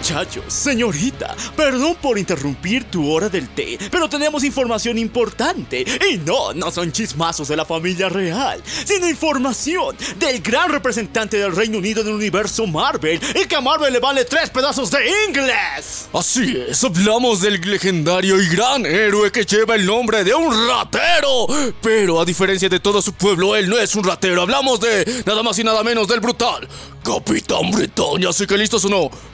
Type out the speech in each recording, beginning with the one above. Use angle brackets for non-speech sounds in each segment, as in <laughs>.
Muchachos, señorita, perdón por interrumpir tu hora del té, pero tenemos información importante. Y no, no son chismazos de la familia real, sino información del gran representante del Reino Unido del universo Marvel y que a Marvel le vale tres pedazos de inglés. Así es, hablamos del legendario y gran héroe que lleva el nombre de un ratero. Pero a diferencia de todo su pueblo, él no es un ratero. Hablamos de nada más y nada menos del brutal Capitán Bretaña. Así que listos o no,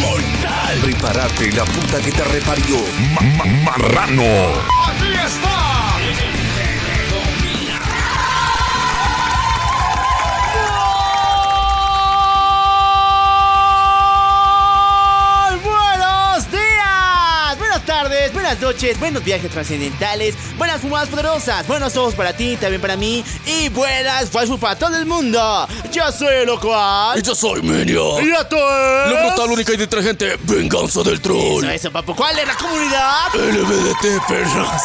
¡Mortal! Prepárate la puta que te reparió. Marrano. Muy buenas noches, buenos viajes trascendentales, buenas fumadas poderosas, buenos ojos para ti, también para mí y buenas fue para todo el mundo. Yo soy el Y locual. yo soy Menia. Y esto es... La brutal, única y detergente venganza del troll. Eso, eso, papu. ¿Cuál es la comunidad? LBDT, perras.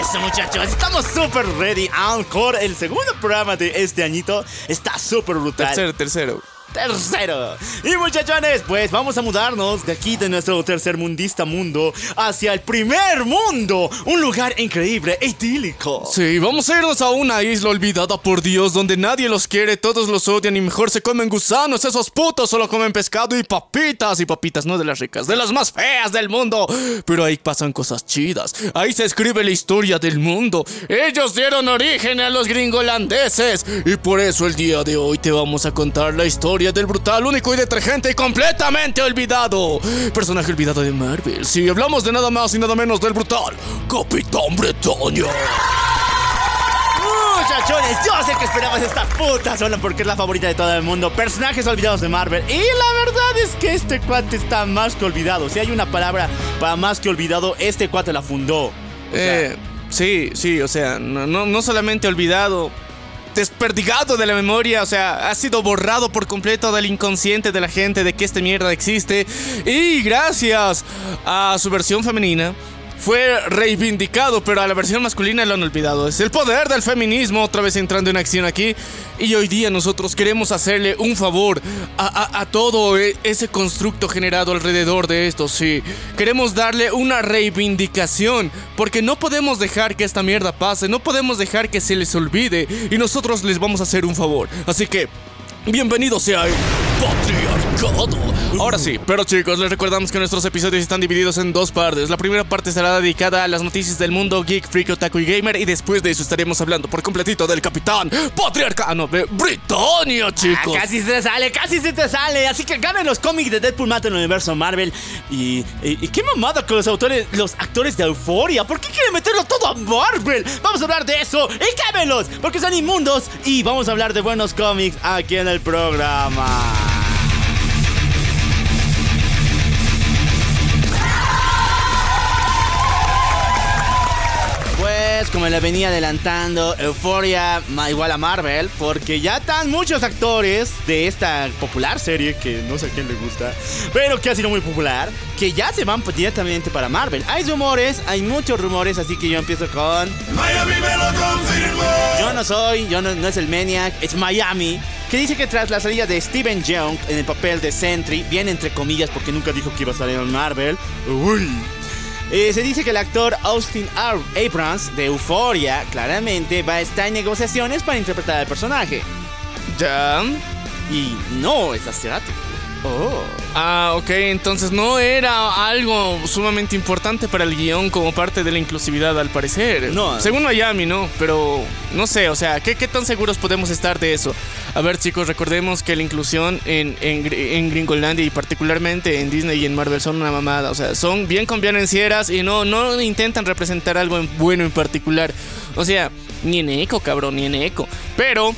Eso, muchachos. Estamos súper ready. Encore, el segundo programa de este añito, está súper brutal. Tercero, tercero. Tercero. Y muchachones, pues vamos a mudarnos de aquí, de nuestro tercermundista mundo, hacia el primer mundo. Un lugar increíble e idílico. Sí, vamos a irnos a una isla olvidada por Dios donde nadie los quiere, todos los odian y mejor se comen gusanos. Esos putos solo comen pescado y papitas. Y papitas no de las ricas, de las más feas del mundo. Pero ahí pasan cosas chidas. Ahí se escribe la historia del mundo. Ellos dieron origen a los gringolandeses. Y por eso el día de hoy te vamos a contar la historia del brutal, único y detergente y completamente olvidado. Personaje olvidado de Marvel. Si hablamos de nada más y nada menos del brutal, Capitán Bretaña. Muchachones, yo sé que esperabas esta puta zona porque es la favorita de todo el mundo. Personajes olvidados de Marvel. Y la verdad es que este cuate está más que olvidado. Si hay una palabra para más que olvidado, este cuate la fundó. O sea, Eh, sí, sí, o sea, no, no, no solamente olvidado, desperdigado de la memoria, o sea, ha sido borrado por completo del inconsciente de la gente de que esta mierda existe. Y gracias a su versión femenina. Fue reivindicado, pero a la versión masculina lo han olvidado. Es el poder del feminismo otra vez entrando en acción aquí. Y hoy día nosotros queremos hacerle un favor a, todo e- ese constructo generado alrededor de esto, sí. Queremos darle una reivindicación, porque no podemos dejar que esta mierda pase, no podemos dejar que se les olvide, y nosotros les vamos a hacer un favor. Así que, bienvenido sea el patriarcado. Ahora sí, pero chicos, les recordamos que nuestros episodios están divididos en dos partes. La primera parte será dedicada a las noticias del mundo geek, freak, otaku y gamer, y después de eso estaremos hablando por completito del capitán patriarcano de Britannia, Ah, chicos. casi se te sale, casi se te sale. Así que ganen los cómics de Deadpool mata en el universo Marvel. Y, y, y qué mamada con los autores, los actores de Euforia. ¿Por qué quieren meterlo todo a Marvel? Vamos a hablar de eso y cámelos, porque son inmundos. Y vamos a hablar de buenos cómics aquí en el programa. Como le venía adelantando, Euphoria igual a Marvel, porque ya están muchos actores de esta popular serie que no sé a quién le gusta, pero que ha sido muy popular, que ya se van directamente para Marvel. Hay rumores, hay muchos rumores, así que yo empiezo con... Miami me lo confirmó. Yo no soy, yo no, no es el Maniac, es Miami, que dice que tras la salida de Steven Young en el papel de Sentry, bien entre comillas porque nunca dijo que iba a salir en Marvel, uy, eh, se dice que el actor Austin R. Abrams de Euphoria claramente va a estar en negociaciones para interpretar al personaje. Ya. Y no es asiático. Oh. Ah, ok, entonces no era algo sumamente importante para el guion como parte de la inclusividad al parecer. No. Según Miami, no, pero no sé, o sea, ¿qué, qué tan seguros podemos estar de eso? A ver chicos, recordemos que la inclusión en, en, en Gringolandia y particularmente en Disney y en Marvel son una mamada, o sea, son bien convenencieras y no, no intentan representar algo en- bueno en particular. O sea, ni en eco, cabrón, ni en eco. Pero...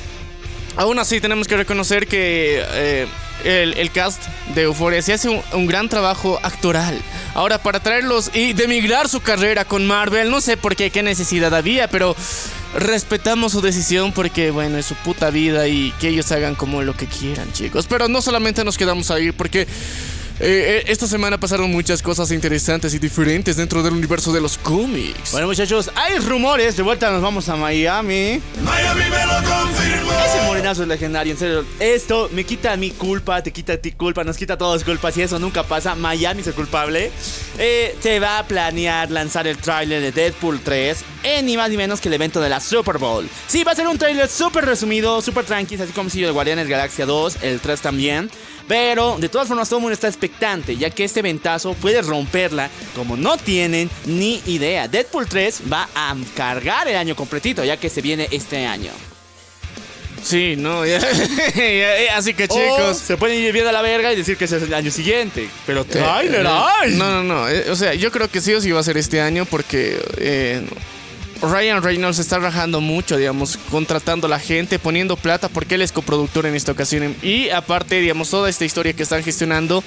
Aún así, tenemos que reconocer que eh, el, el cast de Euphoria se hace un, un gran trabajo actoral. Ahora, para traerlos y demigrar su carrera con Marvel, no sé por qué, qué necesidad había, pero respetamos su decisión porque, bueno, es su puta vida y que ellos hagan como lo que quieran, chicos. Pero no solamente nos quedamos ahí, porque eh, eh, esta semana pasaron muchas cosas interesantes y diferentes dentro del universo de los cómics. Bueno, muchachos, hay rumores. De vuelta nos vamos a Miami. Miami me lo confirmó. Ese morenazo es legendario, en serio. Esto me quita mi culpa, te quita a ti culpa, nos quita a todos culpas y eso nunca pasa. Miami es el culpable. Eh, se va a planear lanzar el tráiler de Deadpool 3 en ni más ni menos que el evento de la Super Bowl. Sí, va a ser un tráiler súper resumido, súper tranquilo, así como si el Guardianes Galaxia 2, el 3 también. Pero de todas formas todo el mundo está expectante, ya que este ventazo puede romperla como no tienen ni idea. Deadpool 3 va a cargar el año completito, ya que se viene este año. Sí, no, <laughs> ya- ya- así que O chicos. se pueden ir viendo a la verga y decir que es el año siguiente. Pero tráiler, Eh, eh, ¡ay! No, no, no. eh, o sea, yo creo que sí o sí va a ser este año porque eh, Ryan Reynolds está rajando mucho, digamos, contratando a la gente, poniendo plata porque él es coproductor en esta ocasión. Y aparte, digamos, toda esta historia que están gestionando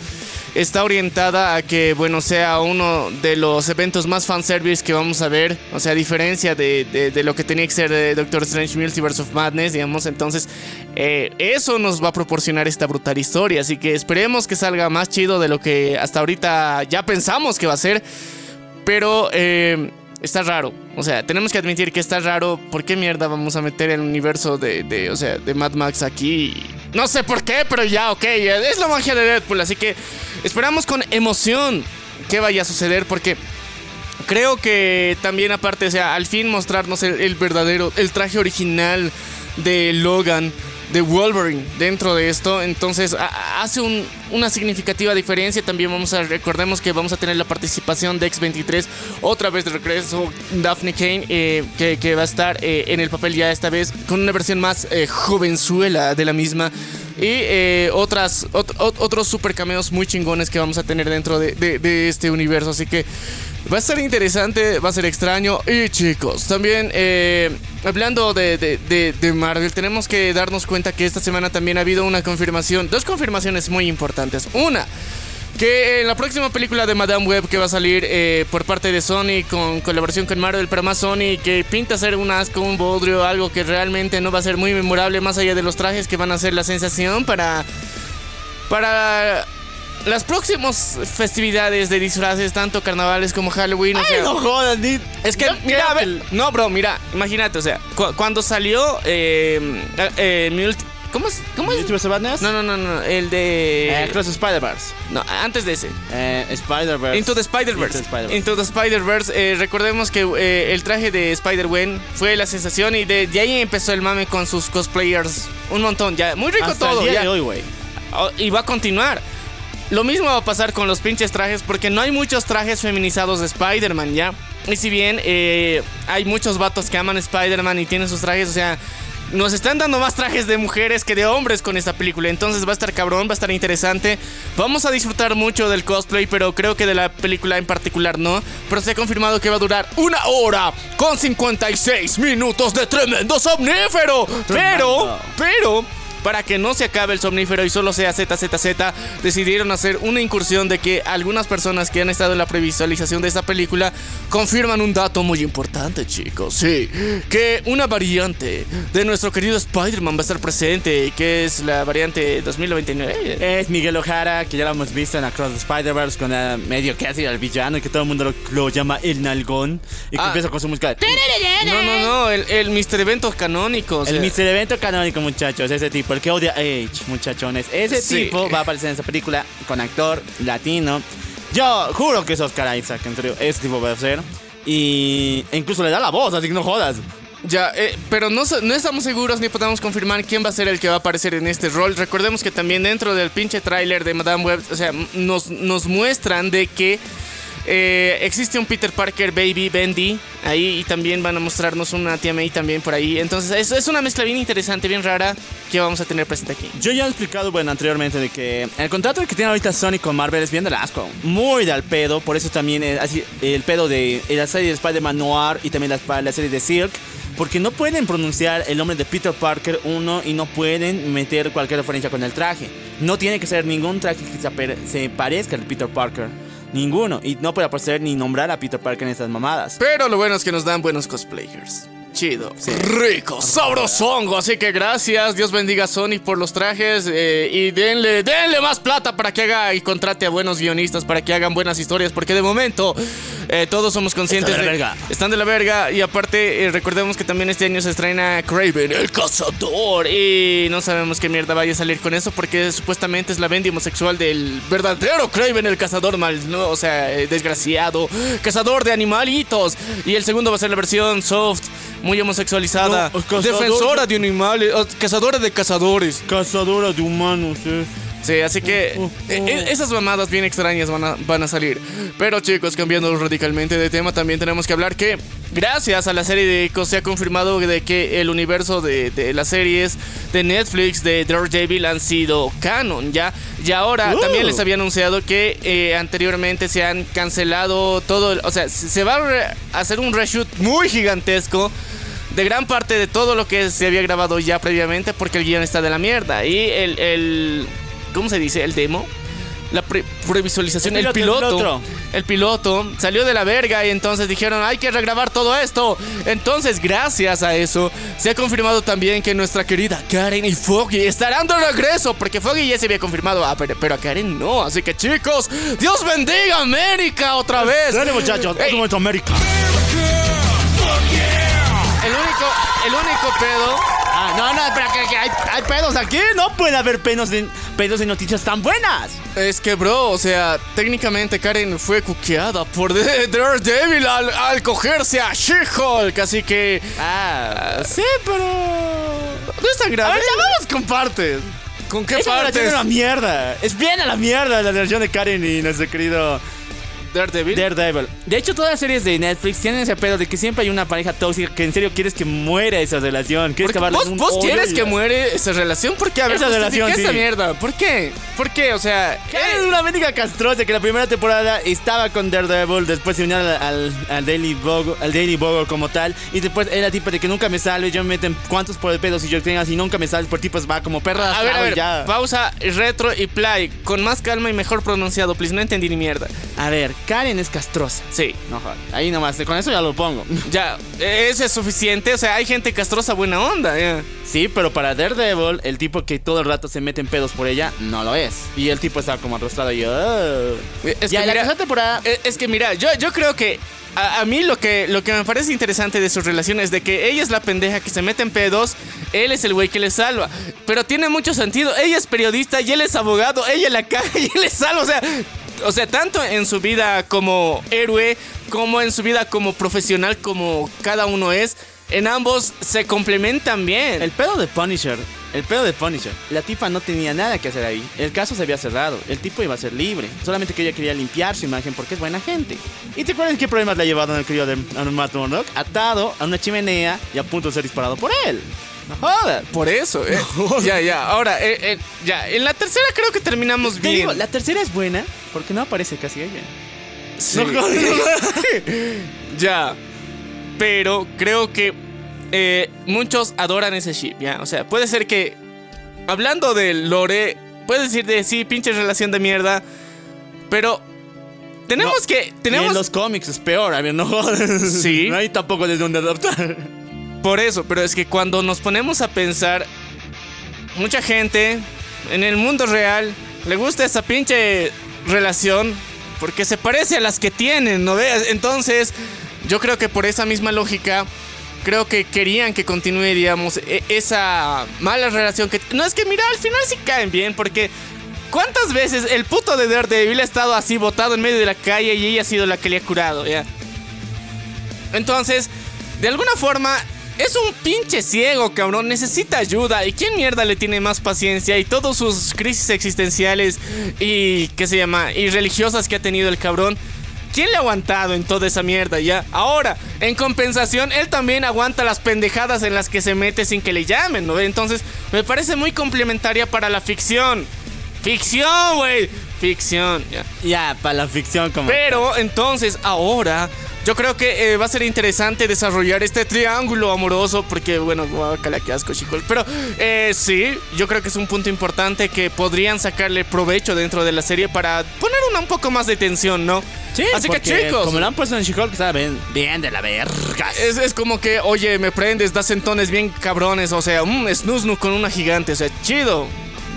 está orientada a que, bueno, sea uno de los eventos más fanservice que vamos a ver. O sea, a diferencia de, lo que tenía que ser de Doctor Strange Multiverse of Madness, digamos. Entonces, eh, eso nos va a proporcionar esta brutal historia. Así que esperemos que salga más chido de lo que hasta ahorita ya pensamos que va a ser. Pero eh, está raro. O sea, tenemos que admitir que está raro. ¿Por qué mierda vamos a meter el universo de, de, o sea, de Mad Max aquí? No sé por qué, pero ya, ok. Es la magia de Deadpool. Así que esperamos con emoción qué vaya a suceder. Porque creo que también aparte, o sea, al fin mostrarnos el, el verdadero, el traje original de Logan, de Wolverine dentro de esto, entonces hace un- una significativa diferencia. También vamos a, recordemos que vamos a tener la participación de X23, otra vez de regreso, Daphne Kane, eh, que, va a estar eh, en el papel ya esta vez con una versión más eh, jovenzuela de la misma. Y otras, ot- ot- otros super cameos muy chingones que vamos a tener dentro de, de- de este universo. Así que va a ser interesante, va a ser extraño. Y chicos, también eh, hablando de, de- de- Marvel, tenemos que darnos cuenta que esta semana también ha habido una confirmación, dos confirmaciones muy importantes. Una. Que en la próxima película de Madame Web que va a salir eh, por parte de Sony con colaboración con Marvel, pero más Sony, que pinta ser un asco, un bodrio, algo que realmente no va a ser muy memorable, más allá de los trajes que van a ser la sensación para. para. Las próximas festividades de disfraces, tanto carnavales como Halloween. o ¡Ay, sea, no jodas! ni- es que, mira, a ver, no, bro, mira, imagínate, o sea, cu- cuando salió. Eh, eh, ¿Cómo es? ¿Cómo es? No, no, no, no, el de. Eh, Cross Spider-Verse. no, antes de ese. Eh, Spider-Verse. Into the Spider-Verse. Into the Spider-Verse. Eh, recordemos que eh, el traje de Spider-Gwen fue la sensación y de, de ahí empezó el mame con sus cosplayers. Un montón, ya. Muy rico Hasta todo, el día ya. de hoy, güey. Oh, y va a continuar. Lo mismo va a pasar con los pinches trajes porque no hay muchos trajes feminizados de Spider-Man, ¿ya? Y si bien eh, hay muchos vatos que aman Spider-Man y tienen sus trajes, o sea, nos están dando más trajes de mujeres que de hombres con esta película. Entonces va a estar cabrón, va a estar interesante. Vamos a disfrutar mucho del cosplay, pero creo que de la película en particular no. Pero se ha confirmado que va a durar una hora con 56 minutos de tremendo somnífero. Pero, pero para que no se acabe el somnífero y solo sea ZZZ, decidieron hacer una incursión de que algunas personas que han estado en la previsualización de esta película confirman un dato muy importante, chicos. Sí, que una variante de nuestro querido Spider-Man va a estar presente, que es la variante 2099. Es Miguel Ojara, que ya lo hemos visto en Across the Spider-Verse con eh, medio casi al villano y que todo el mundo lo, lo llama el nalgón y que Ah. empieza con su música. de- No, no, no, el, el Mr. Evento canónico. o sea, El Mr. Evento canónico, muchachos, ese tipo, el que odia Age, muchachones. Ese Sí. tipo va a aparecer en esa película con actor latino. Yo juro que es Oscar Isaac, en serio, ese tipo va a ser. Y incluso le da la voz, así que no jodas. Ya, eh, pero no, no estamos seguros ni podemos confirmar quién va a ser el que va a aparecer en este rol. Recordemos que también dentro del pinche tráiler de Madame Web, o sea, nos, nos muestran de que eh, existe un Peter Parker Baby Bendy ahí y también van a mostrarnos una tía May también por ahí. Entonces, es, es una mezcla bien interesante, bien rara que vamos a tener presente aquí. Yo ya he explicado, bueno, anteriormente de que el contrato que tiene ahorita Sony con Marvel es bien del asco. Muy del pedo, por eso también es así, el pedo de la serie de Spider-Man Noir y también la, la serie de Silk Porque no pueden pronunciar el nombre de Peter Parker uno y no pueden meter cualquier referencia con el traje. No tiene que ser ningún traje que se, se parezca al Peter Parker. Ninguno. Y no puede aparecer ni nombrar a Peter Parker en estas mamadas. Pero lo bueno es que nos dan buenos cosplayers. Chido. Rico, sabrosongo. Así que gracias. Dios bendiga a Sony por los trajes. eh, y denle, denle más plata para que haga y contrate a buenos guionistas para que hagan buenas historias. Porque de momento eh, todos somos conscientes Están de la de- verga. Están de la verga. Y aparte, eh, recordemos que también este año se estrena Craven, el cazador. Y no sabemos qué mierda vaya a salir con eso. Porque supuestamente es la vendi homosexual del verdadero Craven, el cazador mal, ¿no? O sea, desgraciado. Cazador de animalitos. Y el segundo va a ser la versión soft, muy homosexualizada. No, defensora de- animales. cazadora de cazadores. Cazadora de humanos, eh. Sí, así que oh. eh, esas mamadas bien extrañas van a, van a salir. Pero chicos, cambiando radicalmente de tema, también tenemos que hablar que gracias a la serie de Echo se ha confirmado de que el universo de, de las series de Netflix de Daredevil han sido canon, ¿ya? Y ahora Uh. también les había anunciado que eh, anteriormente se han cancelado todo, el- o sea, se va a hacer un reshoot muy gigantesco de gran parte de todo lo que se había grabado ya previamente porque el guion está de la mierda. Y el, el ¿cómo se dice? El demo. La pre- previsualización, El el piloto, el piloto, piloto. el piloto salió de la verga y entonces dijeron hay que regrabar todo esto. Entonces gracias a eso se ha confirmado también que nuestra querida Karen y Foggy estarán de regreso porque Foggy ya se había confirmado, ah, pero, pero a Karen no. Así que chicos, Dios bendiga América otra vez. Dale, muchachos, Ey, es nuestra América. El único, el único pedo Ah, no, no, pero que, que hay, hay pedos aquí. No puede haber pedos en, pedos en noticias tan buenas. Es que, bro, o sea, técnicamente Karen fue cuqueada por The- <laughs> Daredevil al, al cogerse a She-Hulk, así que. Ah, sí, pero. No es tan A grave. ver, ya vamos con partes. ¿Con qué Esa partes? es una mierda. Es bien a la mierda la relación de Karen y nuestro querido Daredevil. Daredevil. De hecho, todas las series de Netflix tienen ese pedo de que siempre hay una pareja tóxica que en serio quieres que muera esa relación. Quieres acabarle ¿Vos, un vos quieres que muere esa relación? ¿Por qué? A ver, Esa relación, esa sí. mierda. ¿Por qué? ¿Por qué? O sea. Karen es eh, una médica castrosa que la primera temporada estaba con Daredevil, después se unió al, al, al Daily Bugle, al Daily Bugle como tal, y después era tipo de que nunca me salve, yo me meten cuántos por el pedo si yo tenga, si nunca me salve, por tipos va como perra. a ver, a ver, ya. pausa, retro y play. Con más calma y mejor pronunciado, please. No entendí ni mierda. A ver, Karen es castrosa. Sí. No. Ahí nomás, con eso ya lo pongo. <laughs> Ya, ese es suficiente. O sea, hay gente castrosa buena onda. Sí, pero para Daredevil, el tipo que todo el rato se mete en pedos por ella, no lo es. Y el tipo está como arrastrado y yo. Es ya, que la mira- temporada. Eh, Es que mira, yo, yo creo que a, a mí lo que, lo que me parece interesante de sus relaciones es de que ella es la pendeja que se mete en pedos, él es el güey que le salva. Pero tiene mucho sentido. Ella es periodista y él es abogado, ella la caga <laughs> y él le salva. O sea, o sea, tanto en su vida como héroe, como en su vida como profesional, como cada uno es, en ambos se complementan bien. El pedo de Punisher. El pedo de Punisher. La tipa no tenía nada que hacer ahí. El caso se había cerrado. El tipo iba a ser libre. Solamente que ella quería limpiar su imagen porque es buena gente. ¿Y te acuerdas qué problemas le ha llevado en el crío de Matt Murdock? Atado a una chimenea y a punto de ser disparado por él. No jodas. Por eso, eh. ya, ya. Ahora, eh, eh, ya. En la tercera creo que terminamos Te bien. digo, la tercera es buena porque no aparece casi ella. Sí. No jodas. <laughs> Ya. Pero creo que eh, muchos adoran ese ship, ¿ya? O sea, puede ser que. Hablando del lore, puedes decir de sí, pinche relación de mierda. Pero. Tenemos No, que. Y Tenemos. en los cómics es peor, a ver, no jodas. Sí. <laughs> No hay tampoco de dónde adaptar. Por eso, pero es que cuando nos ponemos a pensar. Mucha gente en el mundo real le gusta esa pinche relación porque se parece a las que tienen, ¿no ves? Entonces, yo creo que por esa misma lógica, creo que querían que continúe, digamos, e- esa mala relación que... No es que, mira, al final sí caen bien porque... ¿Cuántas veces el puto de Daredevil ha estado así botado en medio de la calle y ella ha sido la que le ha curado, ya? Entonces, de alguna forma, es un pinche ciego, cabrón. Necesita ayuda. ¿Y quién mierda le tiene más paciencia? Y todas sus crisis existenciales y, ¿qué se llama? Y religiosas que ha tenido el cabrón. ¿Quién le ha aguantado en toda esa mierda ya? Ahora, en compensación, él también aguanta las pendejadas en las que se mete sin que le llamen, ¿no? Entonces, me parece muy complementaria para la ficción. Ficción, güey. Ficción, ya. Ya, para la ficción como... Pero entonces ahora yo creo que eh, va a ser interesante desarrollar este triángulo amoroso, porque bueno, guacala, qué asco, chicos. Pero eh, sí, yo creo que es un punto importante que podrían sacarle provecho dentro de la serie para poner una un poco más de tensión, ¿no? Sí, Así que chicos, Como lo han puesto en She-Hulk, saben, bien de la verga. es, es como que, oye, me prendes, das sentones bien cabrones, o sea, mmm, snusnu con una gigante, o sea, chido.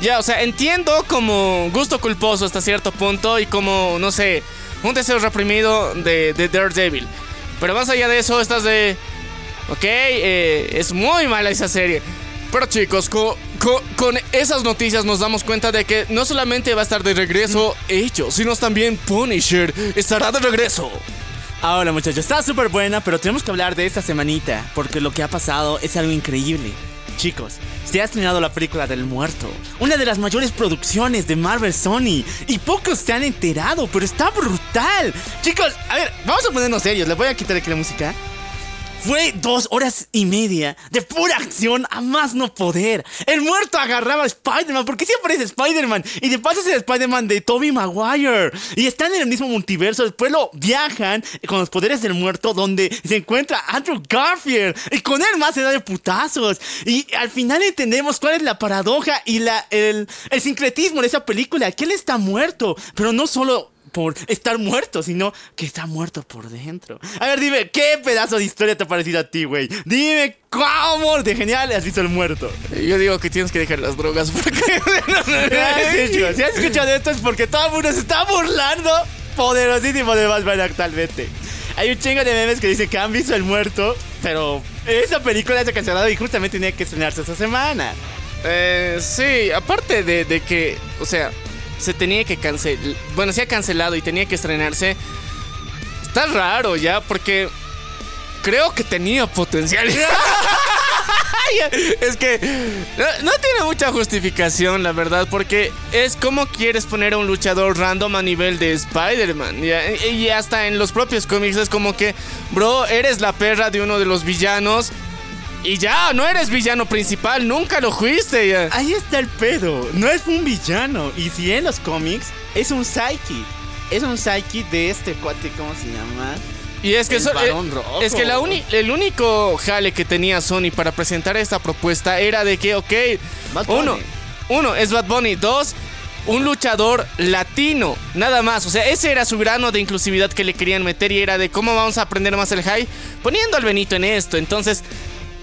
Ya, o sea, entiendo como gusto culposo hasta cierto punto y como, no sé, un deseo reprimido de, de Daredevil. Pero más allá de eso, estás de... Ok, eh, es muy mala esa serie. Pero chicos, co- co- con esas noticias nos damos cuenta de que no solamente va a estar de regreso ellos, sino también Punisher estará de regreso. Ahora, muchachos, está súper buena, pero tenemos que hablar de esta semanita, porque lo que ha pasado es algo increíble. Chicos, se ha estrenado la película del muerto, una de las mayores producciones de Marvel Sony, y pocos se han enterado, pero está brutal. Chicos, a ver, vamos a ponernos serios, le voy a quitar aquí la música. Fue dos horas y media de pura acción a más no poder. El muerto agarraba a Spider-Man, porque siempre es Spider-Man. Y de paso es el Spider-Man de Tobey Maguire. Y están en el mismo multiverso. Después lo viajan con los poderes del muerto, donde se encuentra Andrew Garfield. Y con él más se da de putazos. Y al final entendemos cuál es la paradoja y el, el sincretismo de esa película. Que él está muerto, pero no solo por estar muerto, sino que está muerto por dentro. A ver, dime, ¿qué pedazo de historia te ha parecido a ti, güey? Dime, ¿cómo de genial has visto el muerto? Yo digo que tienes que dejar las drogas porque... Si has escuchado esto es porque todo el mundo se está burlando poderosísimo de Batman actualmente. Hay un chingo de memes que dicen que han visto el muerto, pero esa película se ha cancelado y justamente tenía que estrenarse esta semana. Eh, sí, aparte de, de que, o sea, se tenía que cancelar. Bueno, se ha cancelado y tenía que estrenarse. Está raro ya, porque creo que tenía potencial. <laughs> es que no, no tiene mucha justificación, la verdad, porque es como quieres poner a un luchador random a nivel de Spider-Man. y hasta en los propios cómics es como que, bro, eres la perra de uno de los villanos. Y ya, no eres villano principal, nunca lo fuiste. ya. Ahí está el pedo. No es un villano. Y si en los cómics es un psychic. Es un psychic de este cuate, ¿cómo se llama? Y es que, El eh, es que la uni- el único jale que tenía Sony para presentar esta propuesta era de que, ok, Bad Bunny. uno, uno es Bad Bunny, dos, un luchador latino, nada más. O sea, ese era su grano de inclusividad que le querían meter y era de cómo vamos a aprender más el high poniendo al Benito en esto. Entonces,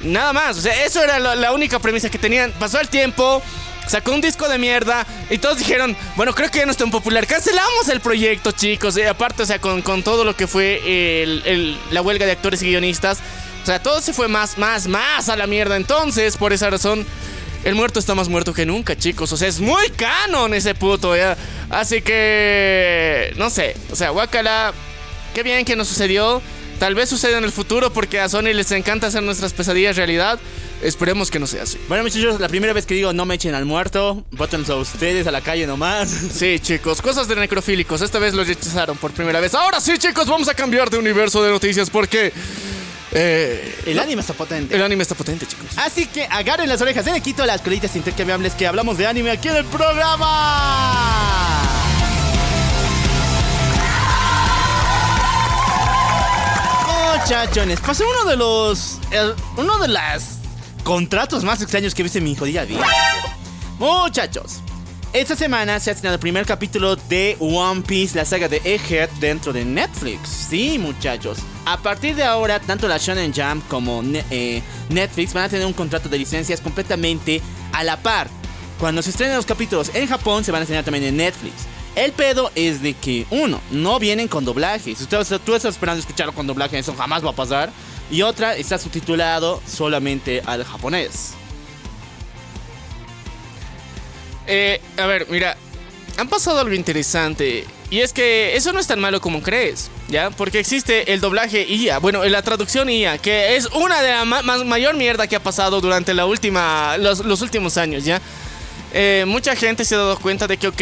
nada más. O sea, eso era la, única premisa que tenían. Pasó el tiempo. Sacó un disco de mierda y todos dijeron, bueno, creo que ya no es tan popular. Cancelamos el proyecto, chicos. Y aparte, o sea, con, con todo lo que fue la huelga de actores y guionistas. O sea, todo se fue más, más, más a la mierda. Entonces, por esa razón, el muerto está más muerto que nunca, chicos. O sea, es muy canon ese puto, ¿ya? Así que, no sé. O sea, guacala, qué bien que nos sucedió. Tal vez suceda en el futuro porque a Sony les encanta hacer nuestras pesadillas realidad. Esperemos que no sea así. Bueno, muchachos, la primera vez que digo no me echen al muerto, bótenlos a ustedes a la calle nomás. Sí, chicos, cosas de necrofílicos. Esta vez los rechazaron por primera vez. Ahora sí, chicos, vamos a cambiar de universo de noticias porque eh, El anime está potente. el anime está potente, chicos. Así que agarren las orejas, le quito las colitas intercambiables que hablamos de anime aquí en el programa. Muchachones, pasó uno de los. uno de los contratos más extraños que he visto en mi jodida vida. Muchachos, esta semana se ha estrenado el primer capítulo de One Piece, la saga de Egghead, dentro de Netflix. Sí, muchachos. A partir de ahora, tanto la Shonen Jump como eh, Netflix van a tener un contrato de licencias completamente a la par. Cuando se estrenen los capítulos en Japón, se van a estrenar también en Netflix. El pedo es de que, uno, no vienen con doblaje. Si usted- tú estás esperando escucharlo con doblaje, eso jamás va a pasar. Y otra, está subtitulado solamente al japonés. Eh, a ver, mira, han pasado algo interesante. Y es que eso no es tan malo como crees, ¿ya? Porque existe el doblaje IA, bueno, la traducción IA, que es una de las ma- más mayor mierda que ha pasado durante la última, los últimos años, ¿ya? Eh, mucha gente se ha dado cuenta de que, ok,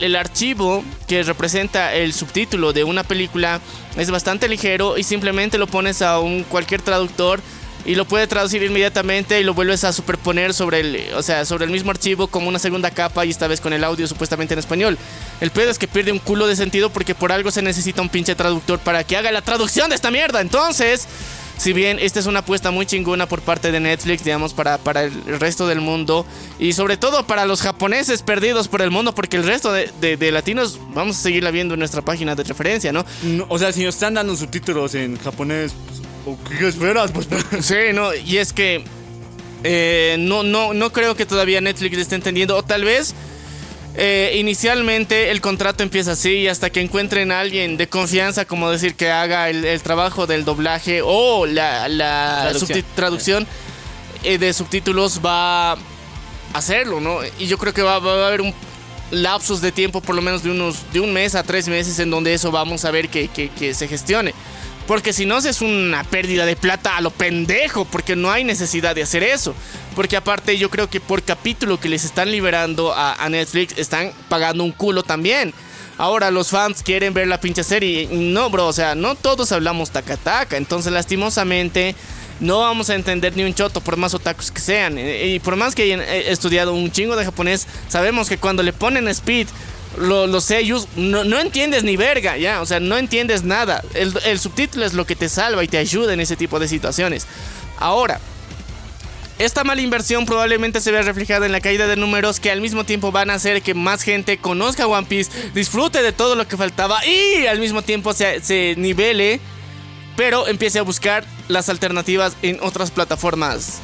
el, archivo que representa el subtítulo de una película es bastante ligero y simplemente lo pones a un cualquier traductor y lo puede traducir inmediatamente y lo vuelves a superponer sobre el, o sea, sobre el mismo archivo como una segunda capa y esta vez con el audio supuestamente en español. El pedo es que pierde un culo de sentido porque por algo se necesita un pinche traductor para que haga la traducción de esta mierda. Entonces, si bien esta es una apuesta muy chingona por parte de Netflix, digamos, para, para el resto del mundo y sobre todo para los japoneses perdidos por el mundo, porque el resto de, de- de latinos vamos a seguirla viendo en nuestra página de referencia, ¿no? No, o sea, si nos están dando subtítulos en japonés, pues, ¿o ¿qué esperas? Pues, <laughs> Sí, no, y es que eh, no, no, no creo que todavía Netflix esté entendiendo, o tal vez eh, inicialmente el contrato empieza así y hasta que encuentren a alguien de confianza, como decir que haga el, el trabajo del doblaje o la, la Traducción. subti- traducción eh, de subtítulos va a hacerlo, ¿no? Y yo creo que va, va a haber un lapsus de tiempo, por lo menos de unos de un mes a tres meses, en donde eso vamos a ver que, que- que se gestione. Porque si no, es una pérdida de plata a lo pendejo, porque no hay necesidad de hacer eso. Porque aparte, yo creo que por capítulo que les están liberando a, Netflix, están pagando un culo también. Ahora los fans quieren ver la pinche serie. No, bro, o sea, no todos hablamos taca taca. Entonces, lastimosamente, no vamos a entender ni un choto, por más otakus que sean. Eh, Y por más que hayan eh, estudiado un chingo de japonés, sabemos que cuando le ponen speed, lo- los sellos, no, no entiendes ni verga, ya. O sea, no entiendes nada. El, el subtítulo es lo que te salva y te ayuda en ese tipo de situaciones. Ahora, esta mala inversión probablemente se vea reflejada en la caída de números que al mismo tiempo van a hacer que más gente conozca One Piece, disfrute de todo lo que faltaba y al mismo tiempo se, se nivele, pero empiece a buscar las alternativas en otras plataformas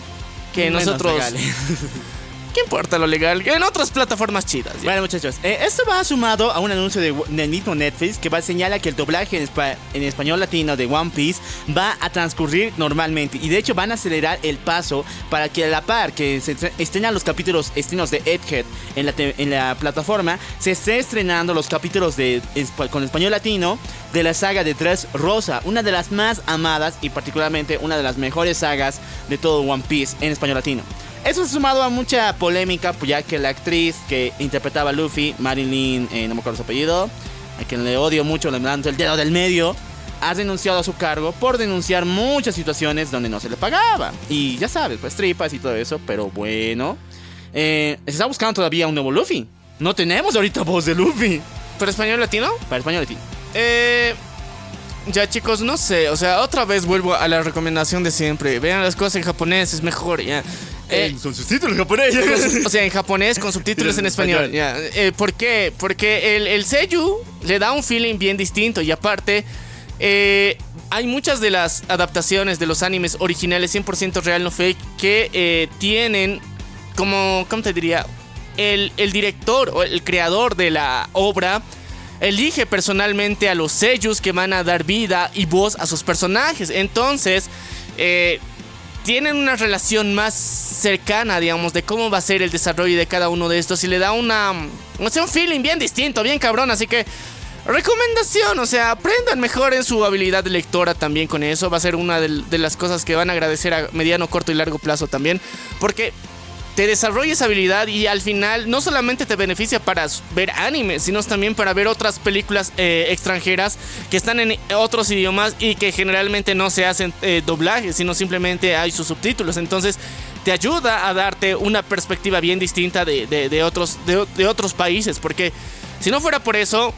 que Menos nosotros... <laughs> ¿Qué importa lo legal? En otras plataformas chidas. ya. Bueno, muchachos, eh, esto va sumado a un anuncio de, del mismo Netflix que va a señalar que el doblaje en, en español latino de One Piece va a transcurrir normalmente y de hecho van a acelerar el paso para que a la par que se estre- estrenan los capítulos estrenos de Egghead en la, en la plataforma, se esté estrenando los capítulos de con español latino de la saga de Tres Rosa, una de las más amadas y particularmente una de las mejores sagas de todo One Piece en español latino. Eso ha sumado a mucha polémica, pues ya que la actriz que interpretaba a Luffy, Marilyn, eh, no me acuerdo su apellido, a quien le odio mucho, le levanto el dedo del medio, ha renunciado a su cargo por denunciar muchas situaciones donde no se le pagaba. Y ya sabes, pues tripas y todo eso, pero bueno. Eh, se está buscando todavía un nuevo Luffy. No tenemos ahorita voz de Luffy. ¿Pero español latino? Para español latino. Eh, ya chicos, no sé, o sea, otra vez vuelvo a la recomendación de siempre. Vean las cosas en japonés, es mejor, ya. Eh, son sus títulos japoneses. <laughs> o sea, en japonés con subtítulos en español. ya. Eh, ¿Por qué? Porque el, el Seiyu le da un feeling bien distinto y aparte... eh, hay muchas de las adaptaciones de los animes originales 100% real no fake que eh, tienen como, ¿cómo te diría? El, el director o el creador de la obra elige personalmente a los sellos que van a dar vida y voz a sus personajes. Entonces, eh, tienen una relación más cercana, digamos, de cómo va a ser el desarrollo de cada uno de estos y le da una, o sea, un feeling bien distinto, bien cabrón, así que recomendación, o sea, aprendan mejor en su habilidad lectora también con eso, va a ser una de, de las cosas que van a agradecer a mediano, corto y largo plazo también, porque te desarrolla esa habilidad y al final no solamente te beneficia para ver anime, sino también para ver otras películas eh, extranjeras que están en otros idiomas y que generalmente no se hacen eh, doblajes, sino simplemente hay sus subtítulos. Entonces te ayuda a darte una perspectiva bien distinta de, otros, de otros países, porque si no fuera por eso,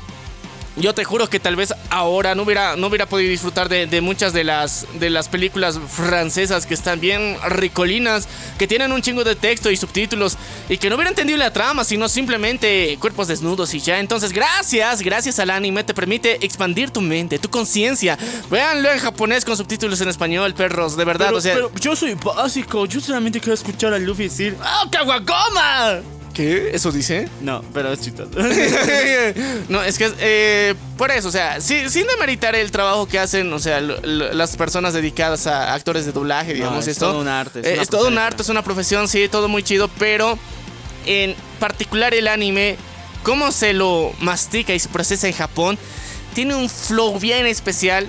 yo te juro que tal vez ahora no hubiera, no hubiera podido disfrutar de, de muchas de las, de las películas francesas que están bien ricolinas, que tienen un chingo de texto y subtítulos y que no hubiera entendido la trama, sino simplemente cuerpos desnudos y ya. Entonces, gracias, gracias al anime te permite expandir tu mente, tu conciencia. Véanlo en japonés con subtítulos en español, perros, de verdad. Pero, o sea, pero yo soy básico, yo solamente quiero escuchar a Luffy decir ¡Oh, Kawakoma! ¿Qué? ¿Eso dice? No, pero es chistoso. <laughs> no, es que eh, por eso, o sea, sin demeritar el trabajo que hacen, o sea, lo- lo- las personas dedicadas a actores de doblaje, digamos es esto. todo un arte, es Eh, Es, todo un arte, es una profesión, sí, todo muy chido, pero en particular el anime, cómo se lo mastica y se procesa en Japón, tiene un flow bien especial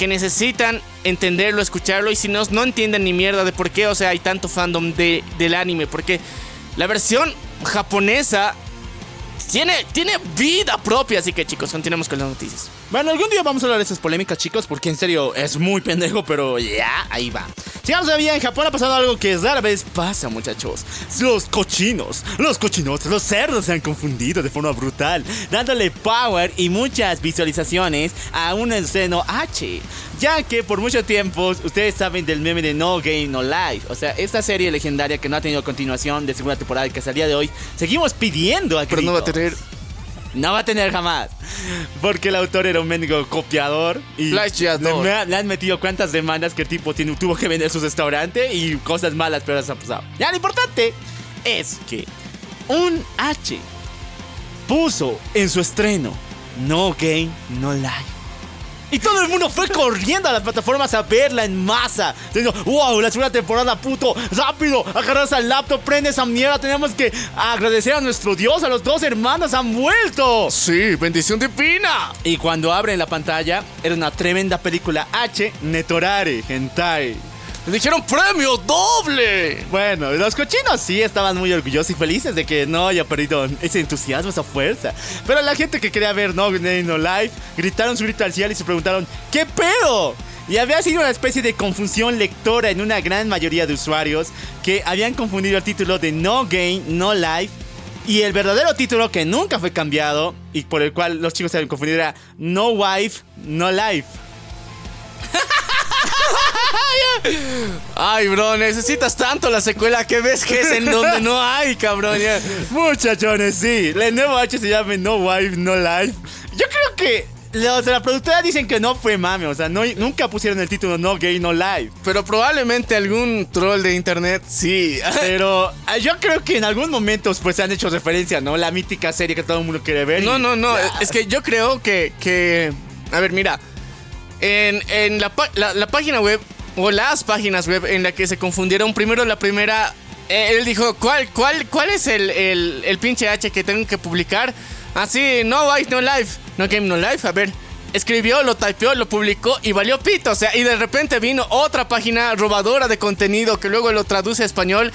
que necesitan entenderlo, escucharlo y si no, no entienden ni mierda de por qué, o sea, hay tanto fandom de, del anime, porque la versión japonesa tiene, tiene vida propia, así que chicos, continuemos con las noticias. Bueno, algún día vamos a hablar de esas polémicas, chicos, porque en serio es muy pendejo, pero ya, ahí va. Sigamos todavía, en Japón ha pasado algo que rara vez pasa, muchachos. Los cochinos, los cochinos, los cerdos se han confundido de forma brutal, dándole power y muchas visualizaciones a un estreno H. Ya que por mucho tiempo ustedes saben del meme de No Game No Life. O sea, esta serie legendaria que no ha tenido continuación de segunda temporada y que hasta el día de hoy seguimos pidiendo a Pero no va a tener. No va a tener jamás. Porque el autor era un mendigo copiador. Y Plagiador. Le, le han metido cuántas demandas que el tipo tiene- tuvo que vender su restaurante y cosas malas, pero se ha pasado. Ya lo importante es que un H puso en su estreno No Game, No Life. Y todo el mundo fue corriendo a las plataformas a verla en masa. Diciendo, wow, la segunda temporada, puto. Rápido, agarras al laptop, prende esa mierda. Tenemos que agradecer a nuestro Dios, a los dos hermanos han vuelto. Sí, bendición divina. Y cuando abren la pantalla, era una tremenda película H, Netorare, Hentai. Le dijeron premio doble. Bueno, los cochinos sí estaban muy orgullosos y felices de que no haya perdido ese entusiasmo, esa fuerza. Pero la gente que quería ver No No Life gritaron su grito al cielo y se preguntaron: ¿Qué pedo? Y había sido una especie de confusión lectora en una gran mayoría de usuarios que habían confundido el título de No Game No Life y el verdadero título que nunca fue cambiado y por el cual los chicos se habían confundido era No Wife No Life. <laughs> Ay, bro, necesitas tanto la secuela que ves que es en donde no hay, cabrón. ya. Muchachones, sí. El nuevo H se llama No Wife, No Life. Yo creo que los de la productora dicen que no fue mame. O sea, no, nunca pusieron el título No Gay, No Life. Pero probablemente algún troll de internet sí. <laughs> Pero eh, yo creo que en algún momento pues se han hecho referencia, ¿no? La mítica serie que todo el mundo quiere ver. y- No, no, no. Es que yo creo que. que a ver, mira. En, la, la- página web, o las páginas web en la que se confundieron, primero la primera. eh, él dijo: ¿Cuál, cuál, cuál es el, el, pinche H que tengo que publicar? Así, no Life, no life. No game, no life. A ver. Escribió, lo typeó, lo publicó y valió pito. O sea, y de repente vino otra página robadora de contenido que luego lo traduce a español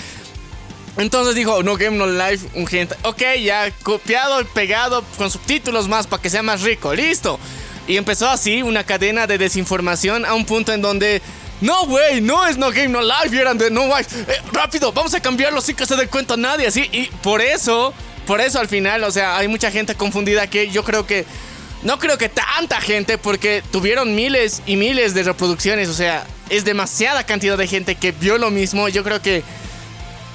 entonces dijo, no game, no life, un gente. Ok, ya copiado y pegado con subtítulos más para que sea más rico. Listo. Y empezó así una cadena de desinformación a un punto en donde... No, güey, no es no game, no life. Eran de no life. Eh, rápido, vamos a cambiarlo sin que se dé cuenta nadie. Así. Y por eso, por eso al final, o sea, hay mucha gente confundida que yo creo que... No creo que tanta gente, porque tuvieron miles y miles de reproducciones. O sea, es demasiada cantidad de gente que vio lo mismo. Yo creo que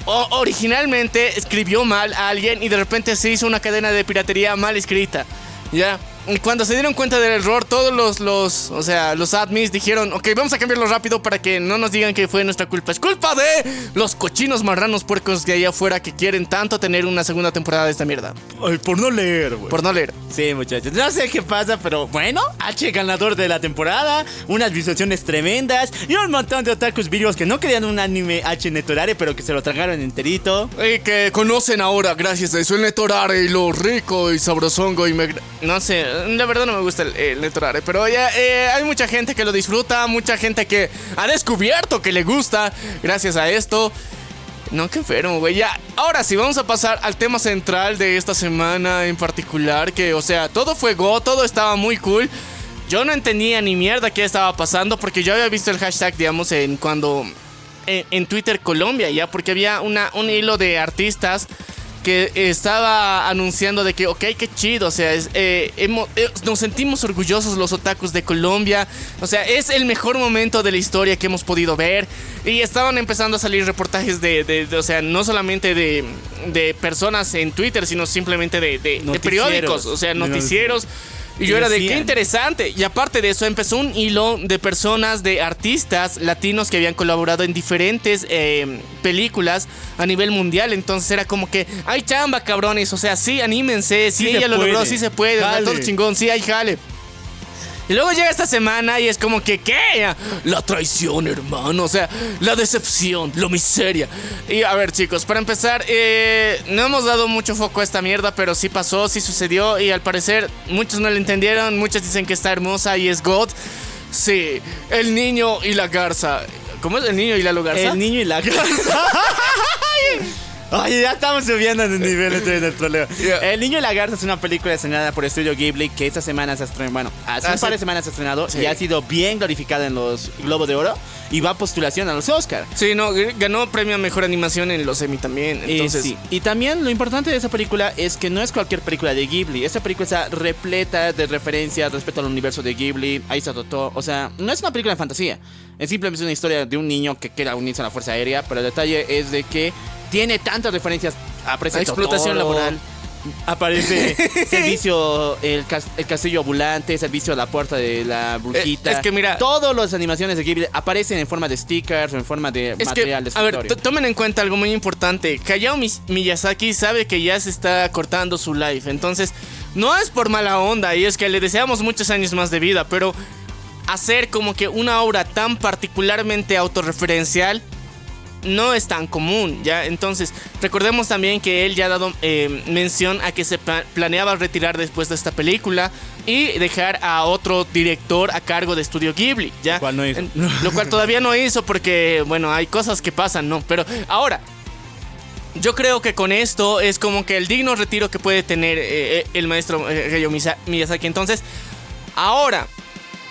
originalmente escribió mal a alguien y de repente se hizo una cadena de piratería mal escrita. Ya. Y cuando se dieron cuenta del error, todos los, los, o sea, los admins dijeron, ok, vamos a cambiarlo rápido para que no nos digan que fue nuestra culpa. Es culpa de los cochinos marranos puercos de allá afuera que quieren tanto tener una segunda temporada de esta mierda. Ay, por no leer, güey. Por no leer. Sí, muchachos. No sé qué pasa, pero bueno, H ganador de la temporada, unas visualizaciones tremendas y un montón de otakus virus que no querían un anime H Netorare, pero que se lo tragaron enterito. Y que conocen ahora gracias a eso el Netorare y lo rico y sabrosongo y me... No sé, la verdad no me gusta el, el pero ya eh, hay mucha gente que lo disfruta, mucha gente que ha descubierto que le gusta gracias a esto. No, qué enfermo, güey. Ya, ahora sí, vamos a pasar al tema central de esta semana en particular, que, o sea, todo fue go, todo estaba muy cool. Yo no entendía ni mierda qué estaba pasando porque yo había visto el hashtag, digamos, en cuando en, en Twitter Colombia, ya, porque había una, un hilo de artistas que estaba anunciando de que, ok, qué chido, o sea, es, eh, hemo- eh, nos sentimos orgullosos los otakus de Colombia, o sea, es el mejor momento de la historia que hemos podido ver, y estaban empezando a salir reportajes de, de- de- o sea, no solamente de, de personas en Twitter, sino simplemente de, Noticieros. periódicos, o sea, noticieros. Y yo era de qué interesante. Y aparte de eso, empezó un hilo de personas, de artistas latinos que habían colaborado en diferentes eh, películas a nivel mundial. Entonces era como que, ay chamba, cabrones. O sea, sí, anímense. Sí, Sí ella lo logró, sí se puede. todo chingón, sí, hay jale. Y luego llega esta semana y es como que, ¿qué? La traición, hermano. O sea, la decepción, la miseria. Y a ver, chicos, para empezar, eh, no hemos dado mucho foco a esta mierda, pero sí pasó, sí sucedió. Y al parecer, muchos no lo entendieron. Muchos dicen que está hermosa y es God. Sí, el niño y la garza. ¿Cómo es el niño y la garza? El niño y la garza. <laughs> <laughs> Oye, ya estamos subiendo de nivel este del problema. Yeah. El Niño y la Garza es una película estrenada por Estudio Ghibli que esta semana se ha estrenado, bueno, hace un Hace- par de semanas se ha estrenado Sí. y ha sido bien glorificada en los Globos de Oro y va a postulación a los Oscar. Sí, no, ganó premio a mejor animación en los Emmy también. Entonces, y, sí. y también lo importante de esa película es que no es cualquier película de Ghibli. Esta película está repleta de referencias respecto al universo de Ghibli. Ahí está Totó. O sea, no es una película de fantasía. Es simplemente una historia de un niño que quiere unirse a la Fuerza Aérea. Pero el detalle es de que tiene tantas referencias. Aparece explotación Totoro, laboral. Aparece <laughs> servicio, el, cas- el castillo ambulante, servicio a la puerta de la brujita. Eh, es que mira- Todas las animaciones de Ghibli aparecen en forma de stickers o en forma de Es que, material de a ver, tomen en cuenta algo muy importante. Hayao Mi- Miyazaki sabe que ya se está cortando su life. Entonces, no es por mala onda y es que le deseamos muchos años más de vida, pero hacer como que una obra tan particularmente autorreferencial no es tan común, ¿ya? Entonces, recordemos también que él ya ha dado eh, mención a que se pla- planeaba retirar después de esta película y dejar a otro director a cargo de Estudio Ghibli, ¿ya? Lo cual no hizo. En- lo cual todavía no hizo porque, bueno, hay cosas que pasan, ¿no? Pero ahora, yo creo que con esto es como que el digno retiro que puede tener eh, eh, el maestro Hayao Miyazaki. Entonces, ahora,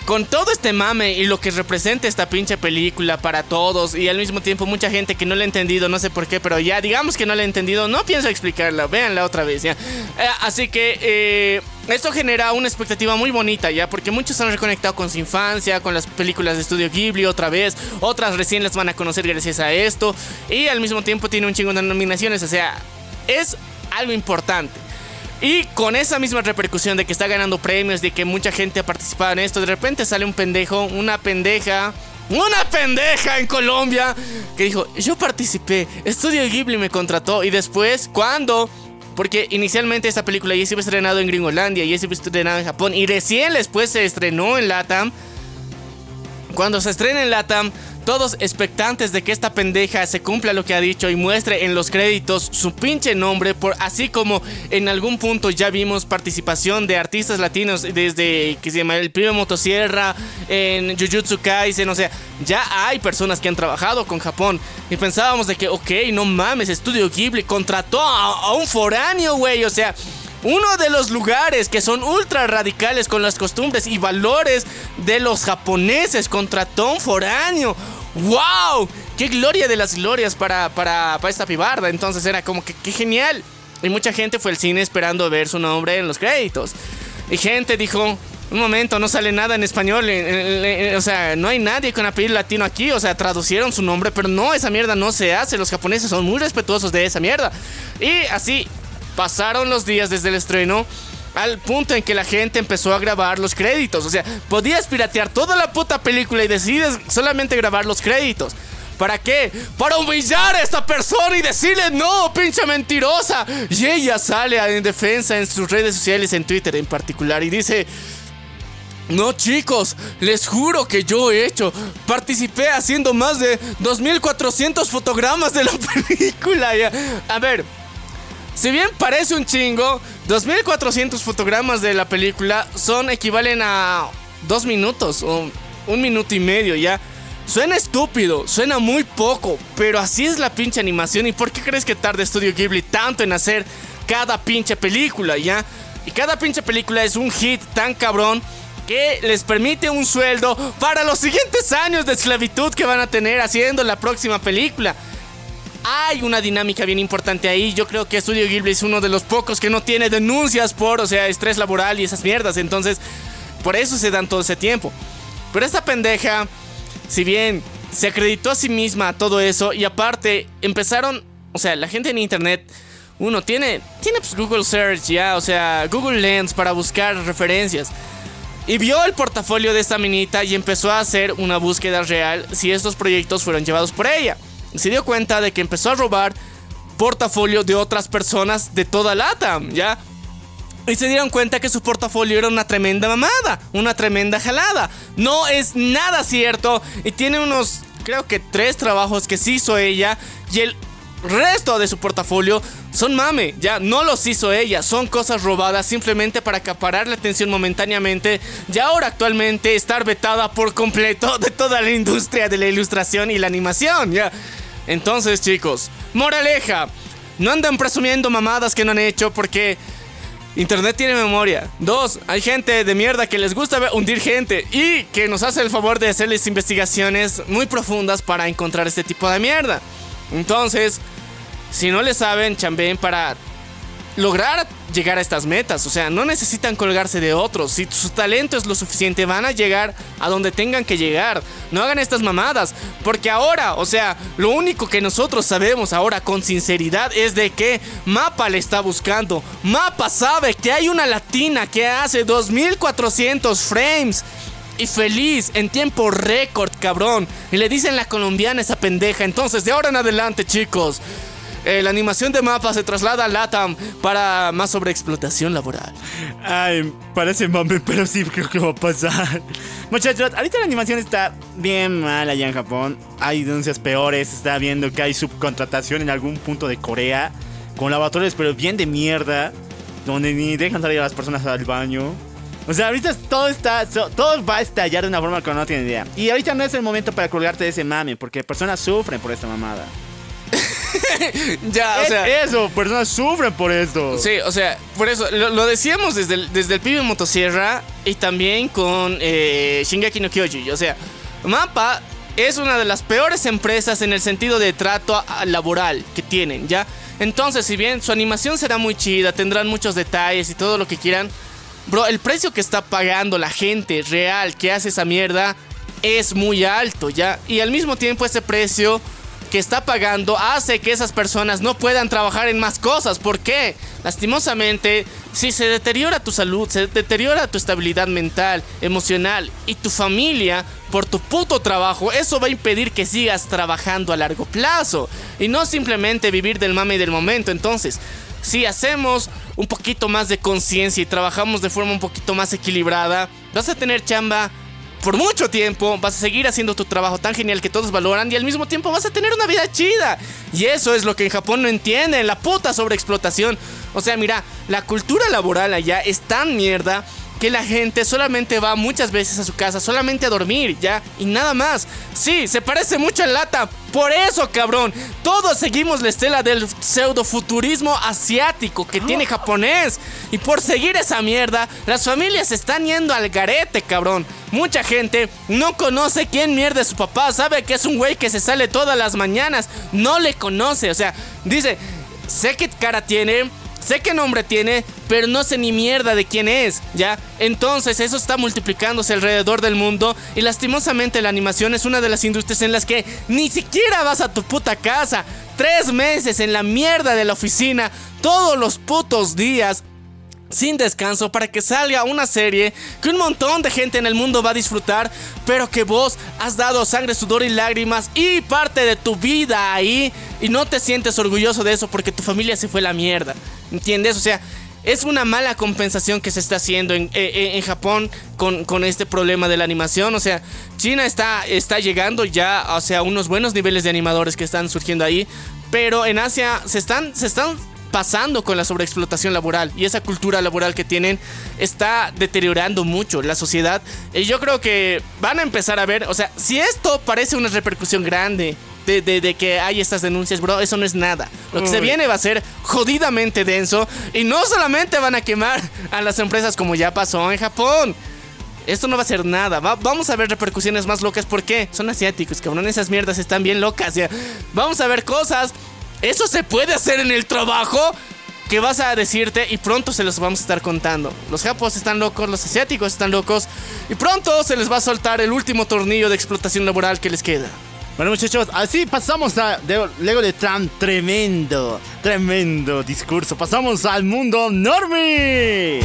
con todo este mame y lo que representa esta pinche película para todos y al mismo tiempo mucha gente que no la ha entendido, no sé por qué, pero ya digamos que no la ha entendido, no pienso explicarla, véanla otra vez, ya. Eh, así que eh, esto genera una expectativa muy bonita, ya, porque muchos han reconectado con su infancia, con las películas de Estudio Ghibli otra vez, otras recién las van a conocer gracias a esto y al mismo tiempo tiene un chingo de nominaciones, o sea, es algo importante. Y con esa misma repercusión de que está ganando premios, de que mucha gente ha participado en esto, de repente sale un pendejo, una pendeja, una pendeja en Colombia que dijo, yo participé, Estudio Ghibli me contrató y después, ¿cuándo? Porque inicialmente esta película ya se había estrenado en Gringolandia, ya se había estrenado en Japón y recién después se estrenó en Latam. Cuando se estrena en Latam, todos expectantes de que esta pendeja se cumpla lo que ha dicho y muestre en los créditos su pinche nombre, por, así como en algún punto ya vimos participación de artistas latinos desde que se llama el primo Motosierra, en Jujutsu Kaisen, o sea, ya hay personas que han trabajado con Japón y pensábamos de que, ok, no mames, Estudio Ghibli contrató a, a un foráneo, güey, o sea, uno de los lugares que son ultra radicales con las costumbres y valores de los japoneses contrató un foráneo. ¡Wow! ¡Qué gloria de las glorias para, para, para esta pibarda! Entonces era como que qué genial. Y mucha gente fue al cine esperando ver su nombre en los créditos. Y gente dijo, un momento, no sale nada en español. o sea, no hay nadie con apellido latino aquí. O sea, traducieron su nombre, pero no, esa mierda no se hace. Los japoneses son muy respetuosos de esa mierda. Y así pasaron los días desde el estreno. Al punto en que la gente empezó a grabar los créditos. O sea, podías piratear toda la puta película y decides solamente grabar los créditos. ¿Para qué? Para humillar a esta persona y decirle no, pinche mentirosa. Y ella sale en defensa en sus redes sociales, en Twitter en particular, y dice... No chicos, les juro que yo he hecho. Participé haciendo más de 2.400 fotogramas de la <laughs> película. A ver, si bien parece un chingo, 2400 fotogramas de la película son equivalen a dos minutos o un minuto y medio ya. Suena estúpido, suena muy poco, pero así es la pinche animación. ¿Y por qué crees que tarda Studio Ghibli tanto en hacer cada pinche película ya? Y cada pinche película es un hit tan cabrón que les permite un sueldo para los siguientes años de esclavitud que van a tener haciendo la próxima película hay una dinámica bien importante ahí. Yo creo que Studio Ghibli es uno de los pocos que no tiene denuncias por, o sea, estrés laboral y esas mierdas. Entonces, por eso se dan todo ese tiempo. Pero esta pendeja, si bien se acreditó a sí misma todo eso y aparte empezaron, o sea, la gente en internet, uno tiene, tiene pues Google Search ya, o sea, Google Lens para buscar referencias. Y vio el portafolio de esta minita y empezó a hacer una búsqueda real si estos proyectos fueron llevados por ella. Se dio cuenta de que empezó a robar portafolio de otras personas de toda LATAM, ¿ya? Y se dieron cuenta que su portafolio era una tremenda mamada, una tremenda jalada. No es nada cierto y tiene unos, creo que tres trabajos que sí hizo ella y el resto de su portafolio son mame, ya no los hizo ella, son cosas robadas simplemente para acaparar la atención momentáneamente y ahora actualmente estar vetada por completo <laughs> de toda la industria de la ilustración y la animación, ya. Entonces, chicos, moraleja, no andan presumiendo mamadas que no han hecho porque Internet tiene memoria. Dos, hay gente de mierda que les gusta hundir gente y que nos hace el favor de hacerles investigaciones muy profundas para encontrar este tipo de mierda. Entonces, si no le saben, chambeen para lograr llegar a estas metas. O sea, no necesitan colgarse de otros. Si su talento es lo suficiente, van a llegar a donde tengan que llegar. No hagan estas mamadas. Porque ahora, o sea, lo único que nosotros sabemos ahora con sinceridad es de que Mapa le está buscando. Mapa sabe que hay una latina que hace 2400 frames. Y feliz, en tiempo récord, cabrón. Y le dicen la colombiana esa pendeja. Entonces, de ahora en adelante, chicos. Eh, la animación de mapa se traslada a LATAM para más sobreexplotación laboral. Ay, parece mame, pero sí creo que va a pasar. Muchachos, ahorita la animación está bien mal allá en Japón. Hay denuncias peores. Está viendo que hay subcontratación en algún punto de Corea. Con lavatorios, pero bien de mierda. Donde ni dejan salir a las personas al baño. O sea, ahorita todo está. Todo va a estallar de una forma que no tienen idea. Y ahorita no es el momento para colgarte de ese mame. Porque personas sufren por esta mamada. <laughs> ya, o sea. Eso, personas sufren por esto. Sí, o sea, por eso, lo, decíamos desde el, desde el pibe motosierra y también con eh, Shingeki no Kyoji. O sea, Mapa es una de las peores empresas en el sentido de trato laboral que tienen, ¿ya? Entonces, si bien su animación será muy chida, tendrán muchos detalles y todo lo que quieran, bro, el precio que está pagando la gente real que hace esa mierda es muy alto, ¿ya? Y al mismo tiempo ese precio que está pagando hace que esas personas no puedan trabajar en más cosas. ¿Por qué? Lastimosamente, si se deteriora tu salud, se deteriora tu estabilidad mental, emocional y tu familia por tu puto trabajo, eso va a impedir que sigas trabajando a largo plazo y no simplemente vivir del mame del momento. Entonces, si hacemos un poquito más de conciencia y trabajamos de forma un poquito más equilibrada, vas a tener chamba por mucho tiempo, vas a seguir haciendo tu trabajo tan genial que todos valoran y al mismo tiempo vas a tener una vida chida. Y eso es lo que en Japón no entienden, la puta sobreexplotación. O sea, mira, la cultura laboral allá es tan mierda que la gente solamente va muchas veces a su casa, solamente a dormir, ¿ya? Y nada más. Sí, se parece mucho a Lata. Por eso, cabrón. Todos seguimos la estela del pseudofuturismo asiático que tiene japonés. Y por seguir esa mierda, las familias están yendo al garete, cabrón. Mucha gente no conoce quién mierda es su papá. Sabe que es un güey que se sale todas las mañanas. No le conoce. O sea, dice, sé qué cara tiene Sé qué nombre tiene, pero no sé ni mierda de quién es, ¿ya? Entonces eso está multiplicándose alrededor del mundo y lastimosamente la animación es una de las industrias en las que ni siquiera vas a tu puta casa. Tres meses en la mierda de la oficina, todos los putos días, sin descanso para que salga una serie que un montón de gente en el mundo va a disfrutar, pero que vos has dado sangre, sudor y lágrimas y parte de tu vida ahí y no te sientes orgulloso de eso porque tu familia se fue la mierda. ¿Entiendes? O sea, es una mala compensación que se está haciendo en, eh, eh, en, Japón con, con, este problema de la animación. O sea, China está, está llegando ya o sea, unos buenos niveles de animadores que están surgiendo ahí. Pero en Asia se están, se están pasando con la sobreexplotación laboral y esa cultura laboral que tienen está deteriorando mucho la sociedad. Y yo creo que van a empezar a ver, o sea, si esto parece una repercusión grande de, que hay estas denuncias, bro, eso no es nada. Lo que se viene va a ser jodidamente denso y no solamente van a quemar a las empresas como ya pasó en Japón. Esto no va a ser nada. vamos a ver repercusiones más locas. ¿Por qué? Son asiáticos, cabrón. Esas mierdas están bien locas. Ya. Vamos a ver cosas eso se puede hacer en el trabajo que vas a decirte y pronto se los vamos a estar contando. Los japos están locos, los asiáticos están locos y pronto se les va a soltar el último tornillo de explotación laboral que les queda. Bueno muchachos, así pasamos a luego de tan tremendo, tremendo discurso, pasamos al mundo normie.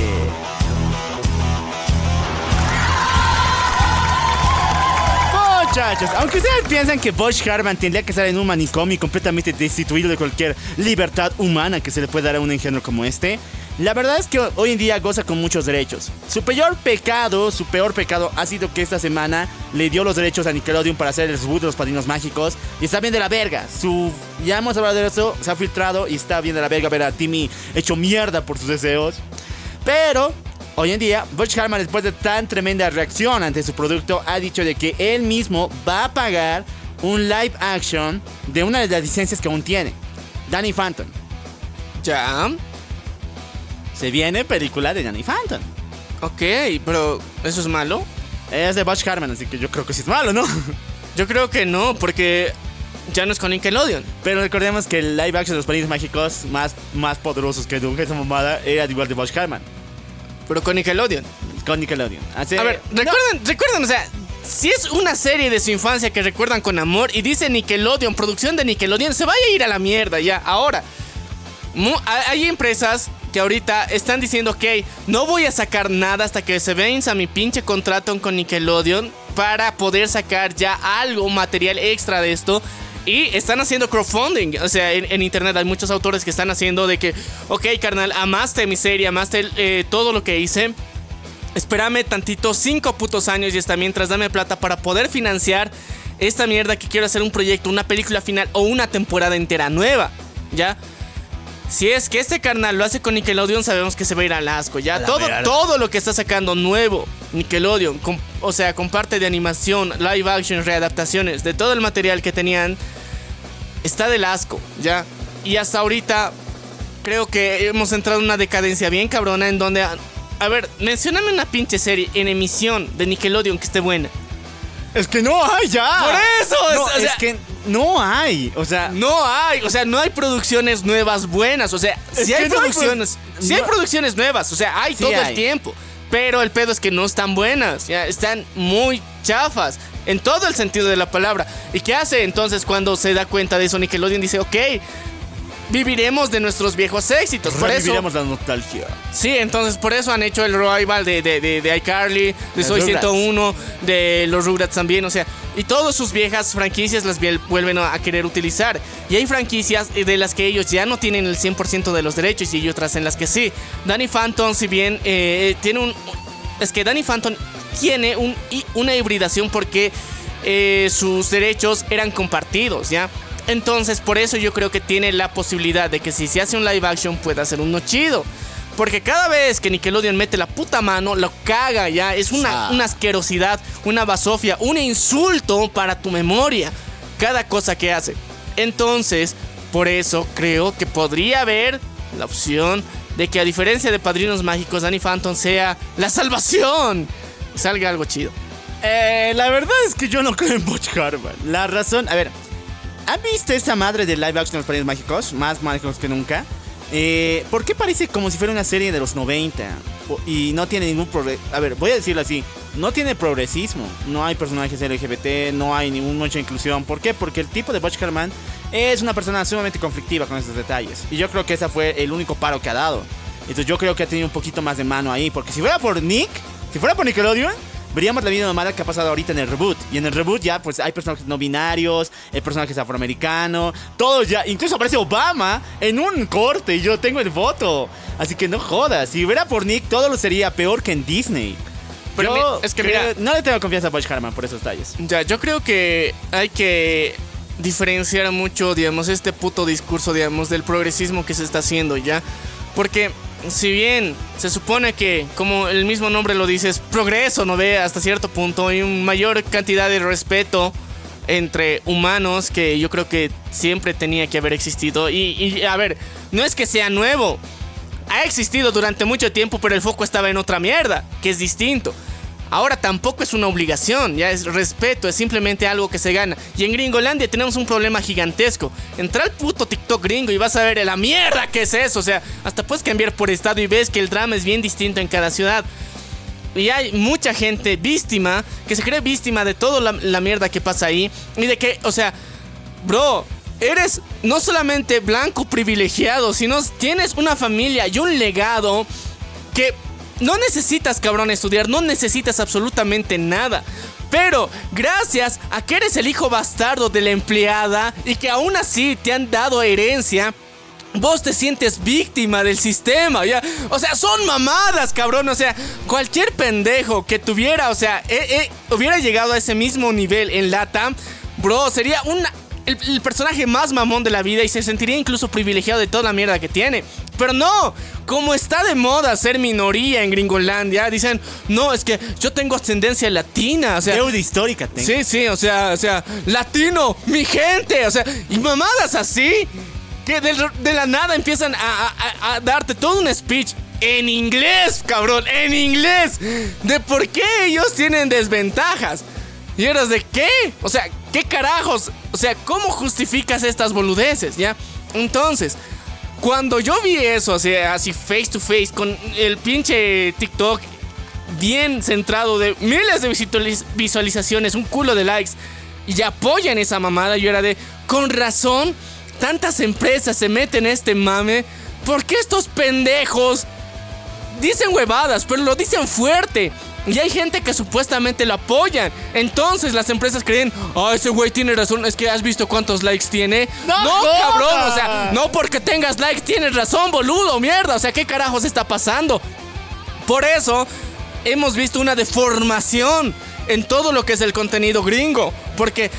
muchachos, aunque ustedes piensan que Bosch Harman tendría que estar en un manicomio completamente destituido de cualquier libertad humana que se le pueda dar a un ingenuo como este, la verdad es que hoy en día goza con muchos derechos. Su peor pecado, su peor pecado ha sido que esta semana le dio los derechos a Nickelodeon para hacer el reboot de los Padrinos Mágicos y está bien de la verga. Su ya hemos hablado de eso, se ha filtrado y está bien de la verga ver a Timmy hecho mierda por sus deseos. Pero Hoy en día, Butch Harman, después de tan tremenda reacción ante su producto, ha dicho de que él mismo va a pagar un live action de una de las licencias que aún tiene, Danny Phantom. Ya. Se viene película de Danny Phantom. Ok, pero ¿eso es malo? Es de Butch Harman, así que yo creo que sí es malo, ¿no? <laughs> Yo creo que no, porque ya no es con Nickelodeon. Pero recordemos que el live action de los Padrinos Mágicos más, más poderosos que nunca esa mamada era igual de Butch Harman. Pero con Nickelodeon. Con Nickelodeon. Así- A ver, no, recuerden, recuerden, o sea, si es una serie de su infancia que recuerdan con amor y dice Nickelodeon, producción de Nickelodeon, se vaya a ir a la mierda ya. Ahora, hay empresas que ahorita están diciendo, ok, no voy a sacar nada hasta que se venza mi pinche contrato con Nickelodeon para poder sacar ya algo, material extra de esto. Y están haciendo crowdfunding. O sea, en, internet hay muchos autores que están haciendo de que, ok, carnal, amaste mi serie, amaste eh, todo lo que hice. Espérame tantito, cinco putos años y hasta mientras dame plata para poder financiar esta mierda que quiero hacer un proyecto, una película final o una temporada entera nueva. ¿Ya? Si es que este carnal lo hace con Nickelodeon, sabemos que se va a ir al asco. Ya, la todo, mierda. todo lo que está sacando nuevo Nickelodeon, con- o sea, con parte de animación, live action, readaptaciones, de todo el material que tenían, está del asco, ¿ya? Y hasta ahorita creo que hemos entrado en una decadencia bien cabrona en donde... A, a ver, mencioname una pinche serie en emisión de Nickelodeon que esté buena. Es que no hay ya. Por eso, es- que no hay. O sea, No hay, o sea, no hay producciones nuevas buenas, o sea, si hay no hay producciones, hay producciones nuevas, o sea, hay Sí todo el tiempo, pero el pedo es que no están buenas, ya están muy chafas en todo el sentido de la palabra. ¿Y qué hace entonces cuando se da cuenta de eso Nickelodeon dice, "Ok, viviremos de nuestros viejos éxitos"? Por eso reviviremos la nostalgia. Sí, entonces por eso han hecho el revival de, de, de, de iCarly, de Soy Rugrats. 101, de los Rugrats también, o sea, y todas sus viejas franquicias las vuel- vuelven a, querer utilizar. Y hay franquicias eh, de las que ellos ya no tienen el 100% de los derechos y hay otras en las que sí. Danny Phantom, si bien eh, tiene un... Es que Danny Phantom tiene un, una hibridación porque eh, sus derechos eran compartidos, ¿ya? Entonces, por eso yo creo que tiene la posibilidad de que si se hace un live action pueda ser uno chido. Porque cada vez que Nickelodeon mete la puta mano, lo caga ya. Es una, Ah. una asquerosidad, una basofia, un insulto para tu memoria. Cada cosa que hace. Entonces, por eso creo que podría haber la opción de que a diferencia de Padrinos Mágicos, Danny Phantom sea la salvación. Salga algo chido. Eh, la verdad es que yo no creo en Butch Harman. La razón, a ver, ¿han visto esta madre de live action de los Padrinos Mágicos? Más mágicos que nunca. Eh, ¿Por qué parece como si fuera una serie de los 90? Po- Y no tiene ningún. A ver, voy a decirlo así. No tiene progresismo. No hay personajes LGBT, no hay ningún mucha inclusión. ¿Por qué? Porque el tipo de Butch Harman es una persona sumamente conflictiva con estos detalles. Y yo creo que ese fue el único paro que ha dado. Entonces yo creo que ha tenido un poquito más de mano ahí. Porque si fuera por Nick, si fuera por Nickelodeon, veríamos la misma mamada que ha pasado ahorita en el reboot. Y en el reboot ya pues hay personajes no binarios, el personaje es afroamericano, todos ya, incluso aparece Obama en un corte y yo tengo el voto. Así que no jodas, si hubiera por Nick todo lo sería peor que en Disney. Pero Yo mi- es que creo- mira- no le tengo confianza a Butch Harman por esos detalles. Ya, yo creo que hay que diferenciar mucho, digamos, este puto discurso, digamos, del progresismo que se está haciendo, ¿ya? Porque si bien se supone que, como el mismo nombre lo dice, es progreso, ¿no ve? Hasta cierto punto, hay una mayor cantidad de respeto entre humanos que yo creo que siempre tenía que haber existido. Y, y, a ver, no es que sea nuevo, ha existido durante mucho tiempo, pero el foco estaba en otra mierda, que es distinto. Ahora tampoco es una obligación, ya es respeto, es simplemente algo que se gana. Y en Gringolandia tenemos un problema gigantesco. Entra al puto TikTok gringo y vas a ver la mierda que es eso. O sea, hasta puedes cambiar por estado y ves que el drama es bien distinto en cada ciudad. Y hay mucha gente víctima que se cree víctima de toda la, la mierda que pasa ahí. Y de que, o sea, bro, eres no solamente blanco privilegiado, sino tienes una familia y un legado que no necesitas, cabrón, estudiar, no necesitas absolutamente nada. Pero gracias a que eres el hijo bastardo de la empleada y que aún así te han dado herencia, vos te sientes víctima del sistema, ¿ya? O sea, son mamadas, cabrón. O sea, cualquier pendejo que tuviera, o sea, eh, eh, hubiera llegado a ese mismo nivel en Lata, bro, sería una, el, el personaje más mamón de la vida y se sentiría incluso privilegiado de toda la mierda que tiene. Pero no, como está de moda ser minoría en Gringolandia, dicen, no, es que yo tengo ascendencia latina, o sea... Deuda histórica tengo. Sí, sí, o sea, o sea, latino, mi gente, o sea, y mamadas así. que de, de la nada empiezan a, a- a darte todo un speech en inglés, cabrón, en inglés, de por qué ellos tienen desventajas. Y eras de qué? O sea, ¿qué carajos? O sea, ¿cómo justificas estas boludeces, ya? Entonces, cuando yo vi eso, así, face to face, con el pinche TikTok bien centrado de miles de visualiz- visualizaciones, un culo de likes, y apoyan esa mamada, yo era de, con razón, tantas empresas se meten en este mame, ¿por qué estos pendejos dicen huevadas, pero lo dicen fuerte? Y hay gente que supuestamente lo apoyan. Entonces las empresas creen, ah, ese güey tiene razón, es que has visto cuántos likes tiene. ¡No cabrón, jodas! o sea, no porque tengas likes tienes razón, boludo, mierda. O sea, ¿qué carajos está pasando? Por eso hemos visto una deformación en todo lo que es el contenido gringo. Porque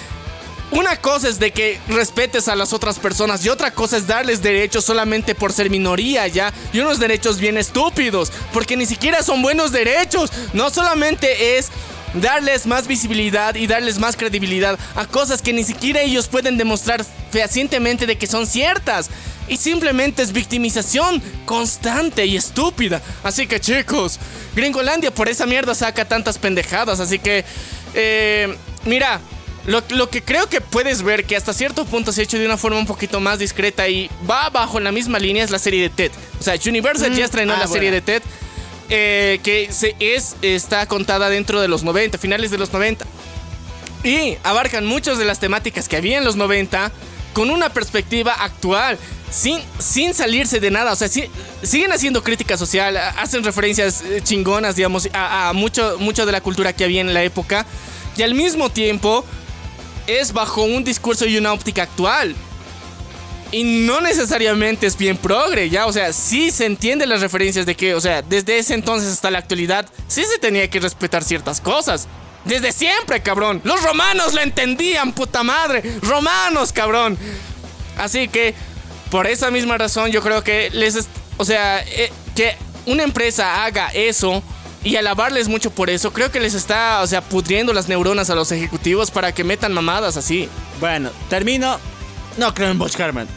una cosa es de que respetes a las otras personas y otra cosa es darles derechos solamente por ser minoría, ¿ya? Y unos derechos bien estúpidos, porque ni siquiera son buenos derechos. No solamente es darles más visibilidad y darles más credibilidad a cosas que ni siquiera ellos pueden demostrar fehacientemente de que son ciertas. Y simplemente es victimización constante y estúpida. Así que chicos, Gringolandia por esa mierda saca tantas pendejadas. Así que, eh, mira, lo, lo que creo que puedes ver que hasta cierto punto se ha hecho de una forma un poquito más discreta y va bajo la misma línea es la serie de Ted. O sea, Universal ya estrenó ah, la serie de Ted. eh, que se, es, está contada dentro de los 90, finales de los 90. Y abarcan muchas de las temáticas que había en los 90 con una perspectiva actual, sin, sin salirse de nada. O sea, siguen haciendo crítica social, hacen referencias eh, chingonas, digamos, a, a mucho, mucho de la cultura que había en la época. Y al mismo tiempo es bajo un discurso y una óptica actual. Y no necesariamente es bien progre, ya, o sea, sí se entiende las referencias de que, o sea, desde ese entonces hasta la actualidad, sí se tenía que respetar ciertas cosas. Desde siempre, cabrón. Los romanos la entendían, puta madre. Romanos, cabrón. Así que, por esa misma razón, yo creo que les, o sea, eh, que una empresa haga eso y alabarles mucho por eso, creo que les está, o sea, pudriendo las neuronas a los ejecutivos para que metan mamadas así. Bueno, termino. No creo en Bosch Carmen.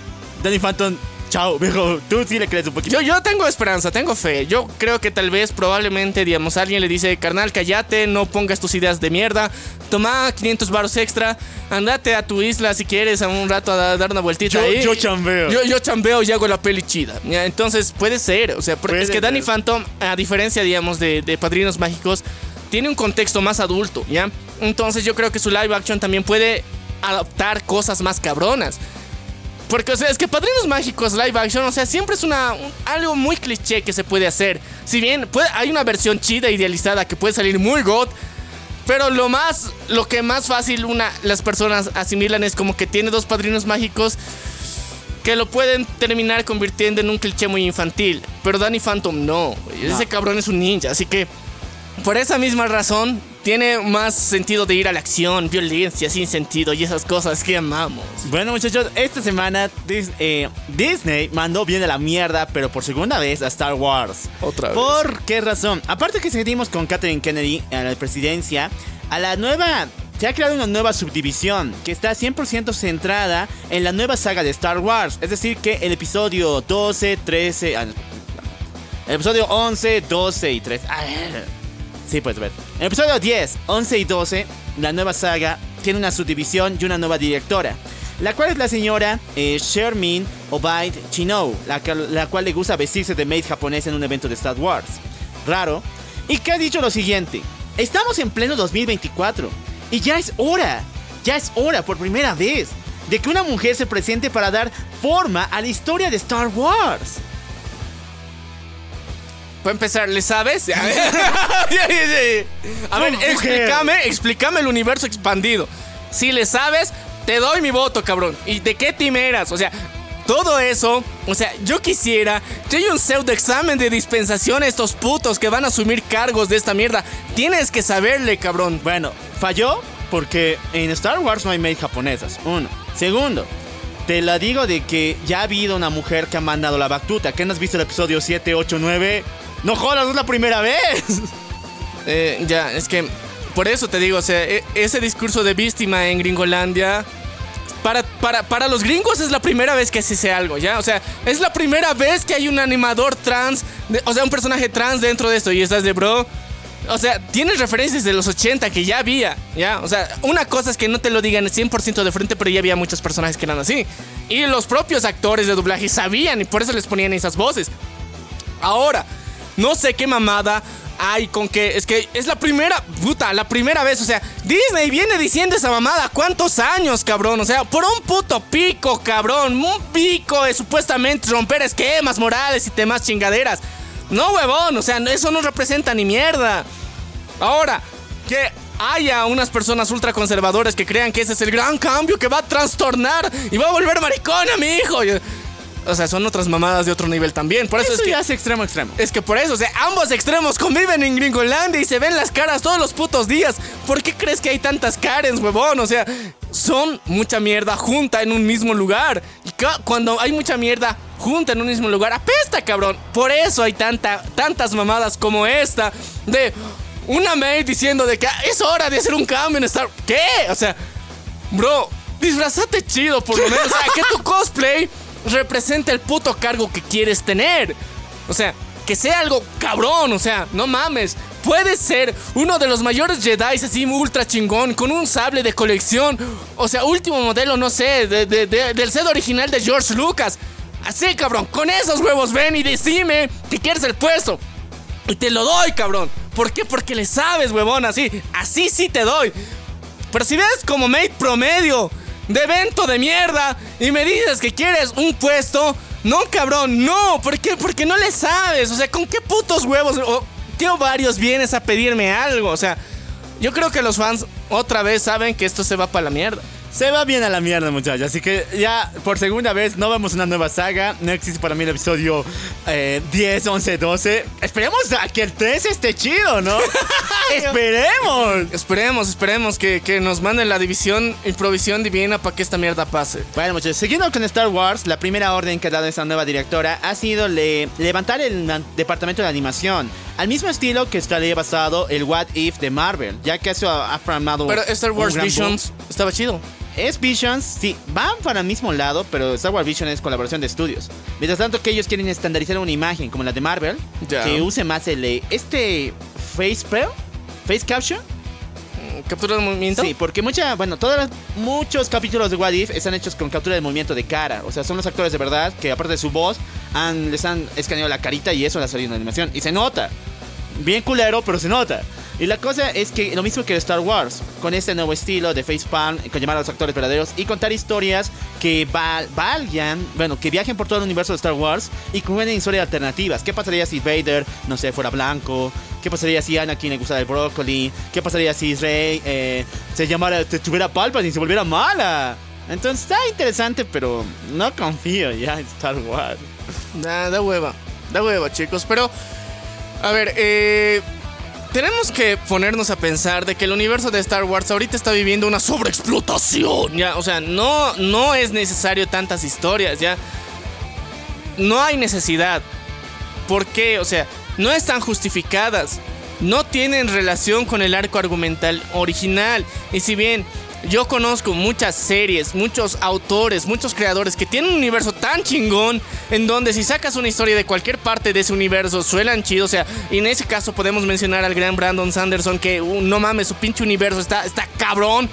Danny Phantom, chao, viejo. Tú sí le crees un poquito. Yo, yo tengo esperanza, tengo fe. Yo creo que tal vez, probablemente, digamos, alguien le dice, carnal, cállate, no pongas tus ideas de mierda, toma 500 baros extra, andate a tu isla si quieres a un rato a dar una vueltita Yo- ahí. yo chambeo. Yo, yo chambeo y hago la peli chida. Entonces, puede ser, o sea, porque es que Danny ser. Phantom, a diferencia, digamos, de, de Padrinos Mágicos, tiene un contexto más adulto, ¿ya? Entonces yo creo que su live action también puede adaptar cosas más cabronas. Porque, o sea, es que Padrinos Mágicos live action, o sea, siempre es una, un- algo muy cliché que se puede hacer. Si bien puede- hay una versión chida, idealizada, que puede salir muy god, pero lo más, lo que más fácil una, las personas asimilan es como que tiene dos padrinos mágicos que lo pueden terminar convirtiendo en un cliché muy infantil. Pero Danny Phantom no, ese cabrón es un ninja, así que por esa misma razón tiene más sentido de ir a la acción, violencia sin sentido y esas cosas que amamos. Bueno, muchachos, esta semana Dis- eh, Disney mandó bien a la mierda, pero por segunda vez a Star Wars. Otra vez. ¿Por qué razón? Aparte que seguimos con Catherine Kennedy a la presidencia, a la nueva. Se ha creado una nueva subdivisión que está 100% centrada en la nueva saga de Star Wars. Es decir, que el episodio 12, 13. ah, el episodio 11, 12 y 13. Sí, puedes ver. En el episodio 10, 11 y 12, la nueva saga tiene una subdivisión y una nueva directora. La cual es la señora eh, Shermin Obaid Chino, la, la cual le gusta vestirse de maid japonesa en un evento de Star Wars. Raro. Y que ha dicho lo siguiente. Estamos en pleno 2024. Y ya es hora. Ya es hora por primera vez. De que una mujer se presente para dar forma a la historia de Star Wars. Para empezar, ¿le sabes? <laughs> A ver, A explícame, explícame el universo expandido. Si le sabes, te doy mi voto, cabrón. ¿Y de qué team eras? O sea, todo eso, o sea, yo quisiera que haya un pseudo examen de dispensación a estos putos que van a asumir cargos de esta mierda. Tienes que saberle, cabrón. Bueno, falló porque en Star Wars no hay maid japonesas. Uno. Segundo, te la digo de que ya ha habido una mujer que ha mandado la batuta. ¿Qué no has visto el episodio 7, 8, 9? No jodas, no es la primera vez. <laughs> Eh, ya, es que por eso te digo, o sea, e- ese discurso de víctima en Gringolandia para, para, para los gringos es la primera vez que se hace algo, ¿ya? O sea, es la primera vez que hay un animador trans, de- o sea, un personaje trans dentro de esto. Y estás de bro. O sea, tienes referencias de los 80 que ya había, ¿ya? O sea, una cosa es que no te lo digan 100% de frente, pero ya había muchos personajes que eran así. Y los propios actores de doblaje sabían y por eso les ponían esas voces. Ahora, no sé qué mamada hay con que. Es que es la primera. Puta, la primera vez. O sea, Disney viene diciendo esa mamada. ¿Cuántos años, cabrón? O sea, por un puto pico, cabrón. Un pico de supuestamente romper esquemas morales y temas chingaderas. No, huevón. O sea, eso no representa ni mierda. Ahora, que haya unas personas ultraconservadoras que crean que ese es el gran cambio que va a trastornar y va a volver maricón a mi hijo. O sea, son otras mamadas de otro nivel también. Por eso, Eso es que ya es extremo extremo. es que por eso, o sea, ambos extremos conviven en Gringolandia y se ven las caras todos los putos días. ¿Por qué crees que hay tantas Karens, huevón? O sea, son mucha mierda junta en un mismo lugar. Y cuando hay mucha mierda junta en un mismo lugar, apesta, cabrón. Por eso hay tanta, tantas mamadas como esta de una maid diciendo de que "Ah, es hora de hacer un cambio en Star... ¿Qué? O sea, Bro, disfrazate chido por lo menos. O sea, que tu cosplay represente el puto cargo que quieres tener. O sea, que sea algo cabrón. O sea, no mames. Puedes ser uno de los mayores Jedi así ultra chingón con un sable de colección. O sea, último modelo, no sé, de- de- de- del set original de George Lucas. Así, cabrón, con esos huevos ven y decime que quieres el puesto. Y te lo doy, cabrón. ¿Por qué? Porque le sabes, huevón, así. Así sí te doy. Pero si ves como mate promedio de evento de mierda y me dices que quieres un puesto, no, cabrón, no. ¿Por qué? Porque no le sabes. O sea, ¿con qué putos huevos o qué ovarios vienes a pedirme algo? O sea, yo creo que los fans otra vez saben que esto se va para la mierda. Se va bien a la mierda, muchachos. Así que ya por segunda vez no vamos a una nueva saga. No existe para mí el episodio eh, 10, 11, 12. Esperemos a que el 13 esté chido, ¿no? <laughs> <laughs> Esperemos. Esperemos, esperemos que, que nos manden la división y provisión divina para que esta mierda pase. Bueno, muchachos, siguiendo con Star Wars, la primera orden que ha dado esta nueva directora ha sido le- levantar el departamento de animación al mismo estilo que estaría basado el What If de Marvel, ya que eso ha, ha formado. Pero Star Wars. Visions estaba chido. Es Visions, sí, van para el mismo lado, pero Star Wars Vision es colaboración de estudios. Mientras tanto que ellos quieren estandarizar una imagen como la de Marvel, que use más el eh, este face Pro, face capture. ¿Captura de movimiento? Sí, porque mucha, bueno, todos los- muchos capítulos de What If están hechos con captura de movimiento de cara. O sea, son los actores de verdad que aparte de su voz, han, les han escaneado la carita y eso le ha salido en la animación. Y se nota. Bien culero, pero se nota. Y la cosa es que lo mismo que Star Wars, con este nuevo estilo de facepalm, con llamar a los actores verdaderos y contar historias que val- valgan, bueno, que viajen por todo el universo de Star Wars y cuenten historias alternativas. ¿Qué pasaría si Vader, no sé, fuera blanco? ¿Qué pasaría si Anakin le gustara el brócoli? ¿Qué pasaría si Rey eh, se llamara, te- tuviera Palpatine y se volviera mala? Entonces está interesante, pero no confío ya en Star Wars. Da, da hueva. Da hueva, chicos. Pero, a ver, eh, tenemos que ponernos a pensar de que el universo de Star Wars ahorita está viviendo una sobreexplotación. Ya, o sea, no, no es necesario tantas historias, ya. No hay necesidad. ¿Por qué? O sea, no están justificadas. No tienen relación con el arco argumental original. Y si bien yo conozco muchas series, muchos autores, muchos creadores que tienen un universo tan chingón en donde si sacas una historia de cualquier parte de ese universo suelan chido, o sea, y en ese caso podemos mencionar al gran Brandon Sanderson que uh, no mames, su pinche universo está, está cabrón.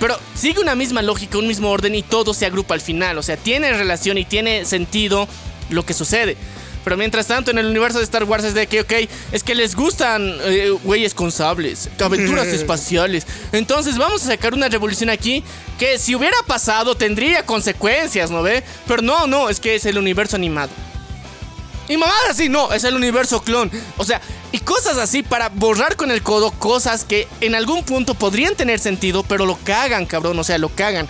Pero sigue una misma lógica, un mismo orden y todo se agrupa al final. O sea, tiene relación y tiene sentido lo que sucede. Pero mientras tanto, en el universo de Star Wars es de que, ok, es que les gustan eh, güeyes con sables, aventuras <laughs> espaciales. Entonces vamos a sacar una revolución aquí que si hubiera pasado tendría consecuencias, ¿no ve? Pero no, no, es que es el universo animado. Y mamada así, no, es el universo clon. O sea, y cosas así para borrar con el codo cosas que en algún punto podrían tener sentido, pero lo cagan, cabrón, o sea, lo cagan.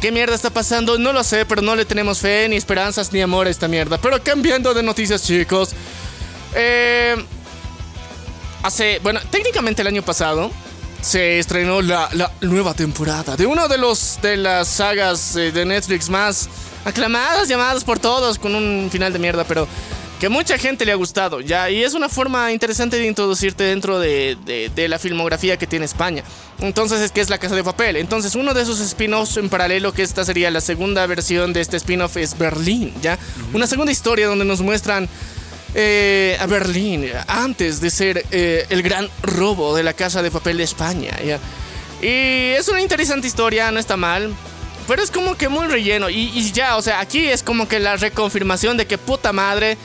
¿Qué mierda está pasando? No lo sé, pero no le tenemos fe, ni esperanzas, ni amor a esta mierda. Pero cambiando de noticias, chicos. Eh, hace, bueno, técnicamente el año pasado se estrenó la, la nueva temporada de uno de los de las sagas eh, de Netflix más aclamadas, llamadas por todos, con un final de mierda, pero que mucha gente le ha gustado, ya, y es una forma interesante de introducirte dentro de, de- de la filmografía que tiene España. Entonces es que es La Casa de Papel. Entonces uno de esos spin-offs en paralelo, que esta sería la segunda versión de este spin-off, es Berlín, ya. Una segunda historia donde nos muestran eh, a Berlín antes de ser eh, el gran robo de la Casa de Papel de España, ya. Y es una interesante historia, no está mal. Pero es como que muy relleno. Y, y ya, o sea, aquí es como que la reconfirmación de que puta madre.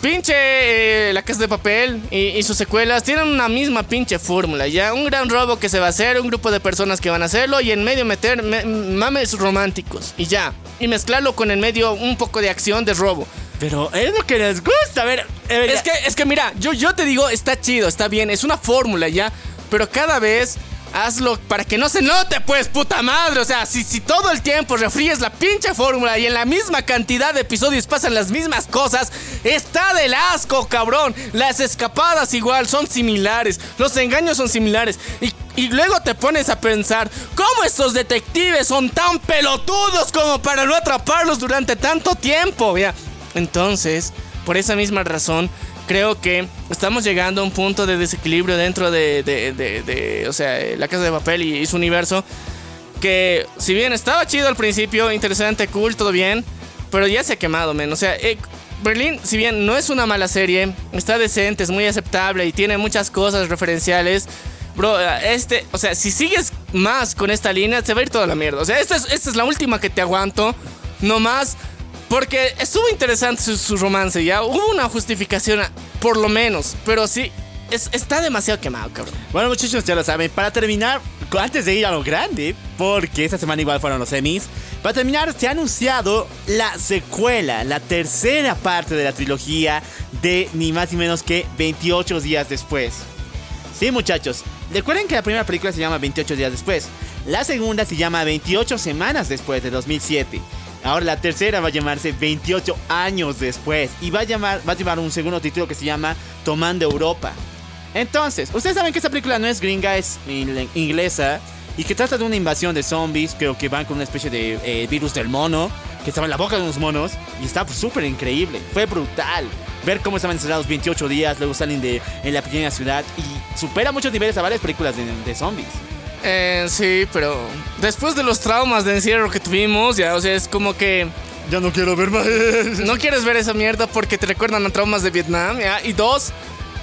Pinche eh, La Casa de Papel y, y sus secuelas tienen una misma pinche fórmula, ¿ya? Un gran robo que se va a hacer, un grupo de personas que van a hacerlo y en medio meter me- mames románticos y ya. Y mezclarlo con en medio un poco de acción de robo. Pero es lo que les gusta. A ver, ver, Es que, es que mira, yo, yo te digo, está chido, está bien, es una fórmula ya, pero cada vez hazlo para que no se note, pues, puta madre. O sea, si, si todo el tiempo refríes la pinche fórmula y en la misma cantidad de episodios pasan las mismas cosas, está del asco, cabrón. Las escapadas igual son similares, los engaños son similares. Y, y luego te pones a pensar, ¿cómo estos detectives son tan pelotudos como para no atraparlos durante tanto tiempo? Ya. Entonces, por esa misma razón, creo que estamos llegando a un punto de desequilibrio dentro de, de- de- de, o sea, la casa de papel y, y su universo. Que si bien estaba chido al principio, interesante, cool, todo bien, pero ya se ha quemado, men. O sea, eh, Berlín, si bien no es una mala serie, está decente, es muy aceptable y tiene muchas cosas referenciales. Bro, este, o sea, si sigues más con esta línea, se va a ir toda la mierda. O sea, esta es, esta es la última que te aguanto. No más. Porque estuvo interesante su, romance, ya. Hubo una justificación, por lo menos. Pero sí, es- está demasiado quemado, cabrón. Bueno, muchachos, ya lo saben. Para terminar, antes de ir a lo grande, porque esta semana igual fueron los semis. Para terminar, se ha anunciado la secuela, la tercera parte de la trilogía de ni más ni menos que 28 días después. Sí, muchachos. Recuerden que la primera película se llama 28 días después. La segunda se llama 28 semanas después de 2007. Ahora la tercera va a llamarse 28 años después. Y va a, llamar, va a llevar un segundo título que se llama Tomando Europa. Entonces, ustedes saben que esta película no es gringa, es in- inglesa. Y que trata de una invasión de zombies. Creo que van con una especie de eh, virus del mono. Que estaba en la boca de unos monos. Y está súper increíble. Fue brutal. Ver cómo estaban encerrados 28 días. Luego salen de en la pequeña ciudad. Y supera muchos niveles a varias películas de, de zombies. Eh, sí, pero después de los traumas de encierro que tuvimos, ya, o sea, es como que Ya no quiero ver más. no quieres ver esa mierda porque te recuerdan a traumas de Vietnam, ya. Y dos,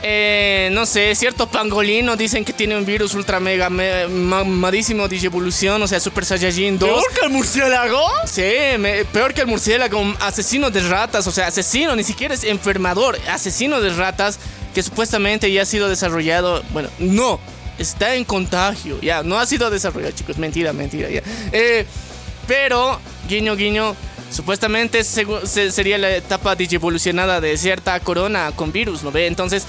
eh, no sé, cierto pangolino dicen que tiene un virus ultra mega me- mamadísimo de evolución, o sea, Super Saiyajin 2. ¿Peor que el murciélago? Sí, me- peor que el murciélago, asesino de ratas, o sea, asesino, ni siquiera es enfermador, asesino de ratas que supuestamente ya ha sido desarrollado, bueno, no, está en contagio, ya, no ha sido desarrollado, chicos, mentira, mentira, ya. Eh, pero, guiño, guiño, supuestamente segu- se- sería la etapa digievolucionada de cierta corona con virus, ¿no ve? Entonces...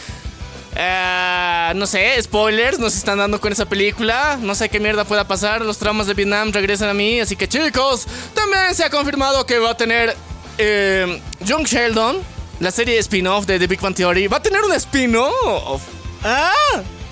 eh, no sé, spoilers nos están dando con esa película. No sé qué mierda pueda pasar. Los traumas de Vietnam regresan a mí. Así que chicos, también se ha confirmado que va a tener eh, Young Sheldon, la serie spin-off de The Big Bang Theory. Va a tener un spin-off. ¡Ah!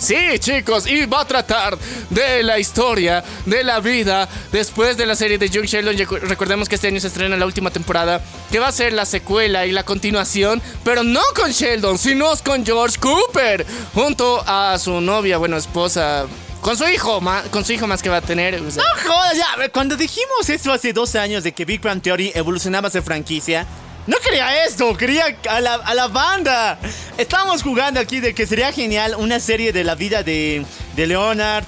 Sí, chicos, y va a tratar de la historia, de la vida, después de la serie de Young Sheldon. Recordemos que este año se estrena la última temporada, que va a ser la secuela y la continuación, pero no con Sheldon, sino con George Cooper, junto a su novia, bueno, esposa, con su hijo, con su hijo más que va a tener. o sea, No jodas, ya. Cuando dijimos esto hace dos años de que Big Bang Theory evolucionaba ser franquicia, no quería esto, quería a la, a la banda. Estábamos jugando aquí de que sería genial una serie de la vida de, de Leonard.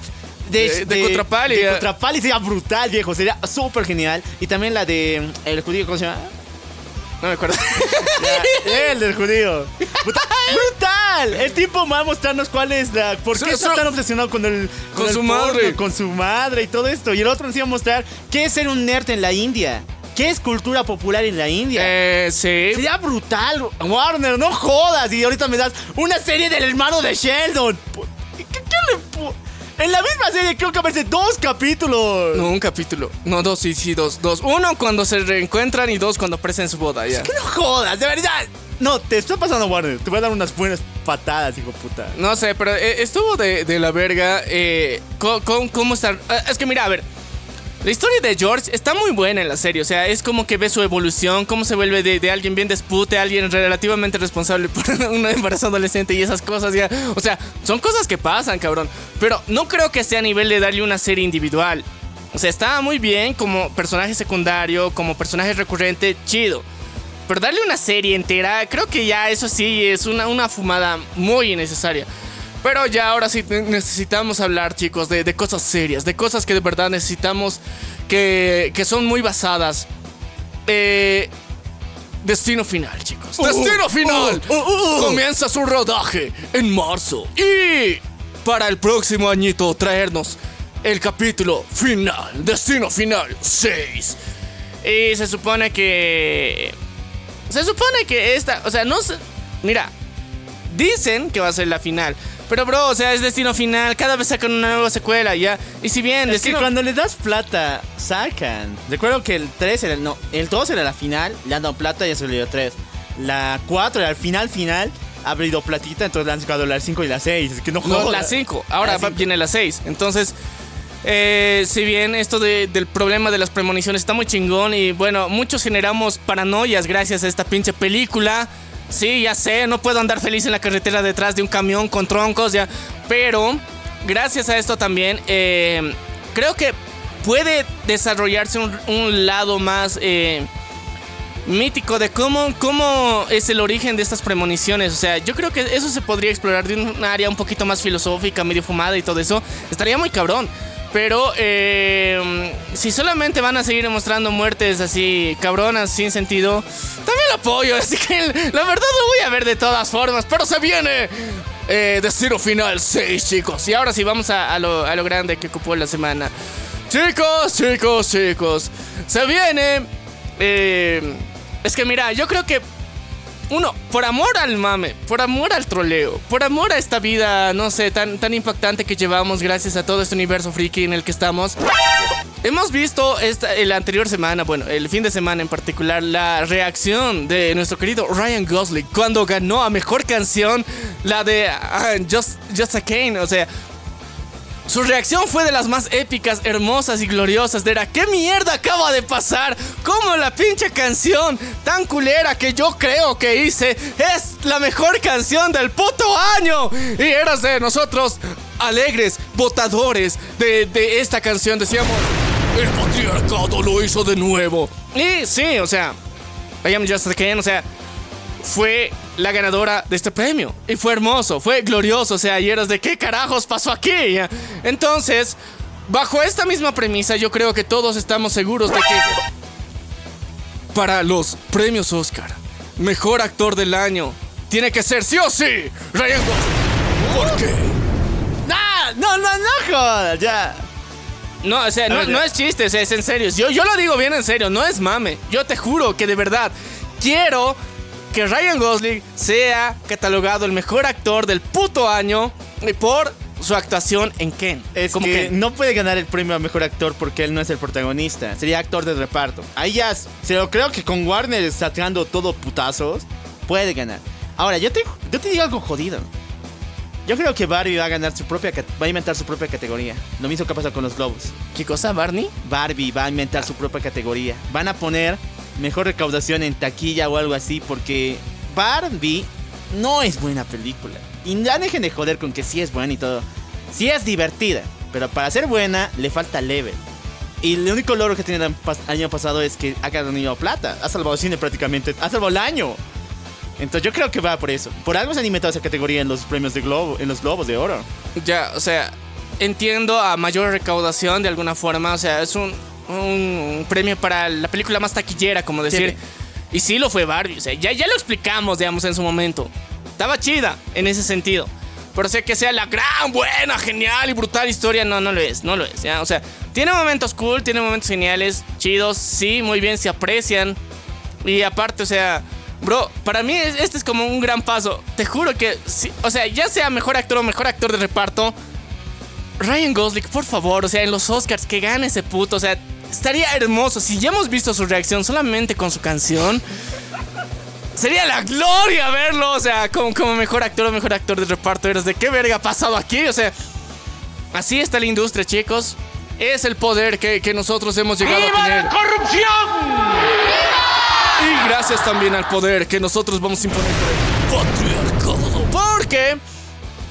De- de Contrapali, De ya. Contrapali sería brutal, viejo. Sería súper genial. Y también la de. El judío, ¿cómo se llama? no me acuerdo. <laughs> Ya, el del judío. Brutal. <laughs> El tipo va a mostrarnos cuál es la. ¿Por qué Su- está su- tan obsesionado con el. con el su porno, madre. Con su madre y todo esto. Y el otro nos iba a mostrar qué es ser un nerd en la India. ¿Qué es cultura popular en la India? eh, sí. Sería brutal, Warner, no jodas. Y ahorita me das una serie del hermano de Sheldon. ¿Qué, qué le En la misma serie creo que aparece dos capítulos. No, un capítulo. No, dos, sí, sí, dos, dos. Uno cuando se reencuentran y dos cuando aparecen en su boda, ya. Que no jodas, de verdad. No, te está pasando, Warner. Te voy a dar unas buenas patadas, hijo puta. No sé, pero eh, estuvo de, de la verga. Eh, con- ¿Cómo estar? eh, es que mira, a ver. La historia de George está muy buena en la serie, o sea, es como que ve su evolución, cómo se vuelve de, alguien bien despute alguien relativamente responsable por <laughs> un embarazo adolescente y esas cosas ya. O sea, son cosas que pasan, cabrón. Pero no creo que esté a nivel de darle una serie individual. O sea, está muy bien como personaje secundario, como personaje recurrente, chido. Pero darle una serie entera, creo que ya eso sí es una, una fumada muy innecesaria. Pero ya ahora sí necesitamos hablar, chicos, de, de cosas serias, de cosas que de verdad necesitamos, que, que son muy basadas. Eh, destino final, chicos. Destino final. Comienza su rodaje en marzo. Y para el próximo añito traernos el capítulo final. Destino final 6. Y se supone que... Se supone que esta... O sea, no sé... Mira. Dicen que va a ser la final. Pero, bro, o sea, es destino final. Cada vez sacan una nueva secuela, ya. Y si bien, Es destino. que cuando le das plata, sacan. Recuerdo que el 3 era. No, el 2 era la final, le han dado plata y se le dio 3. La 4 era el final final, ha abrido platita, entonces le han sacado la 5 y la 6. Es que no No, jodas. la 5. Ahora La viene la 6. Entonces, eh, si bien esto de- del problema de las premoniciones está muy chingón y bueno, muchos generamos paranoias gracias a esta pinche película. Sí, ya sé, no puedo andar feliz en la carretera detrás de un camión con troncos, ya. Pero, gracias a esto también, eh, creo que puede desarrollarse un, un lado más... eh, mítico de cómo, cómo es el origen de estas premoniciones. O sea, yo creo que eso se podría explorar de un área un poquito más filosófica, medio fumada y todo eso. Estaría muy cabrón. Pero eh, si solamente van a seguir mostrando muertes así cabronas sin sentido, también lo apoyo. <laughs> Así que la verdad lo voy a ver de todas formas. Pero se viene eh, Destino Final 6, chicos. Y ahora sí, vamos a, a lo, a lo grande que ocupó la semana. Chicos, chicos, chicos. Se viene... eh, es que mira, yo creo que uno, por amor al mame, por amor al troleo, por amor a esta vida, no sé, tan, tan impactante que llevamos gracias a todo este universo friki en el que estamos. Hemos visto esta, la anterior semana, bueno, el fin de semana en particular, la reacción de nuestro querido Ryan Gosling cuando ganó a mejor canción, la de ah, Just, Just a Kane, o sea, su reacción fue de las más épicas, hermosas y gloriosas. De era, ¿qué mierda acaba de pasar? ¿Cómo la pinche canción tan culera que yo creo que hice es la mejor canción del puto año? Y eras de nosotros, alegres, votadores de, de esta canción, decíamos, el patriarcado lo hizo de nuevo. Y sí, o sea, I am just a o sea, fue la ganadora de este premio. Y fue hermoso, fue glorioso. O sea, y eras de qué carajos pasó aquí. Entonces, bajo esta misma premisa, yo creo que todos estamos seguros de que para los premios Oscar, mejor actor del año, tiene que ser sí o sí Ryan Gosling. ¿Por qué? ¡Ah! No, no, no jodas, ya. No, o sea, no, es chiste, o sea, es en serio. Yo, yo lo digo bien en serio, no es mame. Yo te juro que de verdad quiero que Ryan Gosling sea catalogado el mejor actor del puto año por su actuación en Ken. Es Como que no puede ganar el premio a mejor actor porque él no es el protagonista. Sería actor de reparto. Ahí ya, se lo creo que con Warner sacando todo putazos, puede ganar. Ahora, yo te, yo te digo algo jodido. Yo creo que Barbie va a ganar su propia, va a inventar su propia categoría. Lo mismo que pasa con los globos. ¿Qué cosa, Barney? Barbie va a inventar su propia categoría. Van a poner mejor recaudación en taquilla o algo así porque Barbie no es buena película. Y ya dejen de joder con que sí es buena y todo. Sí es divertida, pero para ser buena le falta level. Y el único logro que tiene el año pasado es que ha ganado plata. Ha salvado cine prácticamente. Ha salvado el año. Entonces yo creo que va por eso. Por algo se han inventado esa categoría en los premios de Globo, en los Globos de Oro. Ya, o sea, entiendo a mayor recaudación de alguna forma. O sea, es un, un premio para la película más taquillera, como decir. Y sí lo fue Barbie. O sea, ya, ya lo explicamos, digamos, en su momento. Estaba chida en ese sentido. Pero sé que sea la gran, buena, genial y brutal historia. No, no lo es, no lo es. ¿ya? O sea, tiene momentos cool, tiene momentos geniales, chidos. Sí, muy bien, se aprecian. Y aparte, o sea, bro, para mí es- este es como un gran paso. Te juro que, sí, o sea, ya sea mejor actor o mejor actor de reparto, Ryan Gosling, por favor, o sea, en los Oscars, que gane ese puto, o sea, estaría hermoso. Si ya hemos visto su reacción solamente con su canción, sería la gloria verlo, o sea, como, como mejor actor o mejor actor de reparto. Eres de qué verga ha pasado aquí, o sea, así está la industria, chicos. es el poder que, que nosotros hemos llegado a tener. Y gracias también al poder que nosotros vamos a imponer patriarcado. Porque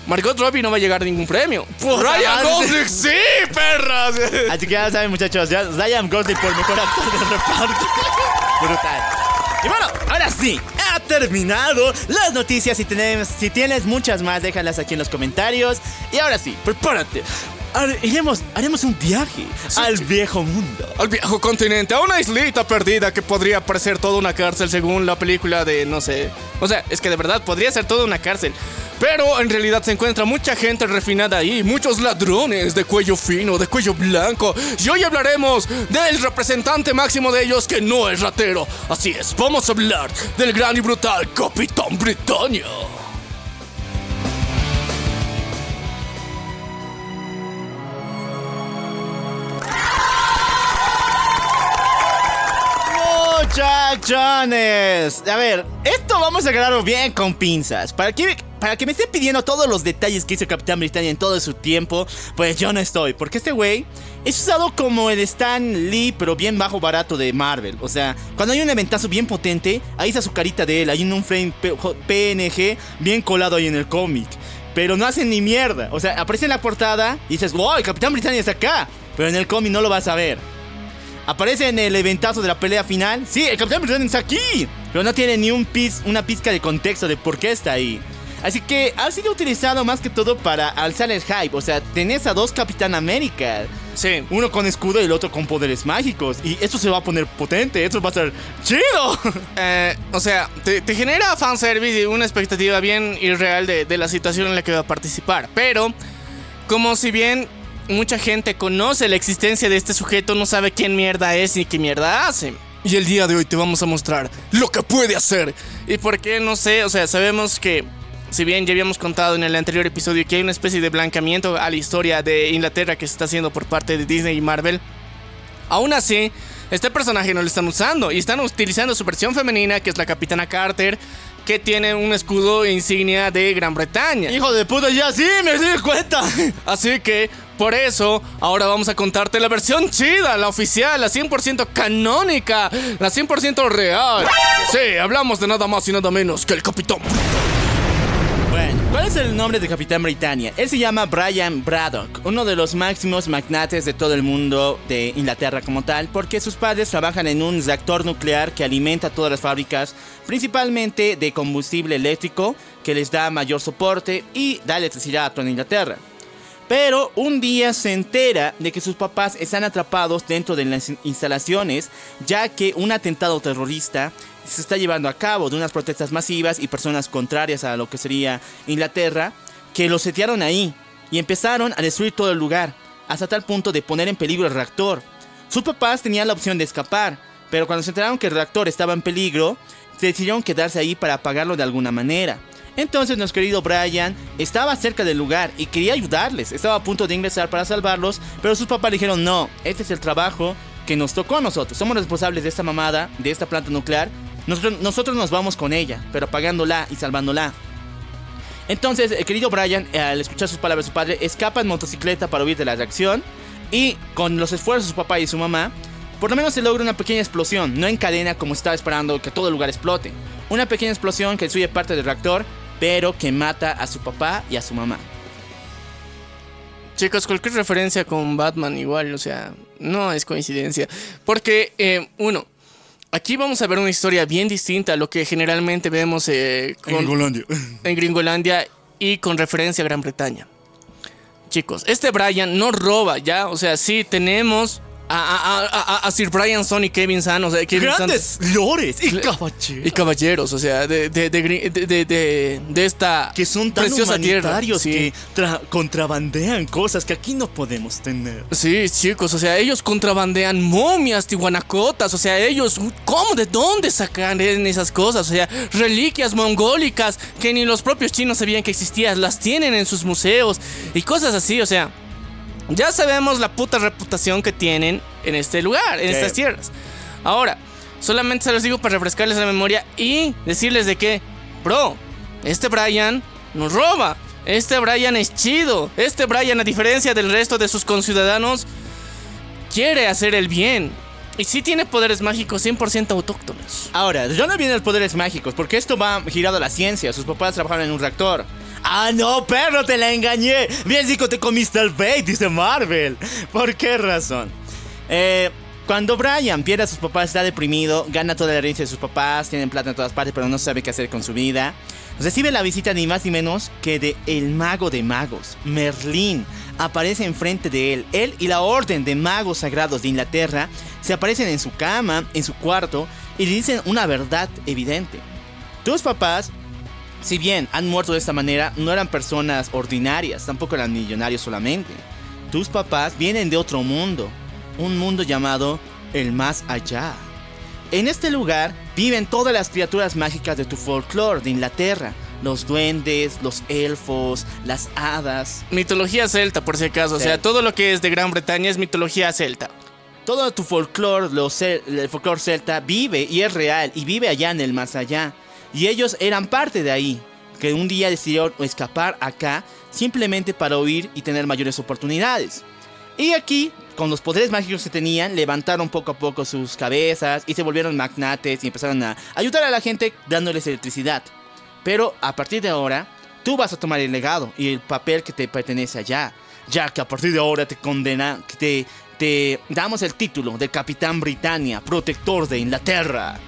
Margot Robbie no va a llegar a ningún premio. Ryan madre. Gosling, sí, perras. <laughs> Así que ya saben, muchachos, ya Ryan Gosling por mejor actor de reparto. <laughs> Brutal. Y bueno, ahora sí, ha terminado las noticias. Si, tenemos, si tienes muchas más, déjalas aquí en los comentarios. Y ahora sí, prepárate. Ahora iremos, haremos un viaje al viejo mundo. Al viejo continente, a una islita perdida que podría parecer toda una cárcel según la película de, no sé. O sea, es que de verdad podría ser toda una cárcel. Pero en realidad se encuentra mucha gente refinada ahí, muchos ladrones de cuello fino, de cuello blanco. Y hoy hablaremos del representante máximo de ellos que no es ratero. Así es, vamos a hablar del gran y brutal Capitán Britannia. Muchachones, a ver, esto vamos a agarrarlo bien con pinzas. Para que, para que me estén pidiendo todos los detalles que hizo Capitán Britannia en todo su tiempo, pues yo no estoy. Porque este güey es usado como el Stan Lee, pero bien bajo barato de Marvel. O sea, cuando hay un eventazo bien potente, ahí está su carita de él, hay un frame PNG bien colado ahí en el cómic. Pero no hacen ni mierda. O sea, aparece en la portada y dices, wow, el Capitán Britannia está acá. Pero en el cómic no lo vas a ver. Aparece en el eventazo de la pelea final. Sí, el Capitán Britannia está aquí. Pero no tiene ni un piz, una pizca de contexto de por qué está ahí. Así que ha sido utilizado más que todo para alzar el hype. O sea, tenés a dos Capitán América. Sí. Uno con escudo y el otro con poderes mágicos. Y esto se va a poner potente. Esto va a ser chido. <laughs> Eh, o sea, te, te genera fanservice y una expectativa bien irreal de, de la situación en la que va a participar. Pero, como si bien mucha gente conoce la existencia de este sujeto, no sabe quién mierda es ni qué mierda hace. Y el día de hoy te vamos a mostrar lo que puede hacer. ¿Y por qué? No sé, o sea, sabemos que... Si bien ya habíamos contado en el anterior episodio que hay una especie de blancamiento a la historia de Inglaterra que se está haciendo por parte de Disney y Marvel, Aún así, este personaje no lo están usando y están utilizando su versión femenina, que es la Capitana Carter, que tiene un escudo insignia de Gran Bretaña. Hijo de puta, ya sí, me di cuenta. Así que, por eso, ahora vamos a contarte la versión chida, la oficial, la 100% canónica, la 100% real. Sí, hablamos de nada más y nada menos que el Capitán. Bueno, ¿cuál es el nombre de Capitán Britannia? Él se llama Brian Braddock, uno de los máximos magnates de todo el mundo de Inglaterra como tal, porque sus padres trabajan en un reactor nuclear que alimenta todas las fábricas, principalmente de combustible eléctrico, que les da mayor soporte y da electricidad a toda Inglaterra. Pero un día se entera de que sus papás están atrapados dentro de las instalaciones, ya que un atentado terrorista se está llevando a cabo de unas protestas masivas y personas contrarias a lo que sería Inglaterra, que los setearon ahí y empezaron a destruir todo el lugar, hasta tal punto de poner en peligro el reactor. Sus papás tenían la opción de escapar, pero cuando se enteraron que el reactor estaba en peligro, decidieron quedarse ahí para apagarlo de alguna manera. Entonces nuestro querido Brian estaba cerca del lugar y quería ayudarles. Estaba a punto de ingresar para salvarlos, pero sus papás le dijeron, no, este es el trabajo que nos tocó a nosotros. Somos responsables de esta mamada, de esta planta nuclear. Nosotros, nos vamos con ella, pero apagándola y salvándola. Entonces, el querido Brian, al escuchar sus palabras de su padre, escapa en motocicleta para huir de la reacción. Y con los esfuerzos de su papá y su mamá, por lo menos se logra una pequeña explosión, no en cadena como estaba esperando que todo el lugar explote. Una pequeña explosión que destruye parte del reactor, pero que mata a su papá y a su mamá. Chicos, cualquier referencia con Batman igual, o sea, no es coincidencia. Porque, eh, uno, aquí vamos a ver una historia bien distinta a lo que generalmente vemos eh, con- en Gringolandia y con referencia a Gran Bretaña. Chicos, este Brian no roba, ¿ya? O sea, sí tenemos a, Sir Brian Son y Kevin San, o sea, Kevin San- Grandes lores y y caballeros. caballeros, o sea, de, de, de, de- esta Que son tan preciosa tierra. Sí. que tra- contrabandean cosas que aquí no podemos tener. Sí, chicos, o sea, ellos contrabandean momias, tihuanacotas, o sea, ellos, ¿cómo, de dónde sacan esas cosas? O sea, reliquias mongólicas que ni los propios chinos sabían que existían, las tienen en sus museos y cosas así, o sea, ya sabemos la puta reputación que tienen en este lugar, en estas tierras. Ahora, solamente se los digo para refrescarles la memoria y decirles de que, bro, este Brian nos roba. Este Brian es chido. Este Brian, a diferencia del resto de sus conciudadanos, quiere hacer el bien. Y sí tiene poderes mágicos 100% autóctonos. Ahora, ¿de dónde vienen los poderes mágicos? Porque esto va girado a la ciencia. Sus papás trabajaron en un reactor. Ah, no, perro, te la engañé. Bien dijo, te comiste el bait, dice Marvel. ¿Por qué razón? Eh, cuando Brian pierde a sus papás, está deprimido, gana toda la herencia de sus papás, tienen plata en todas partes, pero no sabe qué hacer con su vida. Recibe la visita ni más ni menos que de el mago de magos, Merlín. Aparece enfrente de él. Él y la orden de magos sagrados de Inglaterra se aparecen en su cama, en su cuarto, y le dicen una verdad evidente. Tus papás, si bien han muerto de esta manera, no eran personas ordinarias, tampoco eran millonarios solamente. Tus papás vienen de otro mundo, un mundo llamado el más allá. En este lugar viven todas las criaturas mágicas de tu folclore de Inglaterra. Los duendes, los elfos, las hadas. Mitología celta, por si acaso. O sea, todo lo que es de Gran Bretaña es mitología celta. Todo tu folclore, el folclore celta, vive y es real y vive allá en el más allá. Y ellos eran parte de ahí, que un día decidieron escapar acá simplemente para huir y tener mayores oportunidades. Y aquí, con los poderes mágicos que tenían, levantaron poco a poco sus cabezas y se volvieron magnates y empezaron a ayudar a la gente dándoles electricidad. Pero a partir de ahora, tú vas a tomar el legado y el papel que te pertenece allá. Ya que a partir de ahora te condena, te, te damos el título de Capitán Britannia, protector de Inglaterra.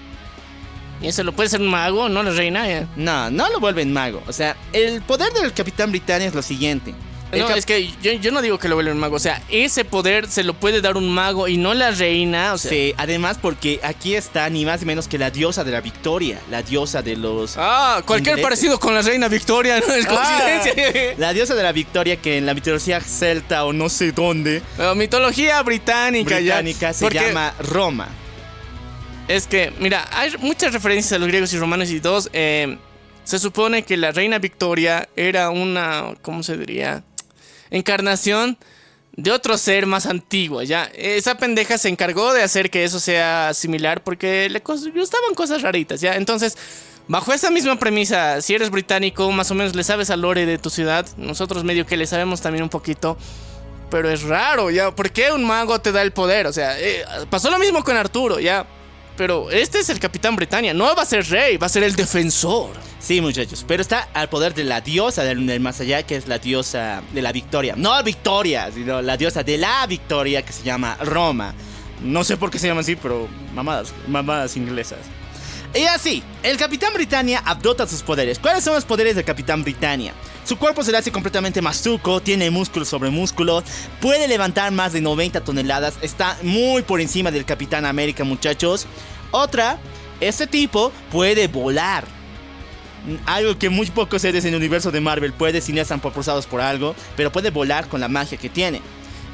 Y eso lo puede ser un mago, no la reina. eh. No, no lo vuelven mago. O sea, el poder del Capitán Britannia es lo siguiente. El No, es que yo, yo no digo que lo vuelva un mago. O sea, ese poder se lo puede dar un mago y no la reina. O sea, Sí, además porque aquí está ni más ni menos que la diosa de la victoria, la diosa de los... Ah, cualquier Ingleses. parecido con la reina Victoria, no es coincidencia. Ah, <laughs> la diosa de la victoria que en la mitología celta o no sé dónde No, mitología británica, ya. británica se Porque llama Roma. Es que, mira, hay muchas referencias a los griegos y romanos y dos. eh, se supone que la reina Victoria era una, ¿cómo se diría? Encarnación de otro ser más antiguo, ¿ya? Esa pendeja se encargó de hacer que eso sea similar porque le gustaban cosas raritas, ¿ya? Entonces, bajo esa misma premisa, si eres británico, más o menos le sabes al lore de tu ciudad. Nosotros medio que le sabemos también un poquito. Pero es raro, ¿ya? ¿Por qué un mago te da el poder? O sea, eh, pasó lo mismo con Arturo, ¿ya? Pero este es el Capitán Britannia. No va a ser rey, va a ser el defensor. Sí, muchachos, pero está al poder de la diosa del, más allá, que es la diosa de la victoria. No victoria, sino la diosa de la victoria, que se llama Roma. No sé por qué se llama así, pero mamadas, mamadas inglesas. Y así, el Capitán Britannia adopta sus poderes. ¿Cuáles son los poderes del Capitán Britannia? Su cuerpo se le hace completamente mastuco, tiene músculo sobre músculo, puede levantar más de 90 toneladas, está muy por encima del Capitán América, muchachos. Otra, este tipo puede volar. Algo que muy pocos seres en el universo de Marvel puede si no están propulsados por algo, pero puede volar con la magia que tiene.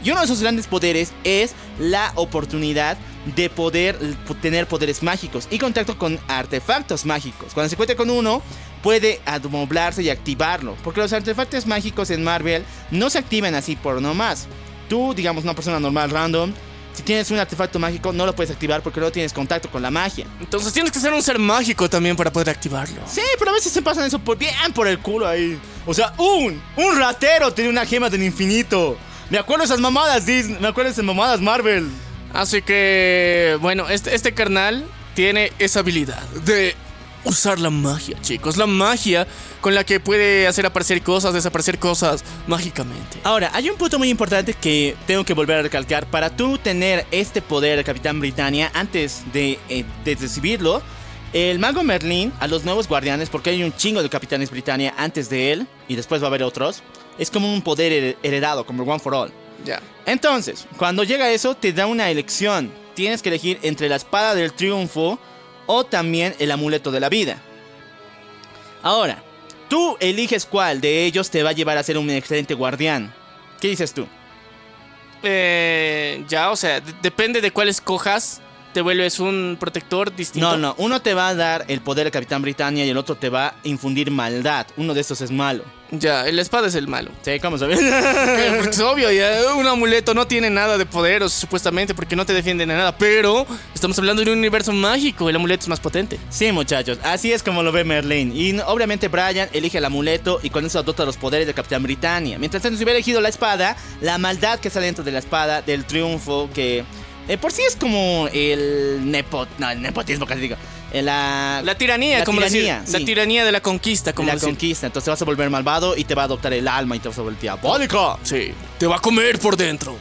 Y uno de sus grandes poderes es la oportunidad de poder tener poderes mágicos y contacto con artefactos mágicos. Cuando se encuentra con uno, puede amoblarse y activarlo. Porque los artefactos mágicos en Marvel no se activan así por nomás. Tú, digamos, una persona normal, random, si tienes un artefacto mágico, no lo puedes activar porque no tienes contacto con la magia. Entonces tienes que ser un ser mágico también para poder activarlo. Sí, pero a veces se pasan eso por bien por el culo ahí. O sea, un, un ratero tiene una gema del infinito. Me acuerdo esas mamadas Disney, me acuerdo esas mamadas Marvel. Así que, bueno, este, este carnal tiene esa habilidad de usar la magia, chicos. La magia con la que puede hacer aparecer cosas, desaparecer cosas mágicamente. Ahora, hay un punto muy importante que tengo que volver a recalcar. Para tú tener este poder Capitán Britannia, antes de, eh, de recibirlo, el mago Merlin a los nuevos guardianes, porque hay un chingo de Capitanes Britannia antes de él, y después va a haber otros, es como un poder her- heredado, como One for All. Ya. Entonces, cuando llega eso, te da una elección. Tienes que elegir entre la espada del triunfo o también el amuleto de la vida. Ahora, tú eliges cuál de ellos te va a llevar a ser un excelente guardián. ¿Qué dices tú? Eh, ya, o sea, de- depende de cuál escojas. Te vuelves un protector distinto. No, no, uno te va a dar el poder del Capitán Britannia y el otro te va a infundir maldad. Uno de estos es malo. Ya, el espada es el malo. Sí, ¿cómo sabes? <laughs> Porque es obvio, ya, un amuleto no tiene nada de poder, o supuestamente, porque no te defiende de nada. Pero estamos hablando de un universo mágico, el amuleto es más potente. Sí, muchachos, así es como lo ve Merlin. Y obviamente Brian elige el amuleto y con eso adopta los poderes del Capitán Britannia. Mientras tanto, si hubiera elegido la espada, la maldad que está dentro de la espada, del triunfo, que eh, por sí es como el nepo, no, el nepotismo casi digo. eh, la, La tiranía, La como tiranía, decir. La tiranía de la conquista, como la decir. conquista. Entonces te vas a volver malvado y te va a adoptar el alma y te vas a volver diabólico. Sí, te va a comer por dentro.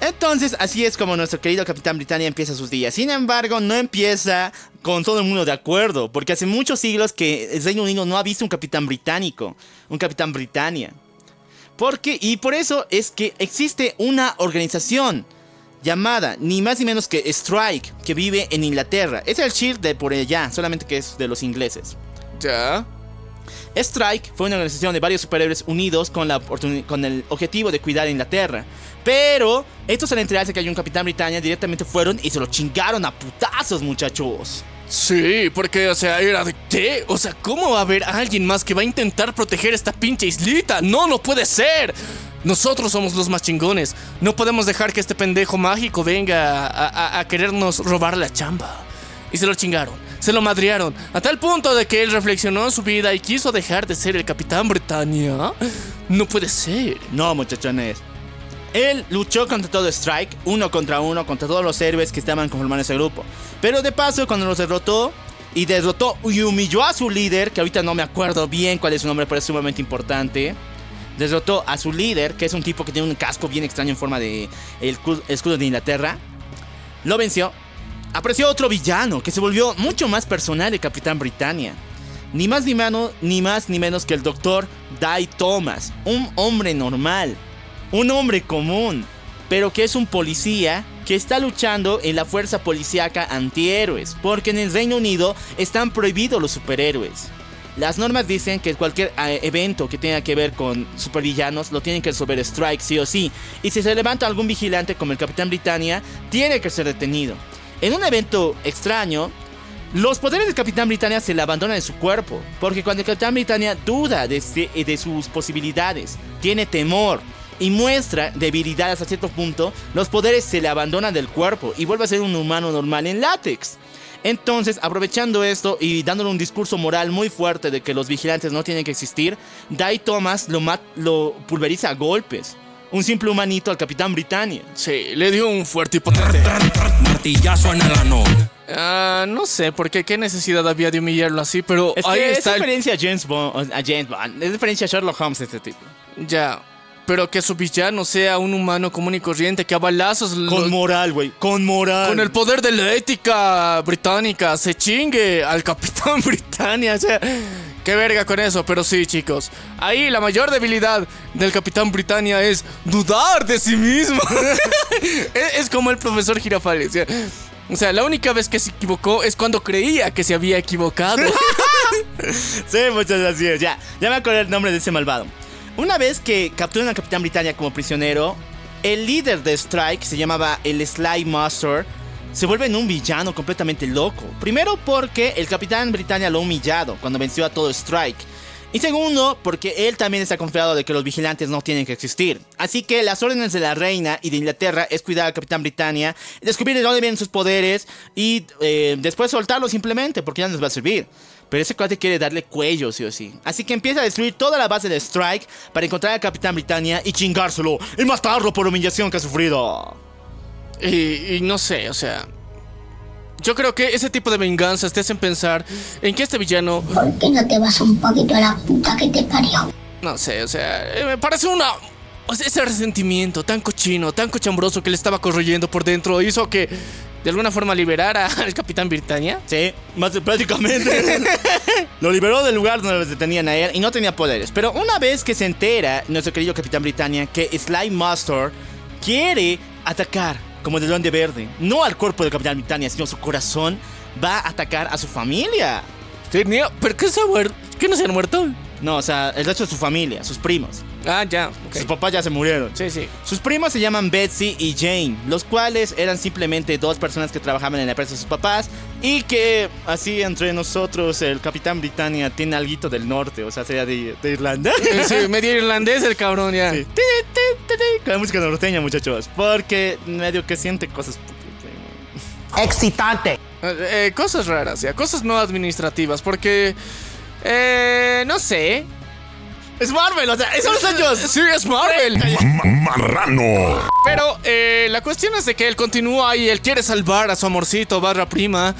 Entonces, así es como nuestro querido Capitán Britannia empieza sus días. Sin embargo, no empieza con todo el mundo de acuerdo, porque hace muchos siglos que el Reino Unido no ha visto un Capitán Británico, un Capitán Britannia. Porque, y por eso es que existe una organización llamada ni más ni menos que Strike, que vive en Inglaterra. Es el Shield de por allá, solamente que es de los ingleses. Ya. Strike fue una organización de varios superhéroes unidos con, la con el objetivo de cuidar a Inglaterra. Pero estos al enterarse que hay un Capitán Britannia directamente fueron y se lo chingaron a putazos, muchachos. Sí, porque, o sea, era de qué? O sea, ¿cómo va a haber alguien más que va a intentar proteger esta pinche islita? No, no puede ser. Nosotros somos los más chingones. No podemos dejar que este pendejo mágico venga a, querernos robar la chamba. Y se lo chingaron, se lo madrearon, a tal punto de que él reflexionó en su vida y quiso dejar de ser el Capitán Britannia. No puede ser. No, muchachones. Él luchó contra todo Strike, uno contra uno, contra todos los héroes que estaban conformando ese grupo. Pero de paso, cuando los derrotó y derrotó y humilló a su líder, que ahorita no me acuerdo bien cuál es su nombre, pero es sumamente importante. Derrotó a su líder, que es un tipo que tiene un casco bien extraño en forma de el cu- escudo de Inglaterra. Lo venció. Apareció otro villano que se volvió mucho más personal de Capitán Britannia. Ni más ni menos, ni más ni menos que el doctor Dai Thomas, un hombre normal, un hombre común, pero que es un policía que está luchando en la fuerza policíaca antihéroes, porque en el Reino Unido están prohibidos los superhéroes. Las normas dicen que cualquier eh, evento que tenga que ver con supervillanos lo tienen que resolver Strike sí o sí. Y si se levanta algún vigilante como el Capitán Britannia, tiene que ser detenido. En un evento extraño, los poderes del Capitán Britannia se le abandonan en su cuerpo, porque cuando el Capitán Britannia duda de, de sus posibilidades, tiene temor y muestra debilidad hasta cierto punto, los poderes se le abandonan del cuerpo y vuelve a ser un humano normal en látex. Entonces, aprovechando esto y dándole un discurso moral muy fuerte de que los vigilantes no tienen que existir, Dai Thomas lo, lo pulveriza a golpes. Un simple humanito al Capitán Britannia. Sí, le dio un fuerte y potente. Martillazo en el ano. Ah, no sé, porque qué necesidad había de humillarlo así, pero Es ahí que es está el referencia a James Bond, a James Bond, es referencia a Sherlock Holmes este tipo. Ya. Pero que su villano sea un humano común y corriente que a balazos lo- Con moral, güey, con moral. con el poder de la ética británica se chingue al Capitán <laughs> Britannia. O sea, qué verga con eso. Pero sí, chicos. Ahí la mayor debilidad del Capitán Britannia es dudar de sí mismo. <laughs> es, es como el profesor Girafales. O sea, la única vez que se equivocó es cuando creía que se había equivocado. <laughs> Sí, muchas gracias. Ya, ya me acordé el nombre de ese malvado. Una vez que capturan al Capitán Britannia como prisionero, el líder de Strike se llamaba el Sly Master. Se vuelve en un villano completamente loco. Primero porque el Capitán Britannia lo ha humillado cuando venció a todo Strike. Y segundo, porque él también está confiado de que los vigilantes no tienen que existir. Así que las órdenes de la reina y de Inglaterra es cuidar al Capitán Britannia, descubrir de dónde vienen sus poderes y eh, después soltarlo simplemente, porque ya no les va a servir. Pero ese cuate quiere darle cuello, sí o sí. Así que empieza a destruir toda la base de Strike para encontrar al Capitán Britannia y chingárselo y matarlo por la humillación que ha sufrido. Y, y no sé, o sea. Yo creo que ese tipo de venganzas te hacen pensar en que este villano, ¿Por qué no te vas un poquito a la puta que te parió? no sé, o sea, eh, me parece una. o sea, ese resentimiento tan cochino, tan cochambroso que le estaba corroyendo por dentro hizo que de alguna forma liberara <laughs> al Capitán Britannia. Sí, más prácticamente. <laughs> Lo liberó del lugar donde los detenían a él y no tenía poderes. Pero una vez que se entera nuestro querido Capitán Britannia que Sly Master quiere atacar como de duende verde, no al cuerpo del Capitán Britannia, sino su corazón, va a atacar a su familia. Tenía, ¿pero qué se ha muerto? ¿Qué no se han muerto? No, o sea, el resto de su familia, sus primos. Ah, ya. ok. Sus papás ya se murieron. Sí, sí. Sus primos se llaman Betsy y Jane, los cuales eran simplemente dos personas que trabajaban en la empresa de sus papás y que así entre nosotros el Capitán Britannia tiene alguito del norte, o sea, sería de, de Irlanda. <laughs> Eh, Sí, <laughs> medio irlandés el cabrón ya. Sí. Ti, ti, ti, ti, Con la música norteña, muchachos, porque medio que siente cosas. Excitante. Eh, eh, cosas raras, ya. Cosas no administrativas, porque... Eh, no sé. Es Marvel, o sea, esos muchachos. Sí, es Marvel. Ma- Marrano. Pero eh, la cuestión es de que él continúa y él quiere salvar a su amorcito barra prima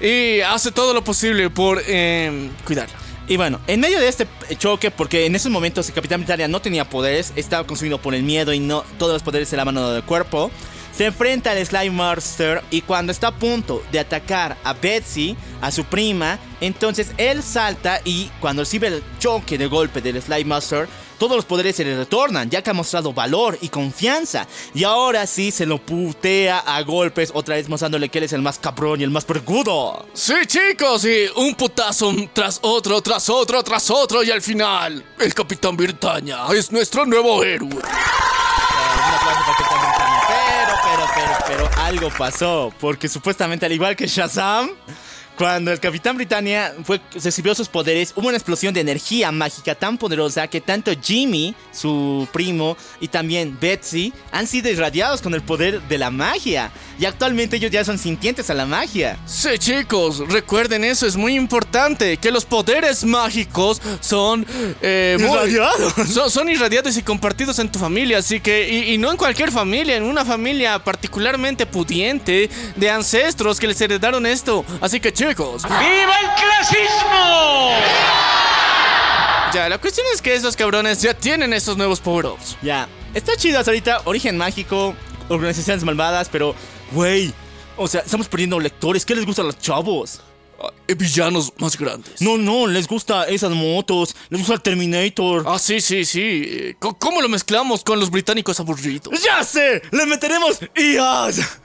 y hace todo lo posible por eh, cuidarla. Y bueno, en medio de este choque, porque en esos momentos el Capitán Britannia no tenía poderes, estaba consumido por el miedo y no todos los poderes se la mano del cuerpo, se enfrenta al Slime Monster y cuando está a punto de atacar a Betsy, a su prima, entonces él salta y cuando recibe el choque de golpe del Slime Monster, todos los poderes se le retornan, ya que ha mostrado valor y confianza. Y ahora sí se lo putea a golpes, otra vez mostrándole que él es el más cabrón y el más pergudo. Sí, chicos, y un putazo tras otro, tras otro, tras otro, y al final, el Capitán Britannia es nuestro nuevo héroe. Un aplauso para Capitán. Pero, algo pasó. Porque supuestamente, al igual que Shazam, cuando el Capitán Britannia fue, recibió sus poderes, hubo una explosión de energía mágica tan poderosa que tanto Jimmy, su primo, y también Betsy han sido irradiados con el poder de la magia. Y actualmente ellos ya son sintientes a la magia. Sí, chicos, recuerden eso, es muy importante, que los poderes mágicos son... eh, muy- Irradiados. Son, son irradiados y compartidos en tu familia, así que... Y, y no en cualquier familia, en una familia particularmente pudiente de ancestros que les heredaron esto. Así que, chicos... ¡Viva el clasismo! Ya, la cuestión es que esos cabrones ya tienen estos nuevos power-ups. Ya, está chido hasta ahorita, origen mágico, organizaciones malvadas, pero, güey, o sea, estamos perdiendo lectores. ¿Qué les gusta a los chavos? Eh, villanos más grandes. No, no, les gusta esas motos, les gusta el Terminator. Ah, sí, sí, sí. Eh, ¿Cómo lo mezclamos con los británicos aburridos? ¡Ya sé! ¡Le meteremos IAS!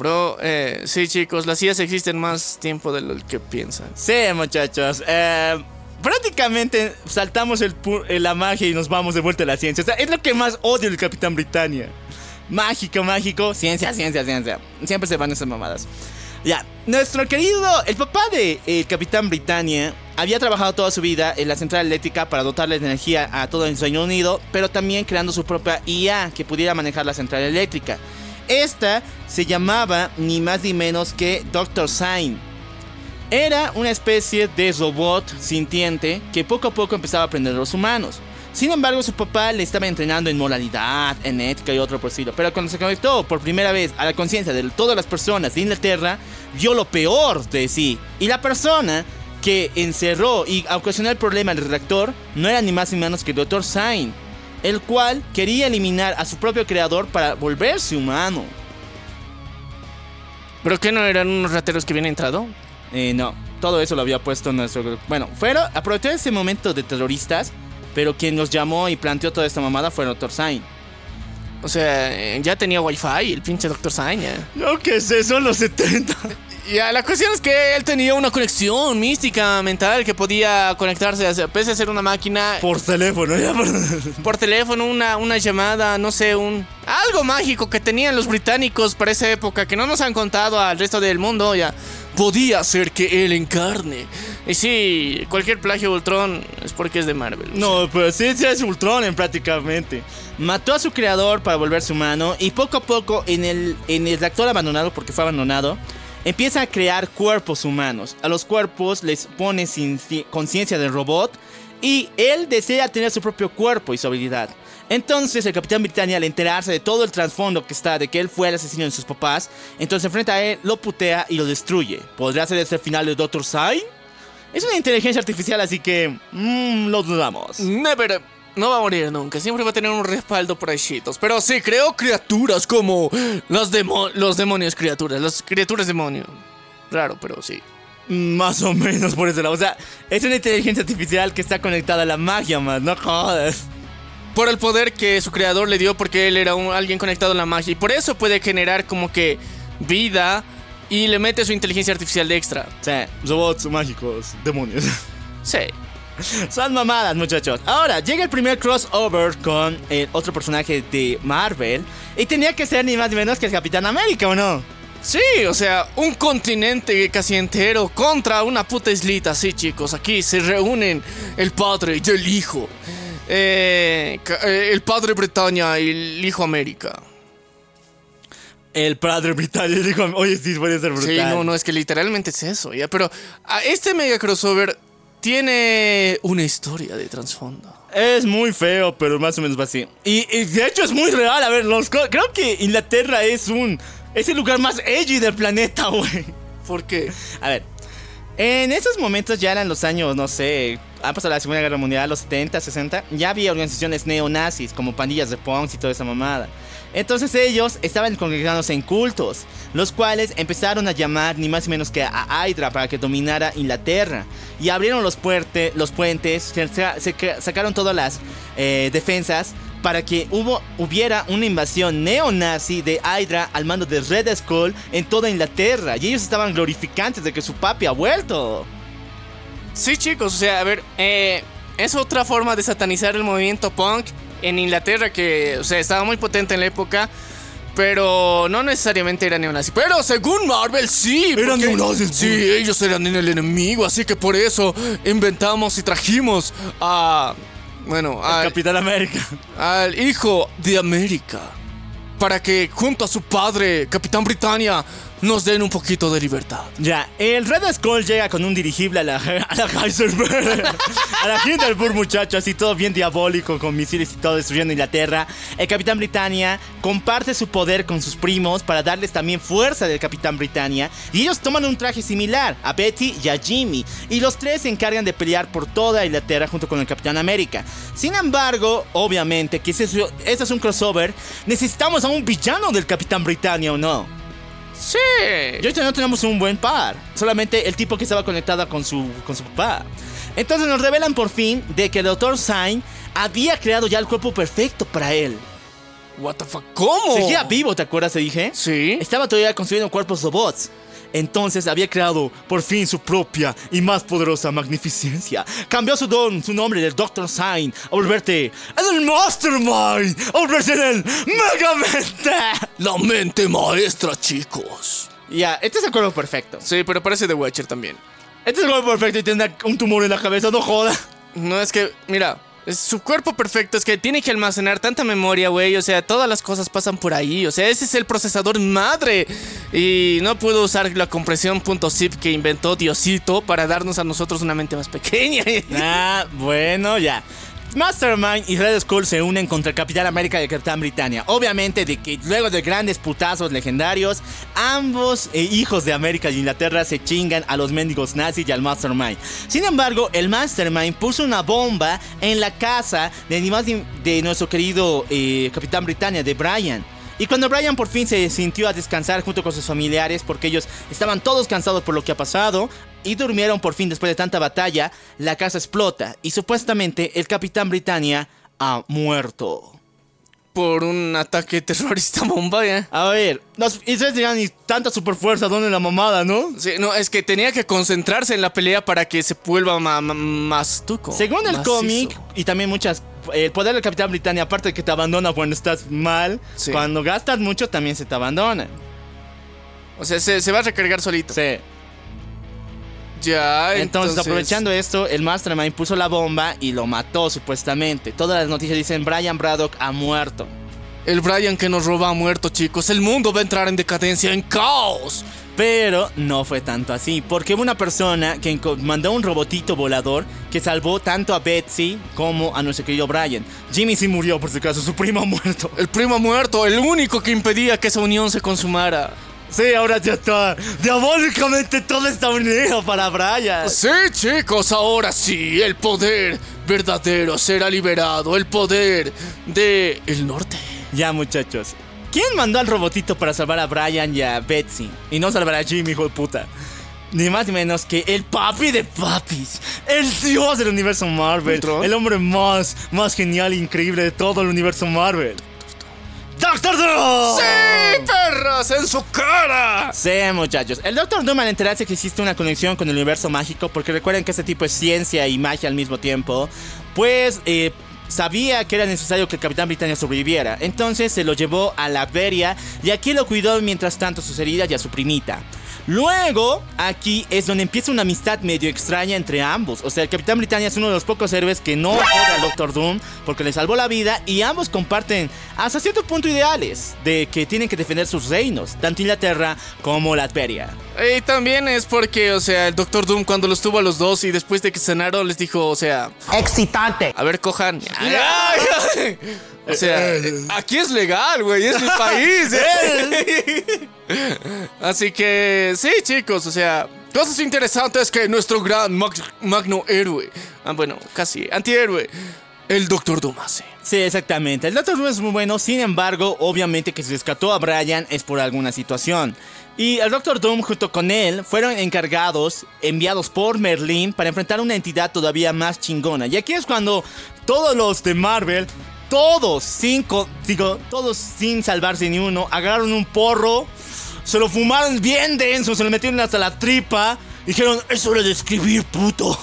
Bro, eh, sí, chicos, las IAs existen más tiempo de lo que piensan. Sí, muchachos. eh, prácticamente saltamos el eh, la magia y nos vamos de vuelta a la ciencia. O sea, es lo que más odio del Capitán Britannia. Mágico, mágico. Ciencia, ciencia, ciencia. Siempre se van esas mamadas. Ya, nuestro querido, el papá de el Capitán Britannia había trabajado toda su vida en la central eléctrica para dotarle de energía a todo el Reino Unido, pero también creando su propia IA que pudiera manejar la central eléctrica. Esta se llamaba ni más ni menos que Dr. Sign. Era una especie de robot sintiente que poco a poco empezaba a aprender los humanos. Sin embargo, su papá le estaba entrenando en moralidad, en ética y otro por estilo. Pero cuando se conectó por primera vez a la conciencia de todas las personas de Inglaterra, vio lo peor de sí. Y la persona que encerró y ocasionó el problema del reactor no era ni más ni menos que Dr. Sign, el cual quería eliminar a su propio creador para volverse humano. ¿Pero qué no eran unos rateros que habían entrado? Eh, no, todo eso lo había puesto nuestro grupo. Bueno, fueron, aprovechó ese momento de terroristas, pero quien nos llamó y planteó toda esta mamada fue el Dr. Sain. O sea, eh, ya tenía wifi el pinche Dr. Saña. Yo qué sé, son los 70. Ya, la cuestión es que él tenía una conexión mística mental que podía conectarse, a- pese a ser una máquina, Por teléfono, ya por... por teléfono, una, una llamada, no sé, un... Algo mágico que tenían los británicos para esa época que no nos han contado al resto del mundo, ya. Podía ser que él encarne. Y sí, cualquier plagio de Ultron es porque es de Marvel. No, pero sí, sí es Ultron en prácticamente. Mató a su creador para volverse humano y poco a poco en el, en el reactor abandonado, porque fue abandonado, empieza a crear cuerpos humanos. A los cuerpos les pone conciencia del robot y él desea tener su propio cuerpo y su habilidad. Entonces el Capitán Britannia al enterarse de todo el trasfondo que está de que él fue el asesino de sus papás, entonces enfrenta a él, lo putea y lo destruye. ¿Podría ser ese el final de Doctor Sign? Es una inteligencia artificial, así que mmm, lo dudamos. Never. No va a morir nunca, siempre va a tener un respaldo por ahí chitos. Pero sí, creó criaturas como los, demo- los demonios criaturas, las criaturas demonio. Raro, pero sí. Más o menos por ese lado. O sea, es una inteligencia artificial que está conectada a la magia, man. No jodas. Por el poder que su creador le dio porque él era un- alguien conectado a la magia. Y por eso puede generar como que vida y le mete su inteligencia artificial de extra. Sea, robots mágicos, demonios. Sí. <laughs> Son mamadas, muchachos. Ahora, llega el primer crossover con el otro personaje de Marvel. Y tenía que ser ni más ni menos que el Capitán América, ¿o no? Sí, o sea, un continente casi entero contra una puta islita. Sí, chicos, aquí se reúnen el padre y el hijo. Eh, eh, el padre Bretaña y el hijo América. El padre británico dijo, oye, sí, puede ser brutal. Sí, no, no, es que literalmente es eso, ya. Pero ah, este mega crossover tiene una historia de trasfondo. Es muy feo, pero más o menos va así. Y, y de hecho es muy real. A ver, los, creo que Inglaterra es un... Es el lugar más edgy del planeta, <laughs> güey. ¿Por qué? A ver, en esos momentos ya eran los años, no sé, ha pasado la Segunda Guerra Mundial, los 70, 60, ya había organizaciones neonazis como pandillas de punks y toda esa mamada. Entonces ellos estaban congregándose en cultos, los cuales empezaron a llamar ni más ni menos que a Hydra para que dominara Inglaterra. Y abrieron los, puerte- los puentes, se, sacaron todas las eh, defensas para que hubo, hubiera una invasión neonazi de Hydra al mando de Red Skull en toda Inglaterra. Y ellos estaban glorificantes de que su papi ha vuelto. Sí, chicos, o sea, a ver, eh, es otra forma de satanizar el movimiento punk en Inglaterra que, o sea, estaba muy potente en la época. Pero no necesariamente era neonazi. Pero según Marvel, sí. Eran neonazis, Sí, pues. ellos eran el enemigo. Así que por eso inventamos y trajimos a. Bueno, al, Capitán América. al hijo de América. Para que junto a su padre, Capitán Britannia, nos den un poquito de libertad. Ya, el Red Skull llega con un dirigible a la, a la Heisenberg. <laughs> a la Hindenburg, muchachos, así todo bien diabólico, con misiles y todo destruyendo Inglaterra. El Capitán Britannia comparte su poder con sus primos para darles también fuerza del Capitán Britannia. Y ellos toman un traje similar a Betty y a Jimmy. Y los tres se encargan de pelear por toda Inglaterra junto con el Capitán América. Sin embargo, obviamente, que eso es un crossover, necesitamos a un villano del Capitán Britannia o no. Sí. Y ahorita no tenemos un buen par. Solamente el tipo que estaba conectado con su, con su papá. Entonces nos revelan por fin de que el Dr. Sign había creado ya el cuerpo perfecto para él. What the fuck? ¿Cómo? Seguía vivo, ¿te acuerdas? Te dije. Sí. Estaba todavía construyendo cuerpos robots. Entonces había creado por fin su propia y más poderosa magnificencia. Cambió su don, su nombre del Dr. Sign a volverte en el Mastermind, a volverse en el Megamente. <laughs> La mente maestra, chicos. Ya, este es el cuerpo perfecto. Sí, pero parece The Watcher también. Este es el cuerpo perfecto y tiene un tumor en la cabeza, no joda. No, es que, mira, su cuerpo perfecto es que tiene que almacenar tanta memoria, güey. O sea, todas las cosas pasan por ahí. O sea, ese es el procesador madre. Y no pudo usar la compresión .zip que inventó Diosito para darnos a nosotros una mente más pequeña. <laughs> Ah, bueno, ya. Mastermind y Red Skull se unen contra el Capitán América y el Capitán Britannia. Obviamente de que luego de grandes putazos legendarios, ambos eh, hijos de América y Inglaterra se chingan a los mendigos nazis y al Mastermind. Sin embargo, el Mastermind puso una bomba en la casa de, de nuestro querido eh, Capitán Britannia, de Brian. Y cuando Brian por fin se sintió a descansar junto con sus familiares, porque ellos estaban todos cansados por lo que ha pasado, y durmieron por fin después de tanta batalla, la casa explota y supuestamente el Capitán Britannia ha muerto. Por un ataque terrorista bomba, ¿ya? A ver, los ustedes dirán, y tanta superfuerza, ¿dónde la mamada, no? Sí, no, es que tenía que concentrarse en la pelea para que se vuelva ma- ma- más tuco. Según el cómic, y también muchas. El poder del Capitán Britannia, aparte de que te abandona cuando estás mal, Sí. cuando gastas mucho también se te abandona. O sea, se, se va a recargar solito. Sí. Ya, Entonces, aprovechando esto, el Mastermind puso la bomba y lo mató supuestamente. Todas las noticias dicen Brian Braddock ha muerto. El Brian que nos roba ha muerto, chicos. El mundo va a entrar en decadencia, en caos. Pero no fue tanto así, porque hubo una persona que mandó un robotito volador que salvó tanto a Betsy como a nuestro querido Brian. Jimmy sí murió, por si acaso, su primo ha muerto. El primo ha muerto, el único que impedía que esa unión se consumara. Sí, ahora ya está. Diabólicamente todo está unido para Brian. Sí, chicos, ahora sí, el poder verdadero será liberado. El poder de el norte. Ya, muchachos. ¿Quién mandó al robotito para salvar a Brian y a Betsy? Y no salvar a Jimmy, hijo de puta. Ni más ni menos que el papi de papis. El dios del universo Marvel. Ultron. El hombre más, más genial e increíble de todo el universo Marvel. ¡Doctor Doom! ¡Sí, perros! ¡En su cara! Sí, muchachos. El Doctor Doom al enterarse que existe una conexión con el universo mágico, porque recuerden que este tipo es ciencia y magia al mismo tiempo, pues eh, sabía que era necesario que el Capitán Britannia sobreviviera. Entonces se lo llevó a la Beria y aquí lo cuidó mientras tanto sus heridas y a su primita. Luego, aquí es donde empieza una amistad medio extraña entre ambos. O sea, el Capitán Britannia es uno de los pocos héroes que no odia al Doctor Doom porque le salvó la vida y ambos comparten hasta cierto punto ideales de que tienen que defender sus reinos, tanto Inglaterra como Latveria. Y también es porque, o sea, el Doctor Doom cuando los tuvo a los dos y después de que cenaron les dijo, o sea... Excitante. A ver, cojan. <laughs> O sea, aquí es legal, güey, es mi <laughs> país. ¿eh? <laughs> Así que, sí, chicos, o sea, cosas interesantes que nuestro gran mag- magno héroe, ah, bueno, casi antihéroe, el Doctor Doom hace. Sí, exactamente. El Doctor Doom es muy bueno, sin embargo, obviamente que se rescató a Brian es por alguna situación. Y el Doctor Doom junto con él fueron encargados, enviados por Merlin para enfrentar una entidad todavía más chingona. Y aquí es cuando todos los de Marvel, todos, cinco, digo, todos sin salvarse ni uno, agarraron un porro, se lo fumaron bien denso, se lo metieron hasta la tripa, y dijeron, es hora de escribir, puto.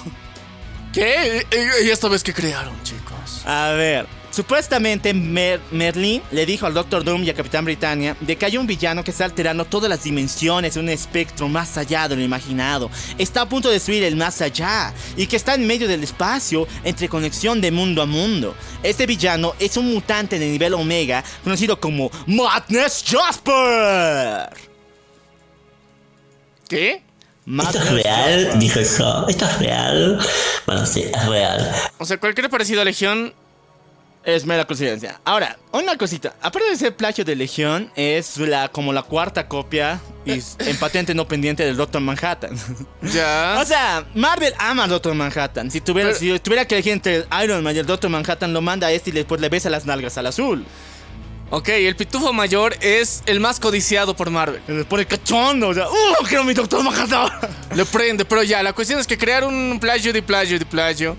¿Qué? ¿Y- ¿Y esta vez qué crearon, chicos? A ver, supuestamente Mer- Merlin le dijo al Doctor Doom y a Capitán Britannia de que hay un villano que está alterando todas las dimensiones de un espectro más allá de lo imaginado. Está a punto de destruir el más allá y que está en medio del espacio entre conexión de mundo a mundo. Este villano es un mutante de nivel Omega conocido como Madness Jasper. ¿Qué? ¿Esto es real? Jasper. Dijo yo. ¿Esto es real? Bueno, sí, es real. O sea, cualquier parecido a Legión Es mera coincidencia. Ahora, una cosita. Aparte de ser plagio de Legión, es la como la cuarta copia y <laughs> en patente no pendiente del Doctor Manhattan. <laughs> ya. o sea, Marvel ama al Doctor Manhattan. Si tuviera, Pero- si tuviera que elegir entre Iron Man y el Doctor Manhattan, lo manda a este y después le besa las nalgas al azul. Ok, el pitufo mayor es el más codiciado por Marvel. Le pone cachondo. O sea, ¡uh! ¡Quiero mi Doctor Manhattan! Le prende, pero ya, la cuestión es que crear un plagio de plagio de plagio,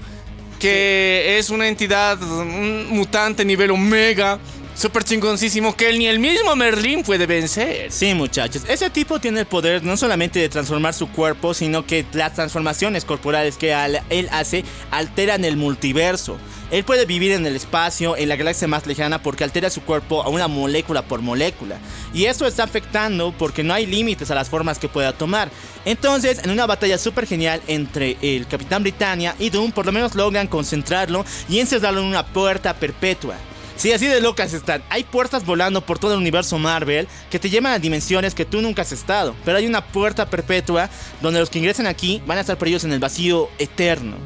que es una entidad, un mutante nivel omega, súper chingoncísimo, que ni el mismo Merlin puede vencer. Sí, muchachos. Ese tipo tiene el poder no solamente de transformar su cuerpo, sino que las transformaciones corporales que él hace alteran el multiverso. Él puede vivir en el espacio, en la galaxia más lejana, porque altera su cuerpo a una molécula por molécula. Y esto está afectando porque no hay límites a las formas que pueda tomar. Entonces, en una batalla súper genial entre el Capitán Britannia y Doom, por lo menos logran concentrarlo y encerrarlo en una puerta perpetua. Sí, así de locas están. Hay puertas volando por todo el universo Marvel que te llevan a dimensiones que tú nunca has estado. Pero hay una puerta perpetua donde los que ingresen aquí van a estar perdidos en el vacío eterno.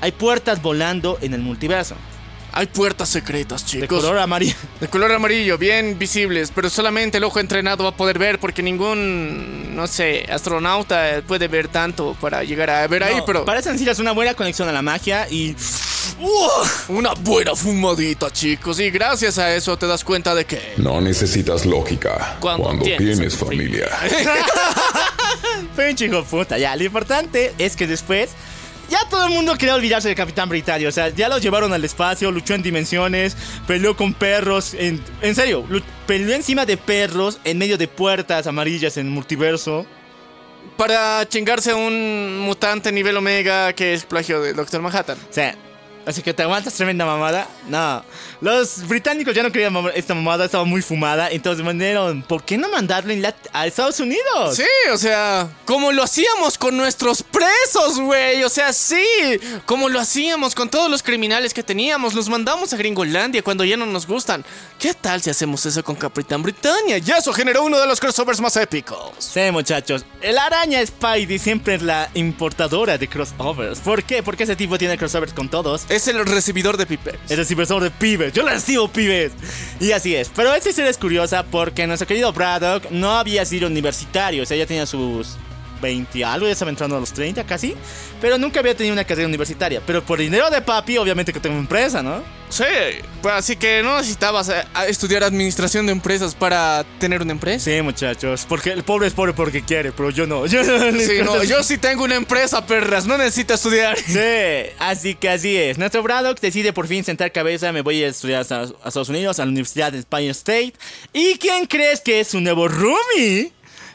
Hay puertas volando en el multiverso. Hay puertas secretas, De chicos. color amarillo. De color amarillo, bien visibles, pero solamente el ojo entrenado va a poder ver porque ningún, no sé, astronauta puede ver tanto para llegar a ver ahí, pero Parecen decir es una buena conexión a la magia y... una buena fumadita, chicos, y gracias a eso te das cuenta de que No necesitas lógica Cuando cuando, tienes tienes, familia. <laughs> Fue un chico puta, ya. Lo importante es que después. Ya todo el mundo quería olvidarse del Capitán Britannia. O sea, ya lo llevaron al espacio, luchó en dimensiones, peleó con perros. En, en serio, peleó encima de perros en medio de puertas amarillas en el multiverso. para chingarse a un mutante nivel omega que es plagio de Doctor Manhattan. O sea, así que te aguantas tremenda mamada. No, los británicos ya no querían mama- esta mamada, estaba muy fumada. Entonces mandaron, ¿por qué no la- a Estados Unidos? Sí, o sea, como lo hacíamos con nuestros presos, güey. O sea, sí, como lo hacíamos con todos los criminales que teníamos. Los mandamos a Gringolandia cuando ya no nos gustan. ¿Qué tal si hacemos eso con Capitán Britannia? Y eso generó uno de los crossovers más épicos. Sí, muchachos. El araña Spidey siempre es la importadora de crossovers. ¿Por qué? Porque ese tipo tiene crossovers con todos. Es el recibidor de pipes. Es el inversor de pibes. Yo recibo pibes. Y así es. Pero esta historia es curiosa porque nuestro querido Braddock no había sido universitario. O sea, ya tenía sus 20 algo, ya estaba entrando a los 30 casi. Pero nunca había tenido una carrera universitaria. Pero por dinero de papi, obviamente que tengo empresa, ¿no? Sí, pues así que no necesitabas eh, estudiar administración de empresas para tener una empresa. Sí, muchachos. Porque el pobre es pobre porque quiere, pero yo no. <laughs> Yo, no, Sí, no, yo sí tengo una empresa, perras, no necesito estudiar. <laughs> Sí, así que así es. Nuestro Braddock decide por fin sentar cabeza. Me voy a estudiar a, a Estados Unidos, a la Universidad de Spine State. ¿Y quién crees que es su nuevo roomie?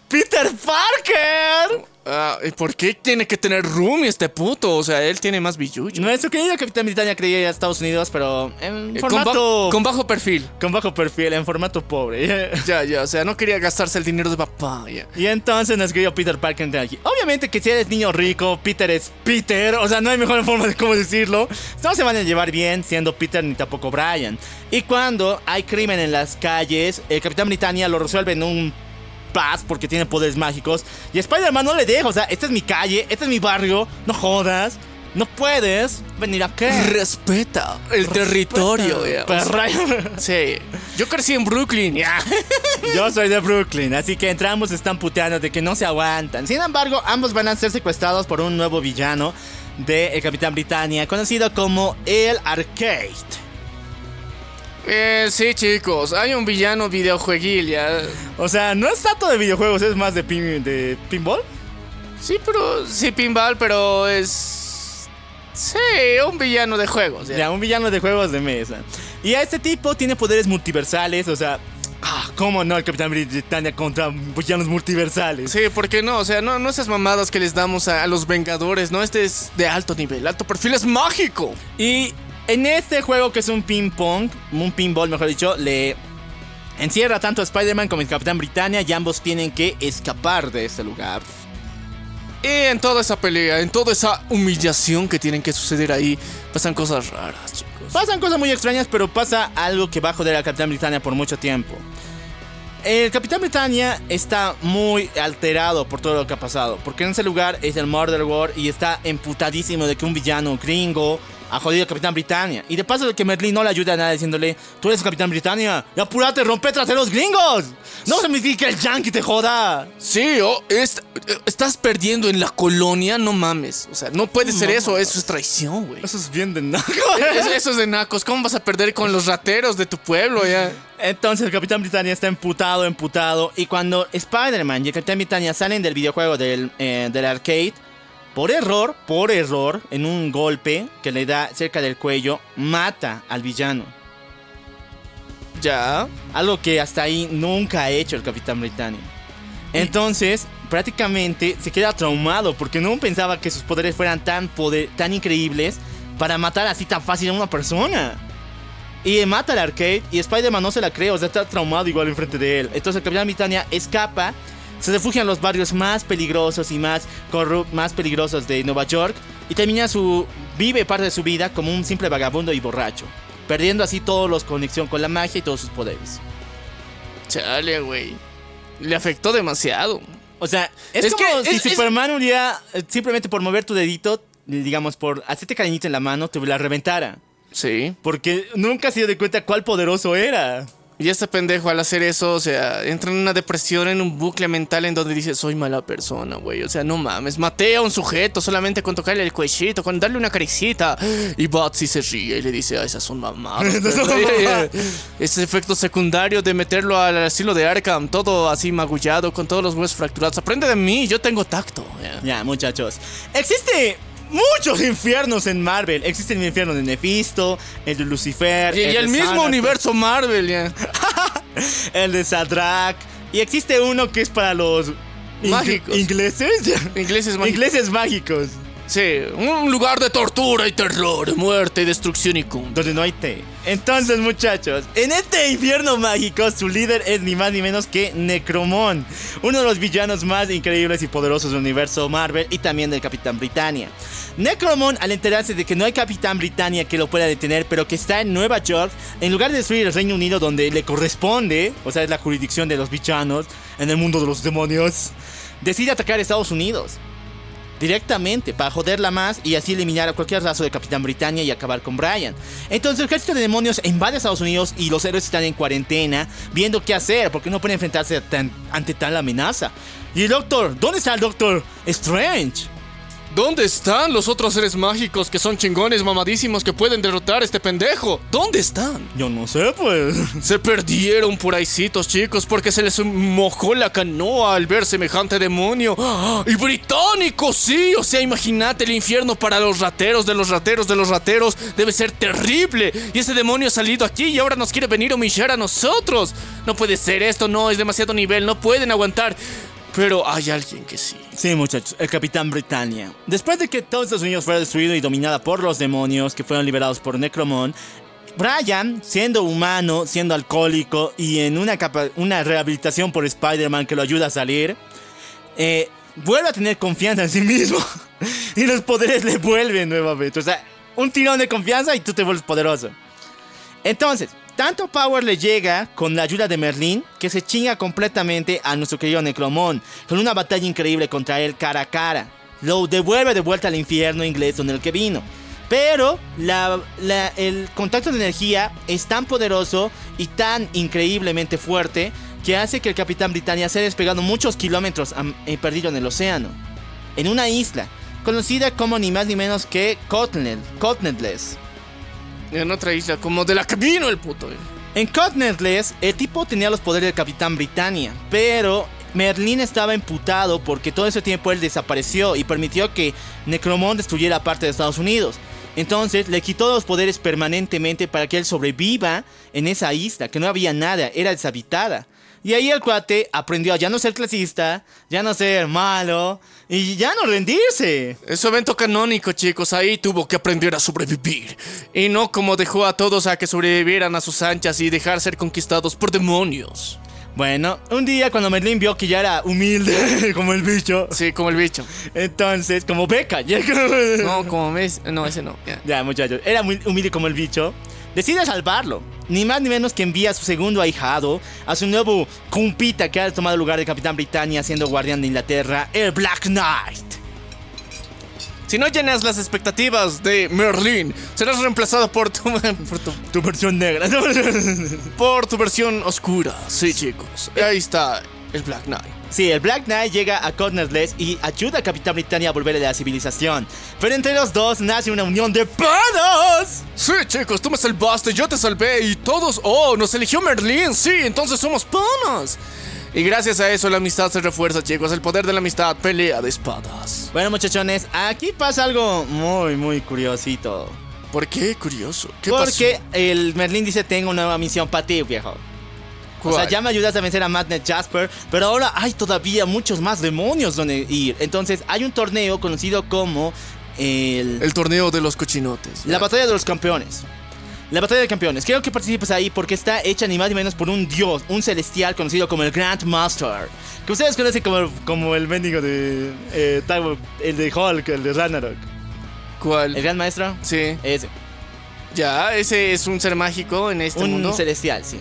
¡Peter Parker! Ah, ¿y ¿Por qué tiene que tener roomie este puto? O sea, él tiene más billuyo. Nuestro querido Capitán Britannia quería ir a Estados Unidos, pero en Eh, con, formato. con bajo perfil. con bajo perfil, en formato pobre. <laughs> Ya, ya, o sea, no quería gastarse el dinero de papá, ya. Y entonces nos querido Peter Parker entra aquí. Obviamente que si eres niño rico, Peter es Peter. O sea, no hay mejor <laughs> forma de cómo decirlo. No se van a llevar bien siendo Peter ni tampoco Brian. Y cuando hay crimen en las calles, el Capitán Britannia lo resuelve en un porque tiene poderes mágicos. Y Spider-Man no le deja. O sea, esta es mi calle, este es mi barrio. No jodas. No puedes venir acá. Respeta el territorio, ya. Perra. <laughs> Sí. Yo crecí en Brooklyn, ya. <laughs> Yo soy de Brooklyn, así que entre ambos están puteando de que no se aguantan. Sin embargo, ambos van a ser secuestrados por un nuevo villano de el Capitán Britannia, conocido como el Arcade. Eh, sí, chicos, hay un villano videojueguil, ya. O sea, no es tanto de videojuegos, es más de, pin- de pinball. Sí, pero. Sí, pinball, pero es. Sí, un villano de juegos, ya. Ya, un villano de juegos de mesa. Y a este tipo tiene poderes multiversales, o sea, ah, ¿cómo no el Capitán Britannia contra villanos multiversales? Sí, ¿por qué no? O sea, no, no esas mamadas que les damos a, a los Vengadores, ¿no? Este es de alto nivel, alto perfil, es mágico. Y en este juego que es un ping pong, un pinball mejor dicho, le encierra tanto a Spider-Man como el Capitán Britannia y ambos tienen que escapar de este lugar. Y en toda esa pelea, en toda esa humillación que tienen que suceder ahí, pasan cosas raras, chicos. Pasan cosas muy extrañas, pero pasa algo que va a joder al Capitán Britannia por mucho tiempo. El Capitán Britannia está muy alterado por todo lo que ha pasado, porque en ese lugar es el Murder War y está emputadísimo de que un villano gringo ha jodido al Capitán Britannia. Y de paso de que Merlin no le ayuda a nada diciéndole, tú eres el Capitán Britannia, y apúrate, rompe tras de los gringos. No se me diga que el Yankee te joda. Sí, oh, est- estás perdiendo en la colonia, no mames. O sea, no puede ser eso, eso es traición, güey. Eso es bien de naco. <laughs> Eso, eso es de nacos. ¿Cómo vas a perder con los rateros de tu pueblo ya? Entonces el Capitán Britannia está emputado, emputado. Y cuando Spider-Man y el Capitán Britannia salen del videojuego del, eh, del arcade, por error, por error, en un golpe que le da cerca del cuello, mata al villano. Ya. Algo que hasta ahí nunca ha hecho el Capitán Britannia. Entonces, prácticamente se queda traumado porque no pensaba que sus poderes fueran tan, poder, tan increíbles para matar así tan fácil a una persona. Y mata al arcade y Spider-Man no se la cree, o sea, está traumado igual enfrente de él. Entonces el Capitán Britannia escapa, se refugia en los barrios más peligrosos y más, más peligrosos de Nueva York y termina su... vive parte de su vida como un simple vagabundo y borracho, perdiendo así todos los conexión con la magia y todos sus poderes. Chale, güey. Le afectó demasiado. O sea, es, Es como que si es- es- Superman un día, simplemente por mover tu dedito, digamos, por hacerte cariñito en la mano, te la reventara. Sí. Porque nunca se dio de cuenta cuál poderoso era. Y este pendejo al hacer eso, o sea, entra en una depresión, en un bucle mental en donde dice, soy mala persona, güey. O sea, no mames, maté a un sujeto solamente con tocarle el cuellito, con darle una caricita. Y Batsy se ríe y le dice, ah, esas son mamadas. <laughs> Ese efecto secundario de meterlo al asilo de Arkham, todo así magullado, con todos los huesos fracturados. Aprende de mí, yo tengo tacto. ya. Ya, muchachos. Existe muchos infiernos en Marvel. Existe el infierno de Nefisto, el de Lucifer. Y, y el mismo universo Marvel, ya. <laughs> El de Sadrak. Y existe uno que es para los... Mágicos. ¿Ingleses? <laughs> Ingleses mágicos. Ingleses mágicos. Sí, un lugar de tortura y terror, muerte y destrucción y cum. Donde no hay té. Entonces, muchachos, en este infierno mágico, su líder es ni más ni menos que Necromón, uno de los villanos más increíbles y poderosos del universo Marvel y también del Capitán Britannia. Necromón, al enterarse de que no hay Capitán Britannia que lo pueda detener, pero que está en Nueva York, en lugar de destruir el Reino Unido donde le corresponde, o sea, es la jurisdicción de los villanos en el mundo de los demonios, decide atacar a Estados Unidos. Directamente para joderla más y así eliminar a cualquier raso de Capitán Britannia y acabar con Brian. Entonces el ejército de demonios invade Estados Unidos y los héroes están en cuarentena viendo qué hacer porque no pueden enfrentarse a tan- ante tal amenaza. Y el doctor, ¿dónde está el doctor Strange? ¿Dónde están los otros seres mágicos que son chingones mamadísimos que pueden derrotar a este pendejo? ¿Dónde están? Yo no sé, pues. Se perdieron por ahícitos, chicos, porque se les mojó la canoa al ver semejante demonio. ¡Ah! ¡Y británico, sí! O sea, imagínate el infierno para los rateros de los rateros de los rateros. Debe ser terrible. Y ese demonio ha salido aquí y ahora nos quiere venir a humillar a nosotros. No puede ser esto, no, es demasiado nivel, no pueden aguantar. Pero hay alguien que sí. Sí, muchachos, el Capitán Britannia. Después de que todo Estados Unidos fuera destruido y dominada por los demonios que fueron liberados por Necromon, Brian, siendo humano, siendo alcohólico y en una rehabilitación por Spider-Man que lo ayuda a salir, eh, vuelve a tener confianza en sí mismo. <laughs> y los poderes le vuelven nuevamente. O sea, un tirón de confianza y tú te vuelves poderoso. Entonces, tanto power le llega con la ayuda de Merlin que se chinga completamente a nuestro querido Necromon con una batalla increíble contra él cara a cara. Lo devuelve de vuelta al infierno inglés donde el que vino. Pero el contacto de energía es tan poderoso y tan increíblemente fuerte que hace que el Capitán Britannia sea despegado muchos kilómetros am- eh, perdido en el océano. En una isla, conocida como ni más ni menos que Cotnetless. En otra isla, como de la que vino el puto. eh. En Cotnetless, el tipo tenía los poderes del Capitán Britannia, pero Merlin estaba emputado porque todo ese tiempo él desapareció y permitió que Necromon destruyera parte de Estados Unidos. Entonces le quitó los poderes permanentemente para que él sobreviva en esa isla, que no había nada, era deshabitada. Y ahí el cuate aprendió a ya no ser clasista, ya no ser malo y ya no rendirse. Es su evento canónico, chicos. Ahí tuvo que aprender a sobrevivir. Y no como dejó a todos a que sobrevivieran a sus anchas y dejar ser conquistados por demonios. Bueno, un día cuando Merlin vio que ya era humilde <laughs> como el bicho, Sí, como el bicho. entonces como Beca, No, como ves. No, ese no. ya. Ya, muchachos, era muy humilde como el bicho. Decide salvarlo. Ni más ni menos que envía a su segundo ahijado, a su nuevo compita que ha tomado el lugar de Capitán Britannia siendo guardián de Inglaterra, el Black Knight. Si no llenas las expectativas de Merlin, serás reemplazado por tu, <laughs> tu, versión negra. <laughs> por tu versión oscura. Sí, chicos. Ahí está el Black Knight. Sí, el Black Knight llega a Cotnetless y ayuda a Capitán Britannia a volver a la civilización. Pero entre los dos nace una unión de panos. Sí, chicos, tú me salvaste, yo te salvé y todos, oh, nos eligió Merlin, sí, entonces somos panas. Y gracias a eso la amistad se refuerza, chicos, el poder de la amistad, pelea de espadas. Bueno, muchachones, aquí pasa algo muy, muy curiosito. ¿Por qué? Curioso. ¿Qué Porque el Merlin dice, tengo una nueva misión para ti, viejo. O sea, ya me ayudas a vencer a Madnet Jasper, pero ahora hay todavía muchos más demonios donde ir. Entonces, hay un torneo conocido como el, El torneo de los cochinotes. la batalla de los campeones. La batalla de campeones. Quiero que participes ahí porque está hecha ni más ni menos por un dios, un celestial conocido como el Grand Master. Que ustedes conocen como, como el mendigo de. eh, el de Hulk, el de Ragnarok. ¿Cuál? ¿El Gran Maestro? Sí. Ese. Ya, ese es un ser mágico en este un mundo. celestial, sí.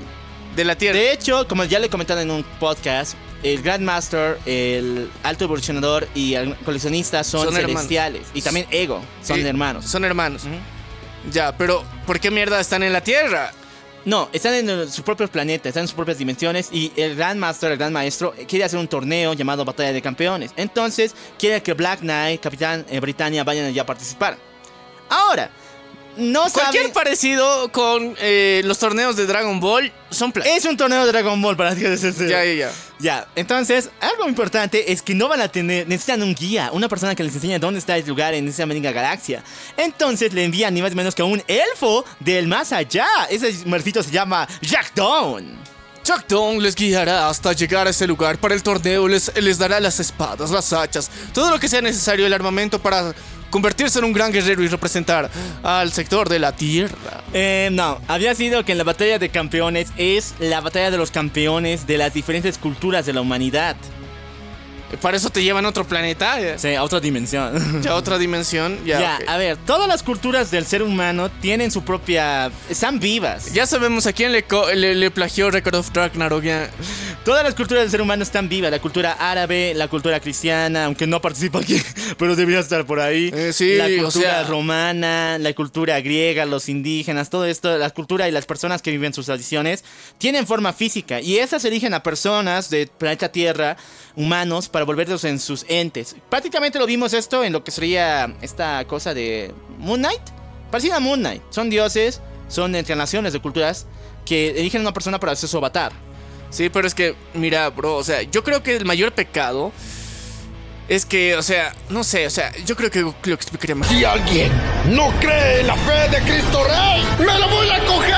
De la Tierra. De hecho, como ya le comentaron en un podcast, el Grandmaster, el Alto Evolucionador y el coleccionista son, Son hermanos. celestiales. Y también Ego, son Sí, hermanos. Son hermanos. Ya, pero ¿por qué mierda están en la Tierra? No, están en sus propios planetas, están en sus propias dimensiones y el Grandmaster, el Gran Maestro, eh, quiere hacer un torneo llamado Batalla de Campeones. Entonces, quiere que Black Knight, Capitán eh, Britannia vayan allá a participar. Ahora, no Cualquier saben... parecido con eh, los torneos de Dragon Ball son pla- Es un torneo de Dragon Ball para que Ya, ya, ya. Ya, entonces, algo importante es que no van a tener, necesitan un guía, una persona que les enseñe dónde está el lugar en esa mendiga galaxia. Entonces le envían ni más ni menos que a un elfo del más allá. Ese muertito se llama Jack Dawn. Chuck Dong les guiará hasta llegar a ese lugar. Para el torneo les, les dará las espadas, las hachas, todo lo que sea necesario, el armamento para convertirse en un gran guerrero y representar al sector de la Tierra. Eh, no, había sido que en la batalla de campeones es la batalla de los campeones de las diferentes culturas de la humanidad. Para eso te llevan a otro planeta, Sí, a otra dimensión. ya a otra dimensión. Ya, Ya, a ver, todas las culturas del ser humano tienen su propia... Están vivas. Ya sabemos a quién le, co- le, le plagió Record of Ragnarok. Todas las culturas del ser humano están vivas. La cultura árabe, la cultura cristiana, aunque no participa aquí, <laughs> pero debería estar por ahí. Eh, sí, la o cultura sea- romana, la cultura griega, los indígenas, todo esto, la cultura y las personas que viven sus tradiciones tienen forma física. Y esas eligen a personas del planeta Tierra, humanos, para volverlos en sus entes. Prácticamente lo vimos esto en lo que sería esta cosa de Moon Knight. Parecida a Moon Knight. Son dioses, son encarnaciones de culturas que eligen a una persona para hacer su avatar. Sí, pero es que, mira, bro, o sea, yo creo que el mayor pecado es que, o sea, no sé, o sea, yo creo que lo explicaría más. Si alguien no cree en la fe de Cristo Rey, ¡me lo voy a coger!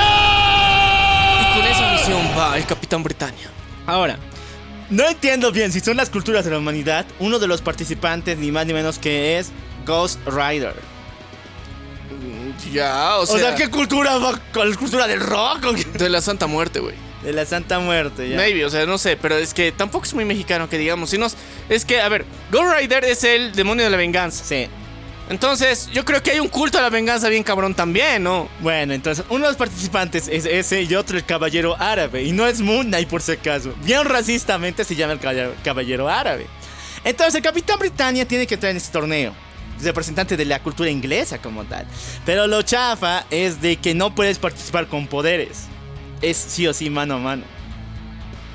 Y con esa misión va el Capitán Britannia. Ahora, no entiendo bien si son las culturas de la humanidad. Uno de los participantes, ni más ni menos que es Ghost Rider. Ya, o O sea, sea, ¿qué cultura va con la cultura del rock? o qué? de la Santa Muerte, güey. De la Santa Muerte, ya. Maybe, o sea, no sé, pero es que tampoco es muy mexicano que digamos. Sino, es que, a ver, Ghost Rider es el demonio de la venganza. Sí. Entonces, yo creo que hay un culto a la venganza bien cabrón también, ¿no? Bueno, entonces, uno de los participantes es ese y otro el caballero árabe. Y no es Moon Knight, por si acaso. Bien racistamente se llama el caballero, árabe. Entonces, el Capitán Britannia tiene que entrar en este torneo. Representante de la cultura inglesa como tal. Pero lo chafa es de que no puedes participar con poderes. Es sí o sí mano a mano.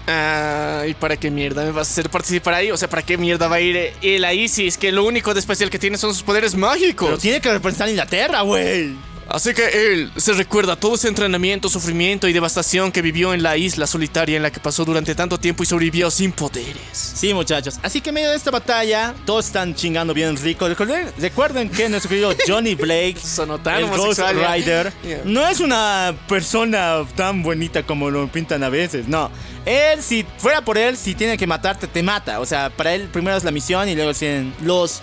Ah, ¿y para qué mierda me vas a hacer participar ahí? O sea, ¿para qué mierda va a ir él ahí que lo único de especial que tiene son sus poderes mágicos? Pero tiene que representar a Inglaterra, güey. Así que él se recuerda todo ese entrenamiento, sufrimiento y devastación que vivió en la isla solitaria en la que pasó durante tanto tiempo y sobrevivió sin poderes. Sí, muchachos. Así que en medio de esta batalla, todos están chingando bien rico. Recuerden, recuerden que nuestro querido Johnny Blake, <laughs> el Ghost ya. Rider, Yeah. no es una persona tan bonita como lo pintan a veces. No. Él, si fuera por él, si tiene que matarte, te mata. O sea, para él primero es la misión y luego tienen los...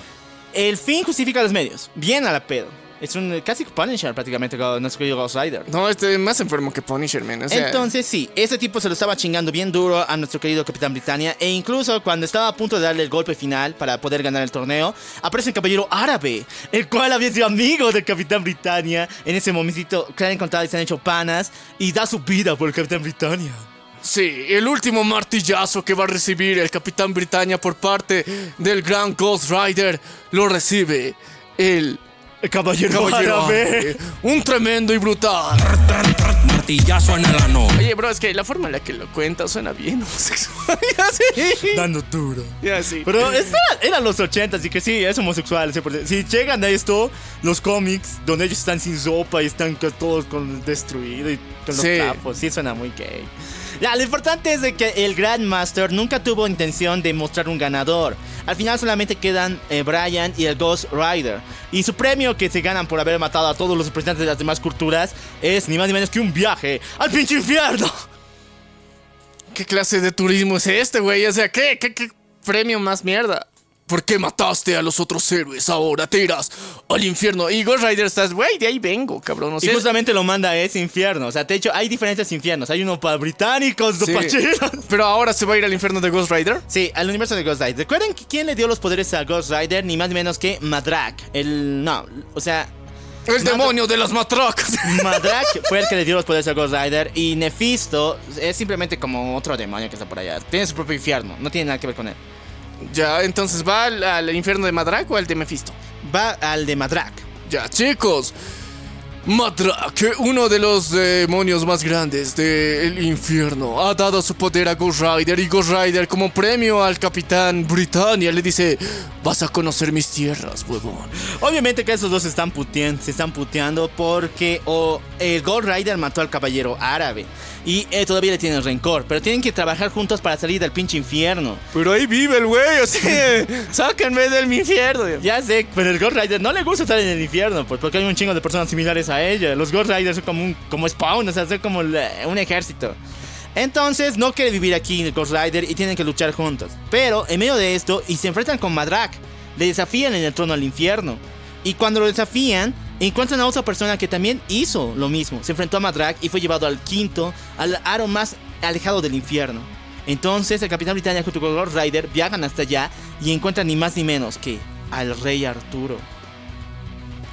El fin justifica los medios. Bien a la pedo. Es un casi Punisher prácticamente, nuestro querido Ghost Rider. No, este es más enfermo que Punisher, man. O sea, Entonces sí, ese tipo se lo estaba chingando bien duro a nuestro querido Capitán Britannia e incluso cuando estaba a punto de darle el golpe final para poder ganar el torneo, aparece el caballero árabe, el cual había sido amigo del Capitán Britannia. En ese momentito que han encontrado y se han hecho panas y da su vida por el Capitán Britannia. Sí, el último martillazo que va a recibir el Capitán Britannia por parte del gran Ghost Rider lo recibe El caballero, Caballero árabe. Árabe. Un tremendo y brutal. Martillazo en el ano. Oye, bro, es que la forma en la que lo cuenta suena bien homosexual. <laughs> ya sí. Dando duro. Ya sí. Pero eran los 80, así que sí, es homosexual. 100%. Si llegan a esto, los cómics, donde ellos están sin sopa y están todos con destruidos y con los Sí. trapos, sí suena muy gay. Ya, lo importante es de que el Grandmaster nunca tuvo intención de mostrar un ganador. Al final solamente quedan eh, Brian y el Ghost Rider. Y su premio que se ganan por haber matado a todos los representantes de las demás culturas es ni más ni menos que un viaje al pinche infierno. ¿Qué clase de turismo es este, güey? O sea, ¿qué, qué, qué premio más mierda? ¿Por qué mataste a los otros héroes? Ahora te irás al infierno. Y Ghost Rider estás, güey, de ahí vengo, cabrón. O Y justamente lo manda a ese infierno. O sea, de hecho, hay diferentes infiernos. Hay uno para británicos, sí. <laughs> Pero ahora se va a ir al infierno de Ghost Rider. Sí, al universo de Ghost Rider. ¿Recuerdan quién le dio los poderes a Ghost Rider? Ni más ni menos que Madrak. El. No, o sea. El demonio de las matracas. <laughs> Madrak fue el que le dio los poderes a Ghost Rider. Y Nefisto es simplemente como otro demonio que está por allá. Tiene su propio infierno. No tiene nada que ver con él. Ya, entonces va al, al infierno de Madrak o al de Mephisto. Va al de Madrak. Ya, chicos. Madrak, uno de los demonios más grandes del infierno, ha dado su poder a Ghost Rider y Ghost Rider como premio al capitán Britannia le dice, vas a conocer mis tierras, huevón. Obviamente que esos dos están puteando, se están puteando porque o el Ghost Rider mató al caballero árabe y eh, todavía le tienen rencor, pero tienen que trabajar juntos para salir del pinche infierno. Pero ahí vive el güey, o sea, <laughs> sáquenme del infierno. Ya sé, pero el Ghost Rider no le gusta estar en el infierno, pues porque hay un chingo de personas similares a ella. Los Ghost Riders son como un como spawn, o sea, son como un ejército. Entonces no quiere vivir aquí el Ghost Rider y tienen que luchar juntos. Pero en medio de esto y se enfrentan con Madrak, le desafían en el trono al infierno. Y cuando lo desafían, encuentran a otra persona que también hizo lo mismo. Se enfrentó a Madrak y fue llevado al quinto, al aro más alejado del infierno. Entonces el Capitán Britannia junto con Ghost Rider viajan hasta allá y encuentran ni más ni menos que al rey Arturo.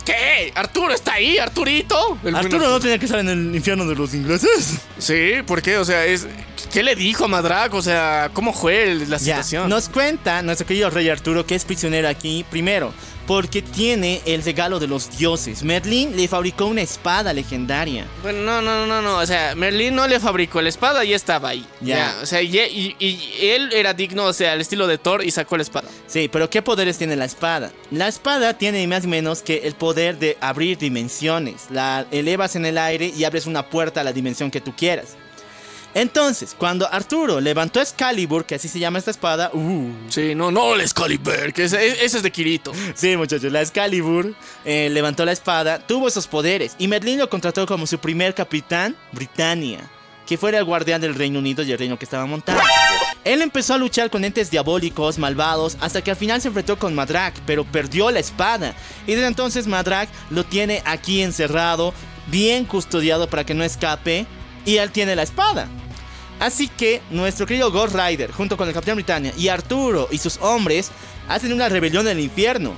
¿Qué? ¿Arturo está ahí? ¿Arturito? El Arturo no tenía que estar en el infierno de los ingleses. Sí, ¿por qué? O sea, es... ¿qué le dijo a Madrak? O sea, ¿cómo fue la Ya, situación? nos cuenta nuestro querido rey Arturo que es prisionero aquí, primero, porque tiene el regalo de los dioses. Merlín le fabricó una espada legendaria. Bueno, no, no, no, no. O sea, Merlín no le fabricó la espada y estaba ahí. Ya. Ya. O sea, y, y- y él era digno, o sea, al estilo de Thor y sacó la espada. Sí, pero ¿qué poderes tiene la espada? La espada tiene más ni menos que el poder de abrir dimensiones. La elevas en el aire y abres una puerta a la dimensión que tú quieras. Entonces, cuando Arturo levantó Excalibur, que así se llama esta espada, uh, Sí, no, no el Excalibur, que ese, ese es de Kirito. Sí, muchachos, la Excalibur eh, levantó la espada, tuvo esos poderes y Merlin lo contrató como su primer capitán, Britannia, que fuera el guardián del Reino Unido y el reino que estaba montado. Él empezó a luchar con entes diabólicos, malvados, hasta que al final se enfrentó con Madrak, pero perdió la espada. Y desde entonces Madrak lo tiene aquí encerrado, bien custodiado para que no escape, y él tiene la espada. Así que nuestro querido Ghost Rider, junto con el Capitán Britannia y Arturo y sus hombres, hacen una rebelión en el infierno.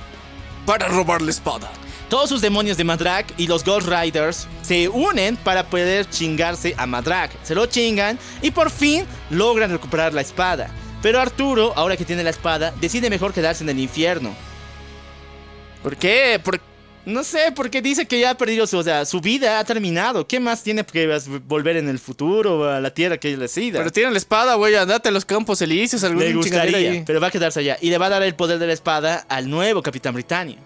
Para robar la espada. Todos sus demonios de Madrak y los Ghost Riders se unen para poder chingarse a Madrak. Se lo chingan y por fin logran recuperar la espada. Pero Arturo, ahora que tiene la espada, decide mejor quedarse en el infierno. ¿Por qué? ¿Por No sé, porque dice que ya ha perdido su, o sea, su vida, ha terminado. ¿Qué más tiene que volver en el futuro a la tierra que él decida? Pero tiene la espada, güey, andate a los campos elíseos, algún Le gustaría, ahí. pero va a quedarse allá. Y le va a dar el poder de la espada al nuevo Capitán Britannia.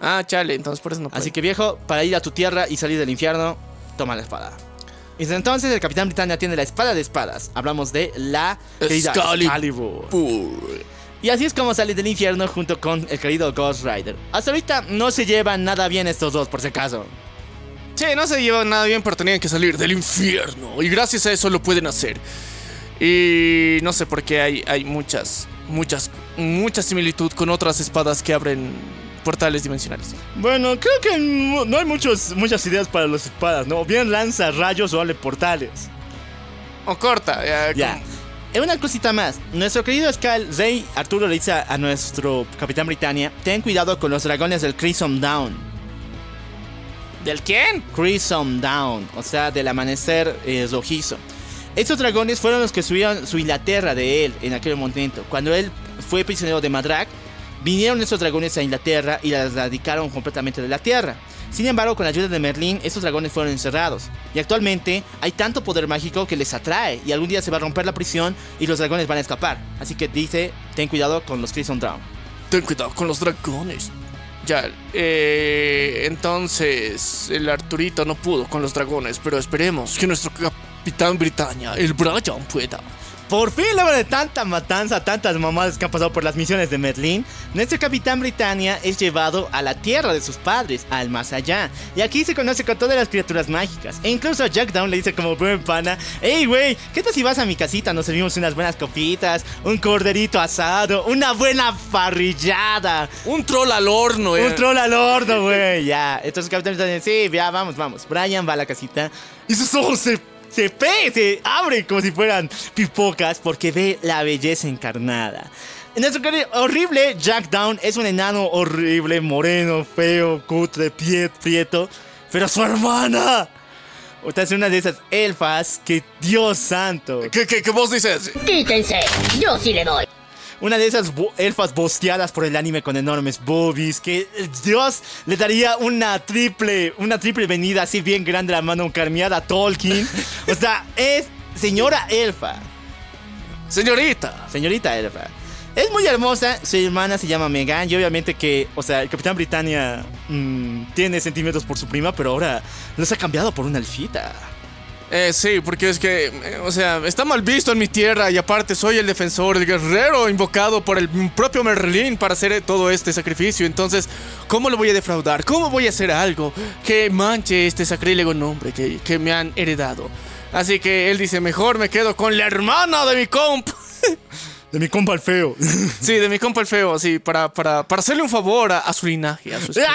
Ah, chale, entonces por eso no puede. Así que viejo, para ir a tu tierra y salir del infierno, toma la espada. Y desde entonces el Capitán Britannia tiene la espada de espadas. Hablamos de la querida Excalibur. Excalibur. Y así es como sale del infierno junto con el querido Ghost Rider. Hasta ahorita no se llevan nada bien estos dos, por si acaso. Sí, no se llevan nada bien, pero tenían que salir del infierno. Y gracias a eso lo pueden hacer. Y no sé por qué hay, hay muchas, muchas, mucha similitud con otras espadas que abren portales dimensionales. Bueno, creo que no hay muchos, muchas ideas para las espadas, ¿no? Bien lanza rayos o abre portales. O corta, ya. Ya. Eh, Una cosita más. Nuestro querido Skal, Rey Arturo le dice a nuestro Capitán Britannia, ten cuidado con los dragones del Crimson Down. ¿Del quién? Crimson Down, o sea, del amanecer eh, rojizo. Estos dragones fueron los que subieron su Inglaterra de él en aquel momento. Cuando él fue prisionero de Madrak, vinieron estos dragones a Inglaterra y la erradicaron completamente de la tierra. Sin embargo, con la ayuda de Merlín, estos dragones fueron encerrados. Y actualmente hay tanto poder mágico que les atrae. Y algún día se va a romper la prisión y los dragones van a escapar. Así que dice, ten cuidado con los Crimson Down. Ten cuidado con los dragones. Ya, eh, entonces el Arturito no pudo con los dragones, pero esperemos que nuestro capitán Britannia, el Brian, pueda. Por fin, luego de tanta matanza, tantas mamadas que han pasado por las misiones de Merlín, nuestro capitán Britannia es llevado a la tierra de sus padres, al más allá. Y aquí se conoce con todas las criaturas mágicas. E incluso Jack Down le dice como buen pana, hey güey, ¿qué tal si vas a mi casita? Nos servimos unas buenas copitas, un corderito asado, una buena parrillada. Un troll al horno, eh. Un troll al horno, güey. Ya. Entonces Capitán Britannia dice, sí, ya, vamos, vamos. Brian va a la casita y sus ojos se, se, pe- se abren como si fueran pipocas porque ve la belleza encarnada. Nuestro querido horrible Jack Down es un enano horrible, moreno, feo, cutre, pie- prieto. Pero su hermana. Usted es una de esas elfas que Dios santo. ¿Qué, qué, qué vos dices? Quítense, yo sí le doy. Una de esas elfas bosteadas por el anime con enormes boobies que Dios le daría una triple, una triple venida así bien grande la mano carmeada a Tolkien. O sea, es señora elfa, Señorita. señorita elfa. Es muy hermosa, su hermana se llama Megan y obviamente que, o sea, el Capitán Britannia mm, tiene sentimientos por su prima, pero ahora los ha cambiado por una elfita. Eh, sí, porque es que, eh, o sea, está mal visto en mi tierra y aparte soy el defensor, el guerrero invocado por el propio Merlín para hacer todo este sacrificio. Entonces, ¿cómo lo voy a defraudar? ¿Cómo voy a hacer algo que manche este sacrílego nombre que, que me han heredado? Así que él dice, mejor me quedo con la hermana de mi comp. <laughs> De mi compa el feo. <laughs> Sí, de mi compa el feo, sí, para, para, para hacerle un favor a, a su linaje, a su especie.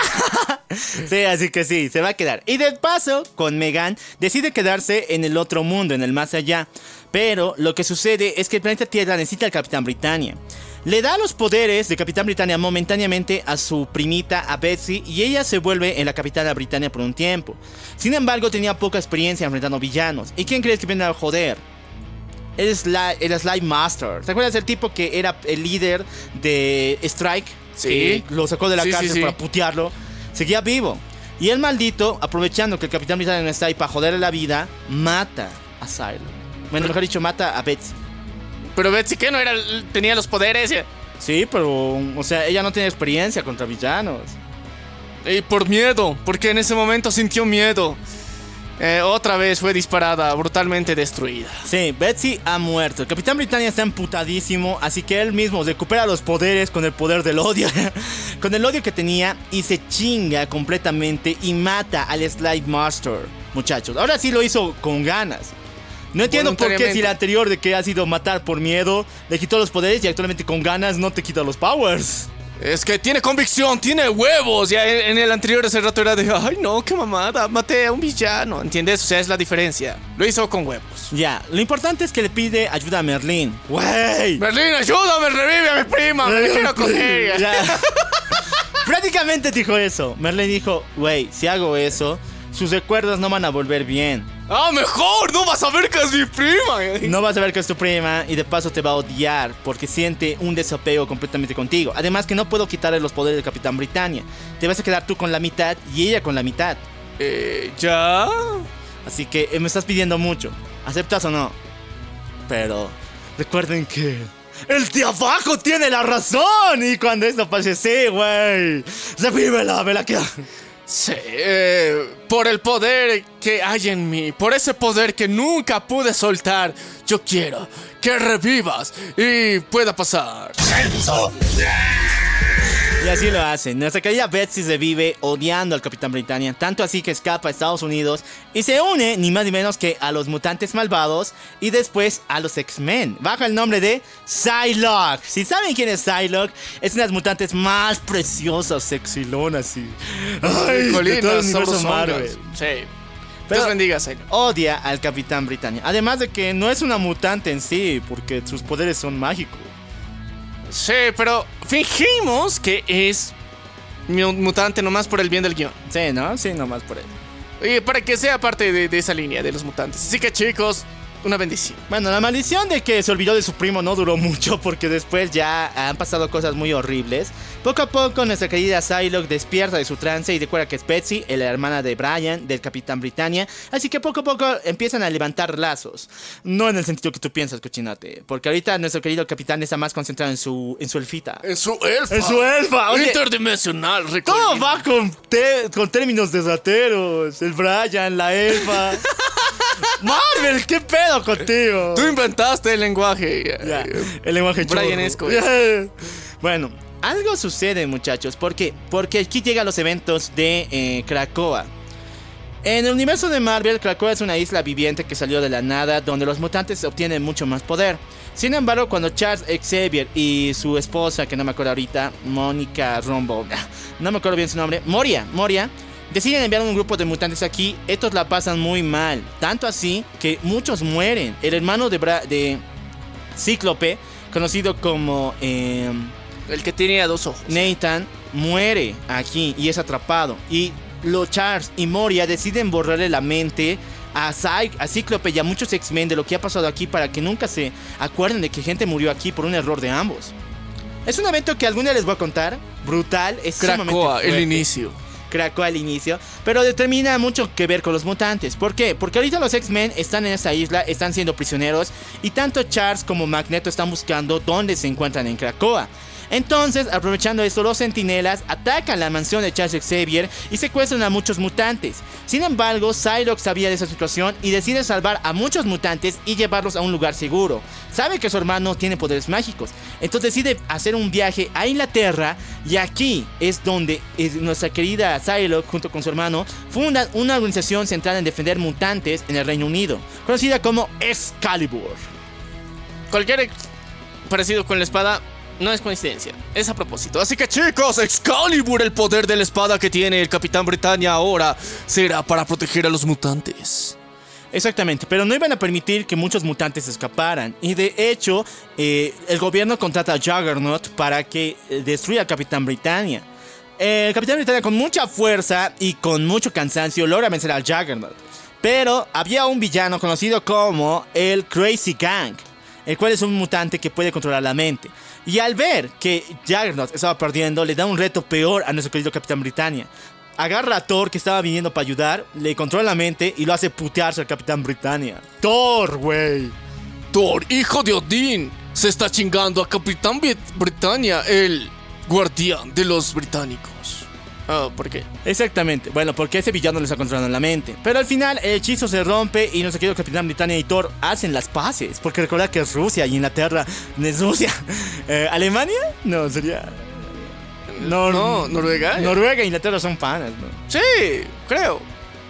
<laughs> sí, así que sí, se va a quedar. Y de paso, con Megan, decide quedarse en el otro mundo, en el más allá. Pero lo que sucede es que el planeta Tierra necesita al Capitán Britannia. Le da los poderes de Capitán Britannia momentáneamente a su primita, a Betsy, y ella se vuelve en la Capitana Britannia por un tiempo. Sin embargo, tenía poca experiencia enfrentando villanos. ¿Y quién crees que viene a joder? El, Sli- el Slime Master. ¿Te acuerdas del tipo que era el líder de Strike? Sí. Que lo sacó de la Sí, sí, cárcel sí. para putearlo. Seguía vivo. Y el maldito, aprovechando que el Capitán Britannia no está ahí para joderle la vida, mata a Silo. Bueno, mejor dicho, mata a Betsy. Pero Betsy, ¿qué no era? Tenía los poderes. Sí, pero, o sea, ella no tiene experiencia contra villanos. Y por miedo, porque en ese momento sintió miedo. Eh, otra vez fue disparada, brutalmente destruida. Sí, Betsy ha muerto. El Capitán Britannia está emputadísimo, así que él mismo recupera los poderes con el poder del odio. <laughs> con el odio que tenía y se chinga completamente y mata al Slide Master. Muchachos, ahora sí lo hizo con ganas. No entiendo por qué si Voluntariamente. anterior de que ha sido matar por miedo, le quitó los poderes y actualmente con ganas no te quita los powers. Es que tiene convicción, tiene huevos. Ya en, el anterior ese rato era de, ay no, qué mamada, maté a un villano. ¿Entiendes? O sea, es la diferencia. Lo hizo con huevos. Ya, lo importante es que le pide ayuda a Merlín. ¡Wey! Merlín, ayúdame, revive a mi prima, me quiero coger. <laughs> Prácticamente dijo eso. Merlin dijo, güey, si hago eso, sus recuerdos no van a volver bien. Ah, mejor, no vas a ver que es mi prima. <laughs> No vas a ver que es tu prima y de paso te va a odiar porque siente un desapego completamente contigo. Además que no puedo quitarle los poderes del Capitán Britannia. Te vas a quedar tú con la mitad y ella con la mitad. Eh, ¿ya? Así que eh, me estás pidiendo mucho. ¿Aceptas o no? Pero recuerden que el de abajo tiene la razón. Y cuando esto pase, sí, güey. Revívela, me la queda. Sí, eh, por el poder que hay en mí, por ese poder que nunca pude soltar, yo quiero que revivas y pueda pasar. Y así lo hacen. Nuestra querida Betsy se vive odiando al Capitán Britannia, tanto así que escapa a Estados Unidos y se une ni más ni menos que a los mutantes malvados y después a los X-Men, bajo el nombre de Psylocke. Si saben quién es Psylocke, es una de las mutantes más preciosas, sexilonas y... Ay, de todo el Colinas, universo. Marvel. Sí. Pero- Dios bendiga, Sailor. Odia al Capitán Britannia. Además de que no es una mutante en sí, porque sus poderes son mágicos. Sí, pero fingimos que es mu- mutante nomás por el bien del guion. Sí, ¿no? Sí, nomás por él. Y para que sea parte de, de esa línea de los mutantes. Así que chicos, una bendición. Bueno, la maldición de que se olvidó de su primo no duró <laughs> mucho porque después ya han pasado cosas muy horribles. Poco a poco nuestra querida Psylocke despierta de su trance y recuerda que es Betsy, la hermana de Brian, del Capitán Britannia. Así que poco a poco empiezan a levantar lazos. No en el sentido que tú piensas, cochinate. Porque ahorita nuestro querido capitán está más concentrado en su, en su elfita. En su elfa. En su elfa, oye. Interdimensional, Todo recuerden. va con, con términos de rateros. El Brian, la elfa. <laughs> Marvel, ¿qué pedo contigo? Tú inventaste el lenguaje. Ya, el lenguaje chorro. Bueno, algo sucede, muchachos. ¿Por qué? Porque aquí llegan los eventos de eh, Krakoa. En el universo de Marvel, Krakoa es una isla viviente que salió de la nada, donde los mutantes obtienen mucho más poder. Sin embargo, cuando Charles Xavier y su esposa, que no me acuerdo ahorita, Mónica Rombo, <laughs> no me acuerdo bien su nombre, Moria, Moria, deciden enviar un grupo de mutantes aquí, estos la pasan muy mal. Tanto así que muchos mueren. El hermano de, Bra- de Cíclope, conocido como eh, El que tenía dos ojos. Nathan, muere aquí y es atrapado. Y los Charles y Moria deciden borrarle la mente a, Cy- a Cíclope y a muchos X-Men de lo que ha pasado aquí para que nunca se acuerden de que gente murió aquí por un error de ambos. Es un evento que algún día les voy a contar. Brutal, es sumamente Krakoa, el inicio. Krakoa al inicio, pero determina mucho que ver con los mutantes. ¿Por qué? Porque ahorita los X-Men están en esa isla, están siendo prisioneros y tanto Charles como Magneto están buscando dónde se encuentran en Krakoa. Entonces, aprovechando esto, los sentinelas atacan la mansión de Charles Xavier y secuestran a muchos mutantes. Sin embargo, Psylocke sabía de esa situación y decide salvar a muchos mutantes y llevarlos a un lugar seguro. Sabe que su hermano tiene poderes mágicos, entonces decide hacer un viaje a Inglaterra y aquí es donde es nuestra querida Psylocke junto con su hermano fundan una organización centrada en defender mutantes en el Reino Unido, conocida como Excalibur. Cualquier parecido con la espada no es coincidencia, es a propósito. Así que chicos, Excalibur, el poder de la espada que tiene el Capitán Britannia ahora, será para proteger a los mutantes. Exactamente, pero no iban a permitir que muchos mutantes escaparan. Y de hecho, eh, el gobierno contrata a Juggernaut para que eh, destruya al Capitán Britannia. el Capitán Britannia con mucha fuerza y con mucho cansancio logra vencer al Juggernaut. Pero había un villano conocido como el Crazy Gang, el cual es un mutante que puede controlar la mente. Y al ver que Juggernaut estaba perdiendo, le da un reto peor a nuestro querido Capitán Britannia. Agarra a Thor que estaba viniendo para ayudar, le controla la mente y lo hace putearse al Capitán Britannia. Thor, güey. Thor, hijo de Odín, se está chingando a Capitán Brit- Britannia, el guardián de los británicos. Ah, ¿por qué? Exactamente. Bueno, porque ese villano le está controlando la mente. Pero al final el hechizo se rompe y nuestro querido Capitán Britannia y Thor hacen las paces. Porque recuerda que es Rusia y Inglaterra no es Rusia. <laughs> Eh, ¿Alemania? No, sería... No, No, Noruega. Noruega e Inglaterra son panas, ¿no? Sí, creo.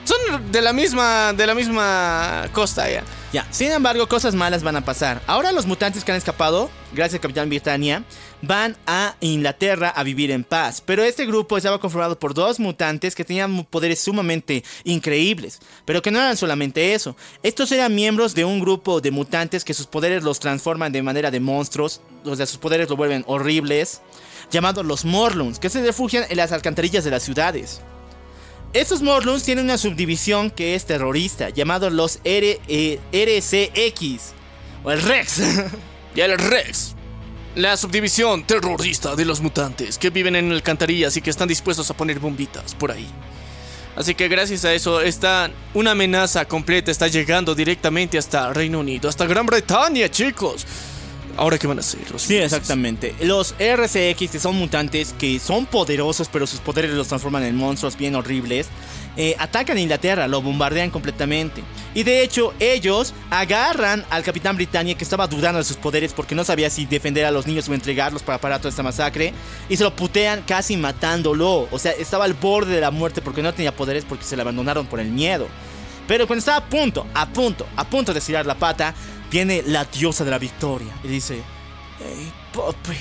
Son de la misma, de la misma costa ya. Ya, sin embargo, cosas malas van a pasar. Ahora los mutantes que han escapado, gracias al Capitán Britannia, van a Inglaterra a vivir en paz. Pero este grupo estaba conformado por dos mutantes que tenían poderes sumamente increíbles. Pero que no eran solamente eso. Estos eran miembros de un grupo de mutantes que sus poderes los transforman de manera de monstruos. O sea, sus poderes lo vuelven horribles. Llamados los Morlunds, que se refugian en las alcantarillas de las ciudades. Estos Morlunds tienen una subdivisión que es terrorista, llamado los R- eh, RCX, o el Rex. <laughs> Y el Rex. La subdivisión terrorista de los mutantes que viven en alcantarillas y que están dispuestos a poner bombitas por ahí. Así que gracias a eso está una amenaza completa está llegando directamente hasta Reino Unido, hasta Gran Bretaña, chicos. Ahora qué van a hacer los Sí, exactamente. Los RCX, que son mutantes que son poderosos, pero sus poderes los transforman en monstruos bien horribles, eh, atacan a Inglaterra, lo bombardean completamente. Y de hecho, ellos agarran al Capitán Britannia, que estaba dudando de sus poderes porque no sabía si defender a los niños o entregarlos para parar toda esta masacre, y se lo putean casi matándolo. O sea, estaba al borde de la muerte porque no tenía poderes porque se le abandonaron por el miedo. Pero cuando estaba a punto, a punto, a punto de estirar la pata, viene la diosa de la victoria y dice: Hey, papi,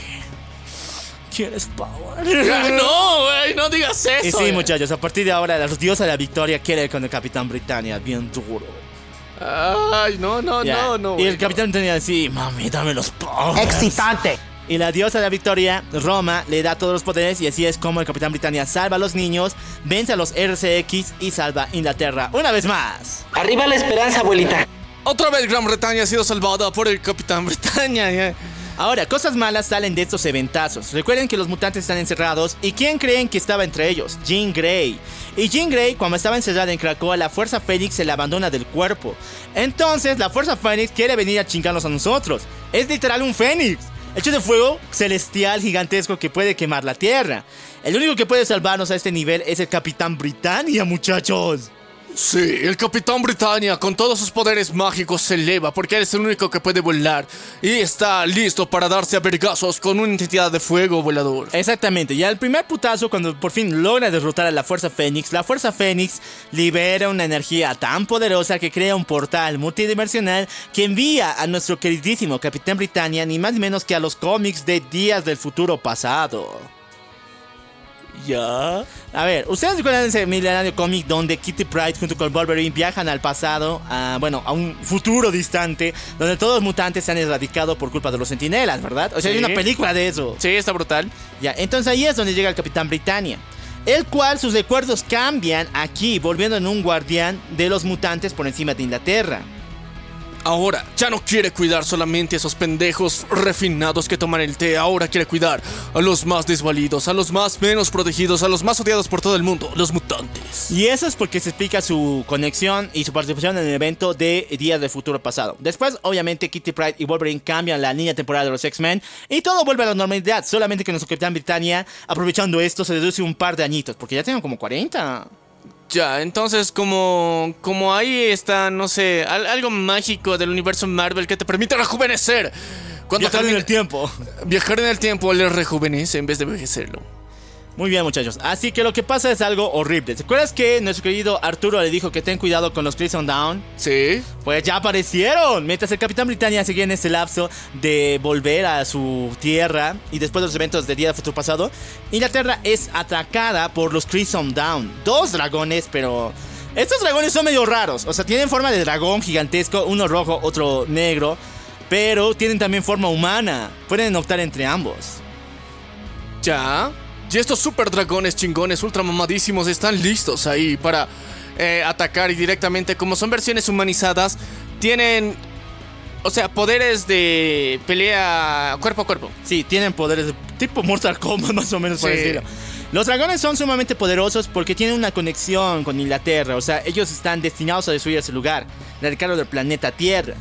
¿quieres power? <laughs> No, güey, no digas Y eso. sí, eh. muchachos, a partir de ahora, la diosa de la victoria quiere ir con el Capitán Britannia, bien duro. Ay, no, no, no, no. y el Capitán Britannia dice: Mami, dame los powers. Excitante. Y la diosa de la victoria, Roma, le da todos los poderes y así es como el Capitán Britannia salva a los niños, vence a los RCX y salva a Inglaterra una vez más. Arriba la esperanza, abuelita. Otra vez Gran Bretaña ha sido salvada por el Capitán ya. Ahora, cosas malas salen de estos eventazos. Recuerden que los mutantes están encerrados. ¿Y quién creen que estaba entre ellos? Jean Grey. Y Jean Grey, cuando estaba encerrada en Krakoa, la Fuerza Fénix se la abandona del cuerpo. Entonces, la Fuerza Fénix quiere venir a chingarnos a nosotros. Es literal un Fénix. Hecho de fuego celestial gigantesco que puede quemar la Tierra. El único que puede salvarnos a este nivel es el Capitán Britannia, muchachos. Sí, el Capitán Britannia con todos sus poderes mágicos se eleva porque él es el único que puede volar y está listo para darse a vergazos con una entidad de fuego volador. Exactamente, y al primer putazo, cuando por fin logra derrotar a la Fuerza Fénix, la Fuerza Fénix libera una energía tan poderosa que crea un portal multidimensional que envía a nuestro queridísimo Capitán Britannia ni más ni menos que a los cómics de Días del Futuro Pasado. ¿Ya? A ver, ¿ustedes recuerdan ese milenario cómic donde Kitty Pryde junto con Wolverine viajan al pasado, a, bueno, a un futuro distante, donde todos los mutantes se han erradicado por culpa de los sentinelas, ¿verdad? O sea, hay una película de eso. Sí, está brutal. Ya, entonces ahí es donde llega el Capitán Britannia. El cual sus recuerdos cambian aquí, volviendo en un guardián de los mutantes por encima de Inglaterra. Ahora ya no quiere cuidar solamente a esos pendejos refinados que toman el té, ahora quiere cuidar a los más desvalidos, a los más menos protegidos, a los más odiados por todo el mundo, los mutantes. Y eso es porque se explica su conexión y su participación en el evento de Días del Futuro Pasado. Después, obviamente, Kitty Pryde y Wolverine cambian la línea temporal de los X-Men y todo vuelve a la normalidad. Solamente que nuestro Capitán Britannia, aprovechando esto, se reduce un par de añitos, porque ya tienen como 40. Ya, entonces como como ahí está, no sé, al- algo mágico del universo Marvel que te permite rejuvenecer. Cuando Viajar en el tiempo. Viajar en el tiempo le rejuvenece en vez de envejecerlo. Muy bien, muchachos. Así que lo que pasa es algo horrible. ¿Se acuerdas que nuestro querido Arturo le dijo que ten cuidado con los Crimson Down? Sí. Pues ya aparecieron. Mientras el Capitán Britannia seguía en este lapso de volver a su tierra y después de los eventos del día del futuro pasado, Inglaterra es atacada por los Crimson Down. Dos dragones, pero estos dragones son medio raros. O sea, tienen forma de dragón gigantesco, uno rojo, otro negro, pero tienen también forma humana. Pueden optar entre ambos. Ya. Y estos super dragones chingones, ultra mamadísimos, están listos ahí para eh, atacar y directamente, como son versiones humanizadas, tienen, o sea, poderes de pelea cuerpo a cuerpo. Sí, tienen poderes de tipo Mortal Kombat, <laughs> más o menos por el estilo. Los dragones son sumamente poderosos porque tienen una conexión con Inglaterra, o sea, ellos están destinados a destruir ese lugar, erradicarlo del planeta Tierra.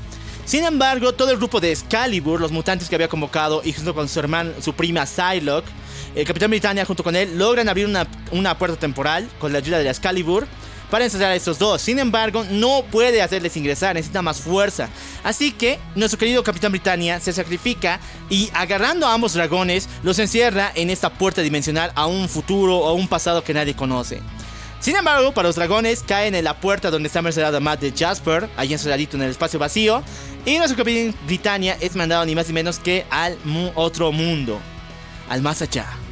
Sin embargo, todo el grupo de Excalibur, los mutantes que había convocado, y junto con su hermana, su prima Psylocke, el Capitán Britannia junto con él, logran abrir una, una puerta temporal con la ayuda de la Excalibur para ensayar a estos dos. Sin embargo, no puede hacerles ingresar, necesita más fuerza. Así que nuestro querido Capitán Britannia se sacrifica y agarrando a ambos dragones, los encierra en esta puerta dimensional a un futuro o un pasado que nadie conoce. Sin embargo, para los dragones caen en la puerta donde está encerrado Matt de Jasper, ahí encerradito en el espacio vacío, y nuestro Capitán Britannia es mandado ni más ni menos que al otro mundo, al más allá.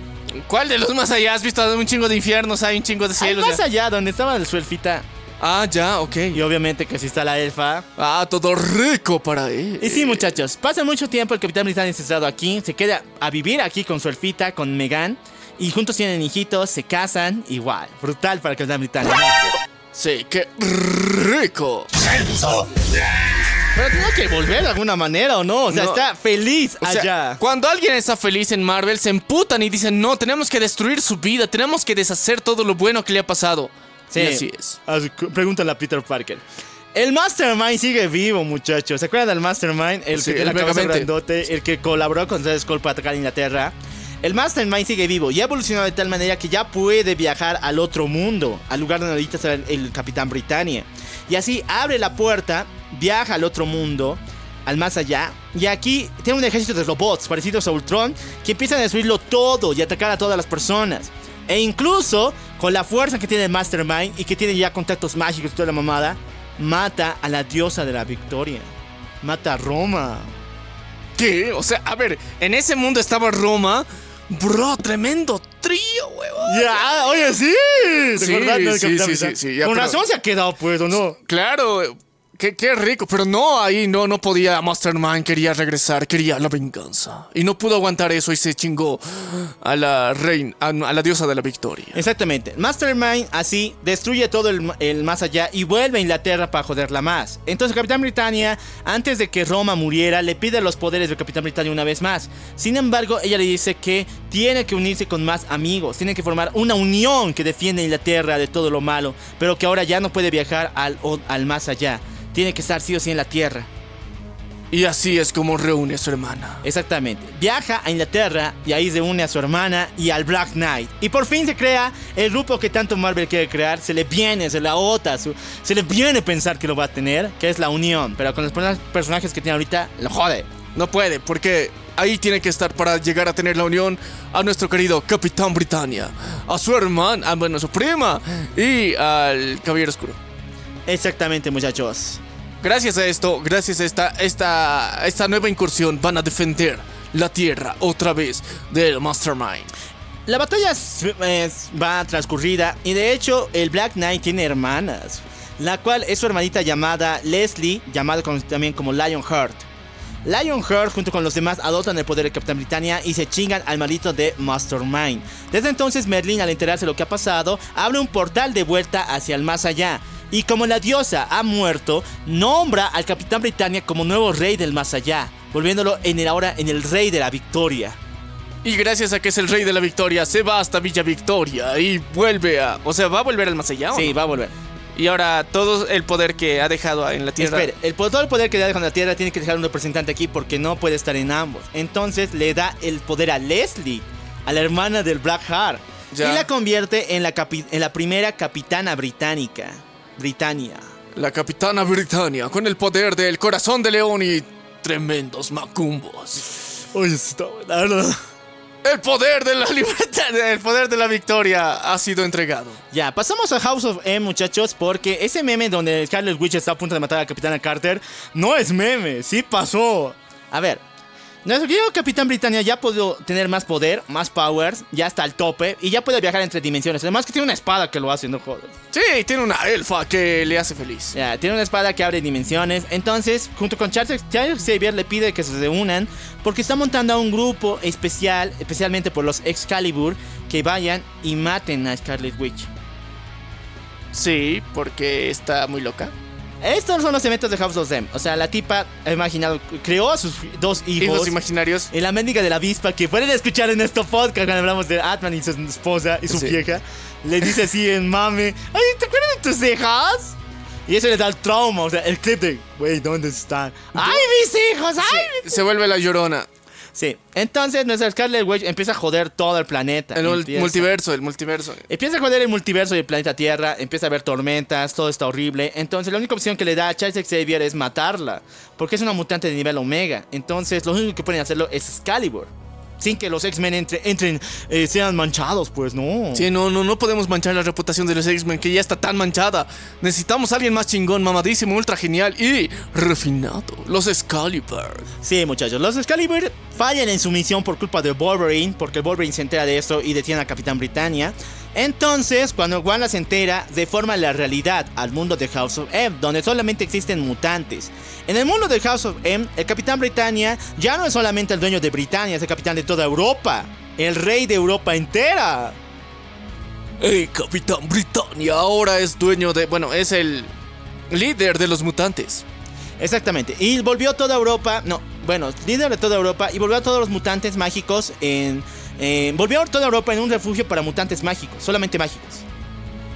¿Cuál de los más allá? ¿Has visto un chingo de infiernos? Hay un chingo de cielos. más ya? allá, donde estaba su elfita, Ah, ya, ok. y obviamente que si está la elfa, Ah, todo rico para él. Y sí, muchachos, pasa mucho tiempo el Capitán Britannia encerrado aquí, se queda a vivir aquí con su elfita, con Megan, y juntos tienen hijitos, se casan, igual. Brutal para el Capitán Britannia. Sí, qué rico. Pero tiene que volver de alguna manera, ¿o no? O sea, No. está feliz O sea, allá. cuando alguien está feliz en Marvel, se emputan y dicen, no, tenemos que destruir su vida, tenemos que deshacer todo lo bueno que le ha pasado. Sí, así es. Así que Pregúntale a Peter Parker. El Mastermind sigue vivo, muchachos. ¿Se acuerdan del Mastermind? El Sí, que tiene el la cabeza Megamente. grandote, el que colaboró con Red Skull para atacar a Inglaterra. El Mastermind sigue vivo y ha evolucionado de tal manera que ya puede viajar al otro mundo, al lugar donde ahorita está el, el Capitán Britannia. Y así abre la puerta, viaja al otro mundo, al más allá. Y aquí tiene un ejército de robots parecidos a Ultron que empiezan a destruirlo todo y atacar a todas las personas. E incluso con la fuerza que tiene Mastermind y que tiene ya contactos mágicos y toda la mamada, mata a la diosa de la victoria. Mata a Roma. ¿Qué? O sea, a ver, en ese mundo estaba Roma. Bro, tremendo trío, huevón. Ya, oye, sí. ¿Te Sí, acordás sí, sí, sí, Britannia? sí, ya, Con pero- razón se ha quedado, pues, ¿o no? Claro, qué, rico. Pero no, ahí no, no podía. Mastermind quería regresar, quería la venganza. Y no pudo aguantar eso y se chingó a la reina, a, la diosa de la victoria. Exactamente. Mastermind así destruye todo el, el más allá y vuelve a Inglaterra para joderla más. Entonces Capitán Britannia, antes de que Roma muriera, le pide los poderes del Capitán Britannia una vez más. Sin embargo, ella le dice que tiene que unirse con más amigos, tiene que formar una unión que defiende a Inglaterra de todo lo malo, pero que ahora ya no puede viajar al, al más allá. Tiene que estar sí o sí en la Tierra. Y así es como reúne a su hermana. Exactamente. Viaja a Inglaterra y ahí se une a su hermana y al Black Knight. Y por fin se crea el grupo que tanto Marvel quiere crear. Se le viene, se le agota, se le viene pensar que lo va a tener, que es la unión. Pero con los person- personajes que tiene ahorita, lo jode. No puede, porque ahí tiene que estar para llegar a tener la unión a nuestro querido Capitán Britannia, a su hermana, a, bueno, a su prima y al Caballero Oscuro. Exactamente, muchachos. Gracias a esto, gracias a esta, esta, esta nueva incursión, van a defender la Tierra otra vez del Mastermind. La batalla va transcurrida y de hecho el Black Knight tiene hermanas, la cual es su hermanita llamada Leslie, llamada con- también como Lionheart. Lionheart junto con los demás adoptan el poder del Capitán Britannia y se chingan al maldito de Mastermind. Desde entonces Merlin al enterarse de lo que ha pasado abre un portal de vuelta hacia el más allá. Y como la diosa ha muerto, nombra al Capitán Britannia como nuevo rey del más allá, volviéndolo en el ahora en el rey de la victoria. Y gracias a que es el rey de la victoria, se va hasta Villa Victoria y vuelve a... O sea, ¿va a volver al más allá o Sí, no? va a volver. Y ahora todo el poder que ha dejado en la Tierra... Espere, el, todo el poder que le da con la Tierra tiene que dejar un representante aquí porque no puede estar en ambos. Entonces le da el poder a Leslie, a la hermana del Blackheart. Ya. Y la convierte en la, en la primera capitana británica. Britannia. La capitana Britannia, con el poder del corazón de león y tremendos macumbos. Oye, está buena, ¿verdad? El poder de la libertad, el poder de la victoria ha sido entregado. Ya, pasamos a House of M, muchachos, porque ese meme donde Scarlet Witch está a punto de matar a Capitana Carter no es meme, sí pasó. A ver, nuestro querido Capitán Britannia ya podido tener más poder, más powers, ya está al tope y ya puede viajar entre dimensiones. Además que tiene una espada que lo hace, no jodas. Sí, tiene una elfa que le hace feliz. Ya, tiene una espada que abre dimensiones. Entonces, junto con Charles, Charles Xavier le pide que se unan porque está montando a un grupo especial, especialmente por los Excalibur, que vayan y maten a Scarlet Witch. Sí, porque está muy loca. Estos son los eventos de House of Them. O sea, la tipa ha imaginado, creó a sus dos hijos. Hijos imaginarios. En la mendiga de la avispa, que pueden escuchar en este podcast cuando hablamos de Atman y su esposa y su Sí. vieja. Le dice así en mame, ay, ¿te acuerdas de tus hijas? Y eso le da el trauma, o sea, el clip de, güey, ¿dónde están? ¡Ay, mis hijos! ¡Ay! mis-". Se vuelve la llorona. Sí, entonces nuestra Scarlet Witch empieza a joder todo el planeta. El Empieza- multiverso, el multiverso. Empieza a joder el multiverso y el planeta Tierra, empieza a haber tormentas, todo está horrible. Entonces la única opción que le da a Charles Xavier es matarla, porque es una mutante de nivel Omega. Entonces lo único que pueden hacerlo es Excalibur, sin que los X-Men entre- entren, eh, sean manchados, pues no. Sí, no, no, no podemos manchar la reputación de los X-Men que ya está tan manchada. Necesitamos a alguien más chingón, mamadísimo, ultra genial y refinado. Los Excalibur. Sí, muchachos, los Excalibur fallan en su misión por culpa de Wolverine, porque Wolverine se entera de esto y detiene a Capitán Britannia. Entonces, cuando Wanda se entera, deforma la realidad al mundo de House of M, donde solamente existen mutantes. En el mundo de House of M, el Capitán Britannia ya no es solamente el dueño de Britannia, es el capitán de toda Europa, el rey de Europa entera. El Capitán Britannia ahora es dueño de. Bueno, es el líder de los mutantes. Exactamente. Y volvió toda Europa. No, bueno, líder de toda Europa. Y volvió a todos los mutantes mágicos en. Volvió a toda Europa en un refugio para mutantes mágicos. Solamente mágicos.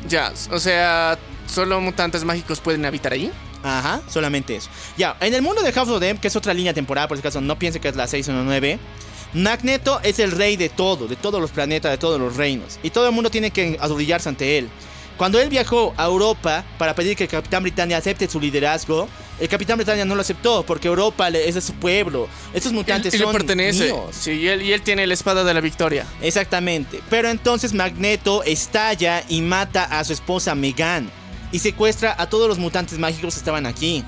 Ya, o sea, solo mutantes mágicos pueden habitar ahí. Ajá, solamente eso. Ya, en el mundo de House of Them, que es otra línea temporal, por si acaso no piense que es la 619. Magneto es el rey de todo, de todos los planetas, de todos los reinos. Y todo el mundo tiene que arrodillarse ante él. Cuando él viajó a Europa para pedir que el Capitán Britannia acepte su liderazgo, el Capitán Britannia no lo aceptó porque Europa le- es de su pueblo. Estos mutantes y le son pertenece. míos. Sí, y él, y él tiene la espada de la victoria. Exactamente. Pero entonces Magneto estalla y mata a su esposa Megan. Y secuestra a todos los mutantes mágicos que estaban aquí.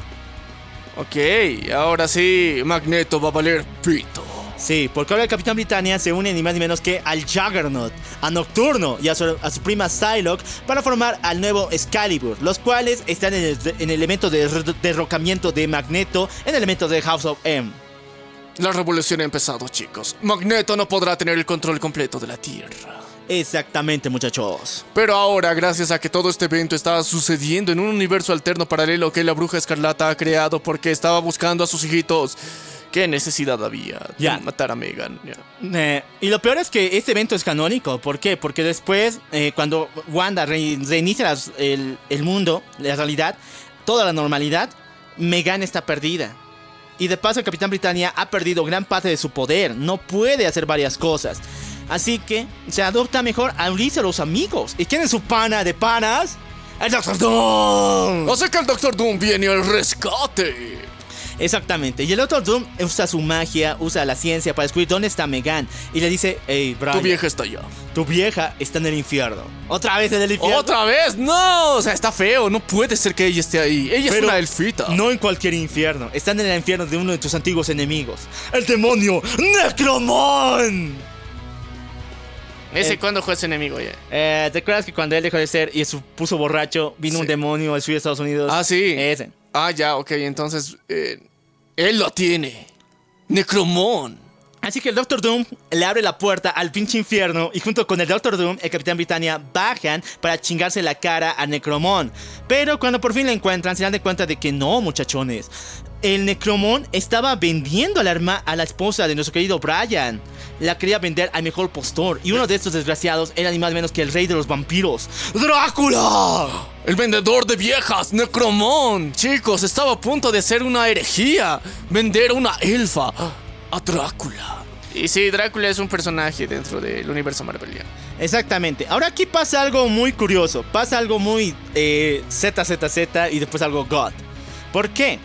Ok, ahora sí, Magneto va a valer pito. Sí, porque ahora el Capitán Britannia se une ni más ni menos que al Juggernaut, a Nocturno y a su, a su prima Psylocke para formar al nuevo Excalibur, los cuales están en el, en de derro- derrocamiento de Magneto, en el elemento de House of M. La revolución ha empezado, chicos. Magneto no podrá tener el control completo de la Tierra. Exactamente, muchachos. Pero ahora, gracias a que todo este evento estaba sucediendo en un universo alterno paralelo que la bruja escarlata ha creado porque estaba buscando a sus hijitos, ¿qué necesidad había de Ya. matar a Megan? Ya. Eh, y lo peor es que este evento es canónico. ¿Por qué? Porque después, eh, cuando Wanda re- reinicia las- el, el mundo, la realidad, toda la normalidad, Megan está perdida. Y de paso el Capitán Britannia ha perdido gran parte de su poder. No puede hacer varias cosas. Así que se adopta mejor a unirse a los amigos. ¿Y quién es su pana de panas? El Doctor Doom. Así que el Doctor Doom viene al rescate. Exactamente. Y el Doctor Doom usa su magia, usa la ciencia para descubrir dónde está Megan. Y le dice, hey, Brian, Tu vieja está allá. tu vieja está en el infierno. ¿Otra vez en el infierno? ¿Otra vez? No, o sea, está feo. No puede ser que ella esté ahí. Ella es Pero una elfita. No en cualquier infierno. Están en el infierno de uno de tus antiguos enemigos. El demonio Necromon. ¿Ese Eh, cuándo fue ese enemigo ya? Eh, ¿Te acuerdas que cuando él dejó de ser y se puso borracho, vino un demonio al sur de Estados Unidos? Ah, sí. Ese. Ah, ya, ok. Entonces, eh, él lo tiene. Necromón. Así que el Doctor Doom le abre la puerta al pinche infierno y junto con el Doctor Doom, el Capitán Britannia bajan para chingarse la cara a Necromón. Pero cuando por fin lo encuentran, se dan de cuenta de que no, muchachones. El Necromón estaba vendiendo al arma a la esposa de nuestro querido Brian. La quería vender al mejor postor. Y uno de estos desgraciados era ni más ni menos que el rey de los vampiros, ¡Drácula! El vendedor de viejas, Necromón. Chicos, estaba a punto de hacer una herejía. Vender a una elfa a Drácula. Y sí, Drácula es un personaje dentro del universo marveliano. Exactamente. Ahora aquí pasa algo muy curioso. Pasa algo muy eh, ZZZ y después algo God. ¿Por qué?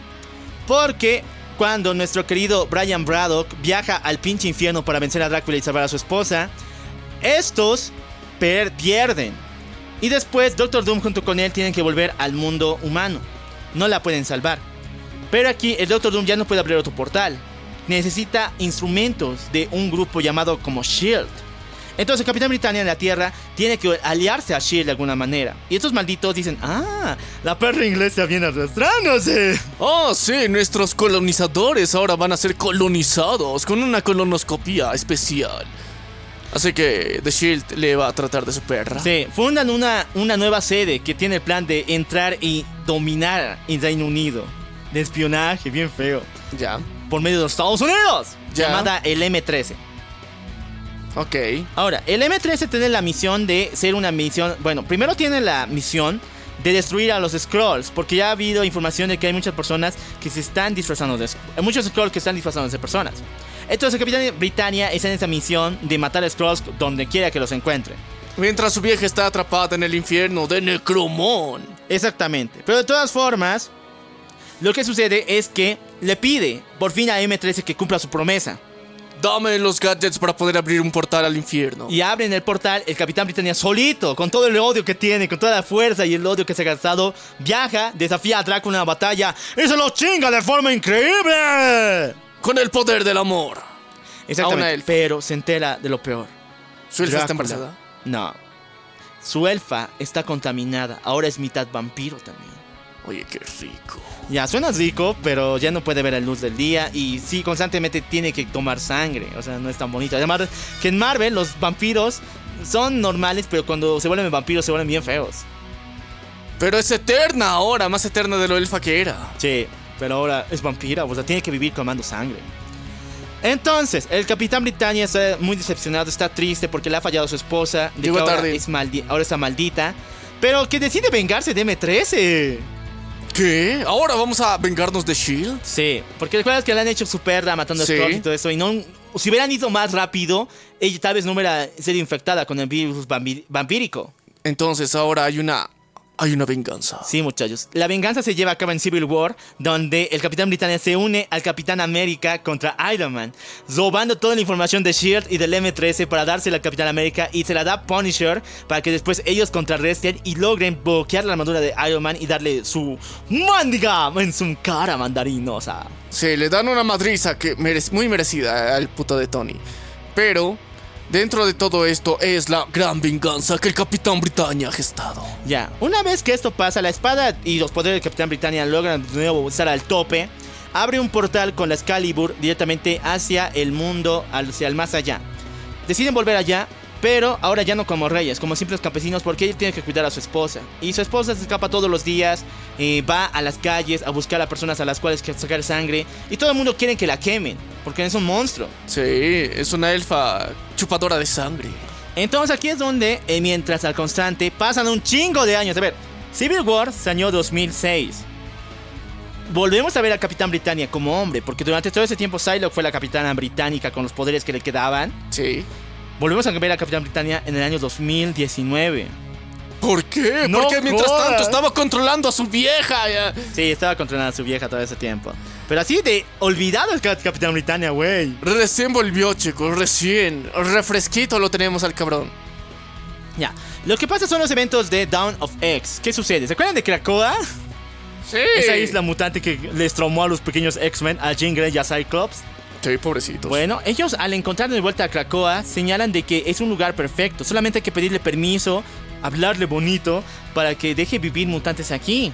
Porque cuando nuestro querido Brian Braddock viaja al pinche infierno para vencer a Drácula y salvar a su esposa, estos pierden. Y después Doctor Doom junto con él tienen que volver al mundo humano. No la pueden salvar. Pero aquí el Doctor Doom ya no puede abrir otro portal. Necesita instrumentos de un grupo llamado como Shield. Entonces Capitán Britannia en la Tierra tiene que aliarse a Shield de alguna manera. Y estos malditos dicen, ah, la perra inglesa viene arrastrándose. Oh, sí, nuestros colonizadores ahora van a ser colonizados con una colonoscopía especial. Así que The Shield le va a tratar de su perra. Sí, fundan una, una nueva sede que tiene el plan de entrar y dominar el Reino Unido. De espionaje, bien feo. Ya. Por medio de los Estados Unidos. Ya. Llamada el M13. Ok. Ahora, el M13 tiene la misión de ser una misión. Bueno, primero tiene la misión de destruir a los Scrolls. Porque ya ha habido información de que hay muchas personas que se están disfrazando de. Hay muchos Scrolls que están disfrazando de personas. Entonces, el Capitán Britannia está en esa misión de matar a Scrolls donde quiera que los encuentre. Mientras su vieja está atrapada en el infierno de Necromón. Exactamente. Pero de todas formas, lo que sucede es que le pide por fin a M13 que cumpla su promesa. Dame los gadgets para poder abrir un portal al infierno. Y abren el portal, el Capitán Britannia solito, con todo el odio que tiene, con toda la fuerza y el odio que se ha gastado, viaja, desafía a Drácula en una batalla y se lo chinga de forma increíble. Con el poder del amor. Exactamente. Pero se entera de lo peor. ¿Su elfa está embarazada? No. Su elfa está contaminada. Ahora es mitad vampiro también. Oye, qué rico. Ya, suena rico, pero ya no puede ver la luz del día y sí, constantemente tiene que tomar sangre, o sea, no es tan bonito. Además, que en Marvel los vampiros son normales, pero cuando se vuelven vampiros se vuelven bien feos. Pero es eterna ahora, más eterna de lo elfa que era. Sí, pero ahora es vampira, o sea, tiene que vivir tomando sangre. Entonces, el Capitán Britannia está muy decepcionado, está triste porque le ha fallado a su esposa, de Llegó que ahora, tarde. es ahora está maldita, pero que decide vengarse de M13. ¿Qué? ¿Ahora vamos a vengarnos de Shield? Sí, porque recuerdas que le han hecho su perra matando a. Scrolls y todo eso. Y no, si hubieran ido más rápido, ella tal vez no hubiera sido infectada con el virus vampírico. Entonces ahora hay una. Hay una venganza. Sí, muchachos. La venganza se lleva a cabo en Civil War, donde el Capitán Britannia se une al Capitán América contra Iron Man, robando toda la información de Shield y del M13 para dársela al Capitán América y se la da Punisher para que después ellos contrarresten y logren bloquear la armadura de Iron Man y darle su mandiga en su cara mandarinosa. Sí, le dan una madriza que merece, muy merecida al puto de Tony. Pero, dentro de todo esto es la gran venganza que el Capitán Britannia ha gestado. Ya, una vez que esto pasa, la espada y los poderes del Capitán Britannia logran de nuevo estar al tope. Abre un portal con la Excalibur directamente hacia el mundo, hacia el más allá. Deciden volver allá, pero ahora ya no como reyes, como simples campesinos, porque él tiene que cuidar a su esposa. Y su esposa se escapa todos los días, eh, va a las calles a buscar a personas a las cuales sacar sangre. Y todo el mundo quiere que la quemen, porque es un monstruo. Sí, es una elfa chupadora de sangre. Entonces aquí es donde, eh, mientras al constante, pasan un chingo de años. A ver, Civil War se año 2006. Volvemos a ver a Capitán Britannia como hombre, porque durante todo ese tiempo Psylocke fue la capitana británica con los poderes que le quedaban. Sí. Volvemos a ver a Capitán Britannia en el año 2019. ¿Por qué? No Porque mientras jodas. tanto estaba controlando a su vieja. ya. Sí, estaba controlando a su vieja todo ese tiempo. Pero así de olvidado el Cap- Capitán Britannia, güey. Recién volvió, chicos, recién. Refresquito lo tenemos al cabrón. Ya. Lo que pasa son los eventos de Dawn of X. ¿Qué sucede? ¿Se acuerdan de Krakoa? Sí. Esa isla mutante que les traumó a los pequeños X-Men, a Jean Grey y a Cyclops. Sí, pobrecitos. Bueno, ellos al encontrar de vuelta a Krakoa señalan de que es un lugar perfecto. Solamente hay que pedirle permiso, hablarle bonito para que deje vivir mutantes aquí.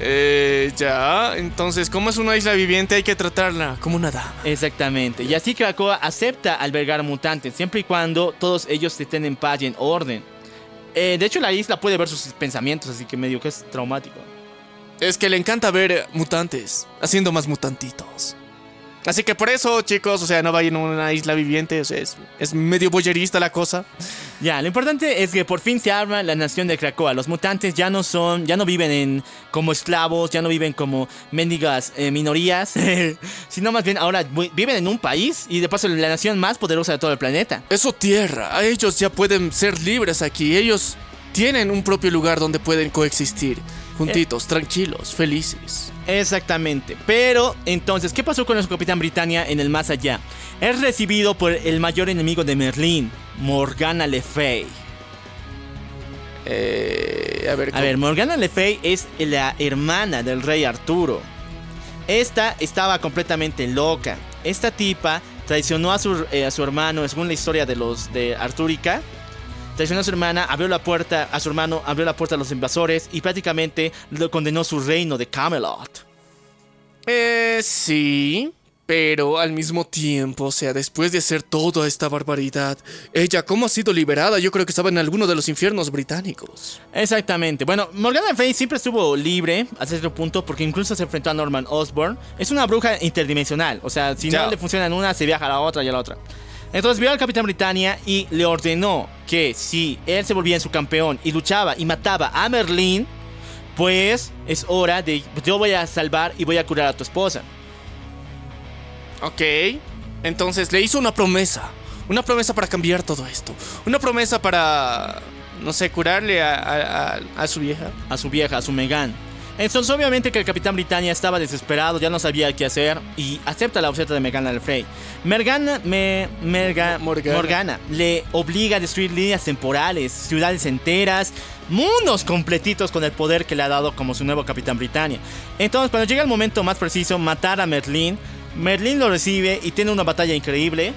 Eh, ya. Entonces, como es una isla viviente, hay que tratarla como una dama. Exactamente. Y así Krakoa acepta albergar mutantes, siempre y cuando todos ellos estén en paz y en orden. Eh, de hecho, la isla puede ver sus pensamientos, así que medio que es traumático. Es que le encanta ver mutantes, haciendo más mutantitos. Así que por eso, chicos, o sea, no vayan a una isla viviente, o sea, es, es medio boyerista la cosa. Ya, lo importante es que por fin se arma la nación de Krakoa. Los mutantes ya no son, ya no viven en como esclavos, ya no viven como mendigas eh, minorías, <laughs> sino más bien ahora vi- viven en un país y de paso la nación más poderosa de todo el planeta. Es su tierra, ellos ya pueden ser libres aquí, ellos tienen un propio lugar donde pueden coexistir, juntitos, tranquilos, felices. Exactamente. Pero entonces, ¿qué pasó con nuestro Capitán Britannia en el más allá? Es recibido por el mayor enemigo de Merlín, Morgana Le Fay. Eh, a ver, A ver, Morgana Le Fay es la hermana del rey Arturo. Esta estaba completamente loca. Esta tipa traicionó a su, eh, a su hermano, según la historia de los de Artúrica. Traicionó a su hermana, abrió la puerta a su hermano, abrió la puerta a los invasores y prácticamente lo condenó su reino de Camelot. Eh, sí, pero al mismo tiempo, o sea, después de hacer toda esta barbaridad, ella, ¿cómo ha sido liberada? Yo creo que estaba en alguno de los infiernos británicos. Exactamente. Bueno, Morgana Fay siempre estuvo libre a cierto punto porque incluso se enfrentó a Norman Osborn. Es una bruja interdimensional. O sea, si Ya. no le funciona en una, se viaja a la otra y a la otra. Entonces vio al Capitán Britannia y le ordenó que si él se volvía en su campeón y luchaba y mataba a Merlín, pues es hora de yo voy a salvar y voy a curar a tu esposa. Ok, entonces le hizo una promesa. Una promesa para cambiar todo esto. Una promesa para, no sé, curarle a, a- a- a su vieja. a su vieja, a su Megan. Entonces, obviamente que el Capitán Britannia estaba desesperado, ya no sabía qué hacer y acepta la oferta de Megan Alfrey. Mergana, me, Merga- Morgana. Morgana le obliga a destruir líneas temporales, ciudades enteras, mundos completitos con el poder que le ha dado como su nuevo Capitán Britannia. Entonces, cuando llega el momento más preciso, matar a Merlín, Merlín lo recibe y tiene una batalla increíble.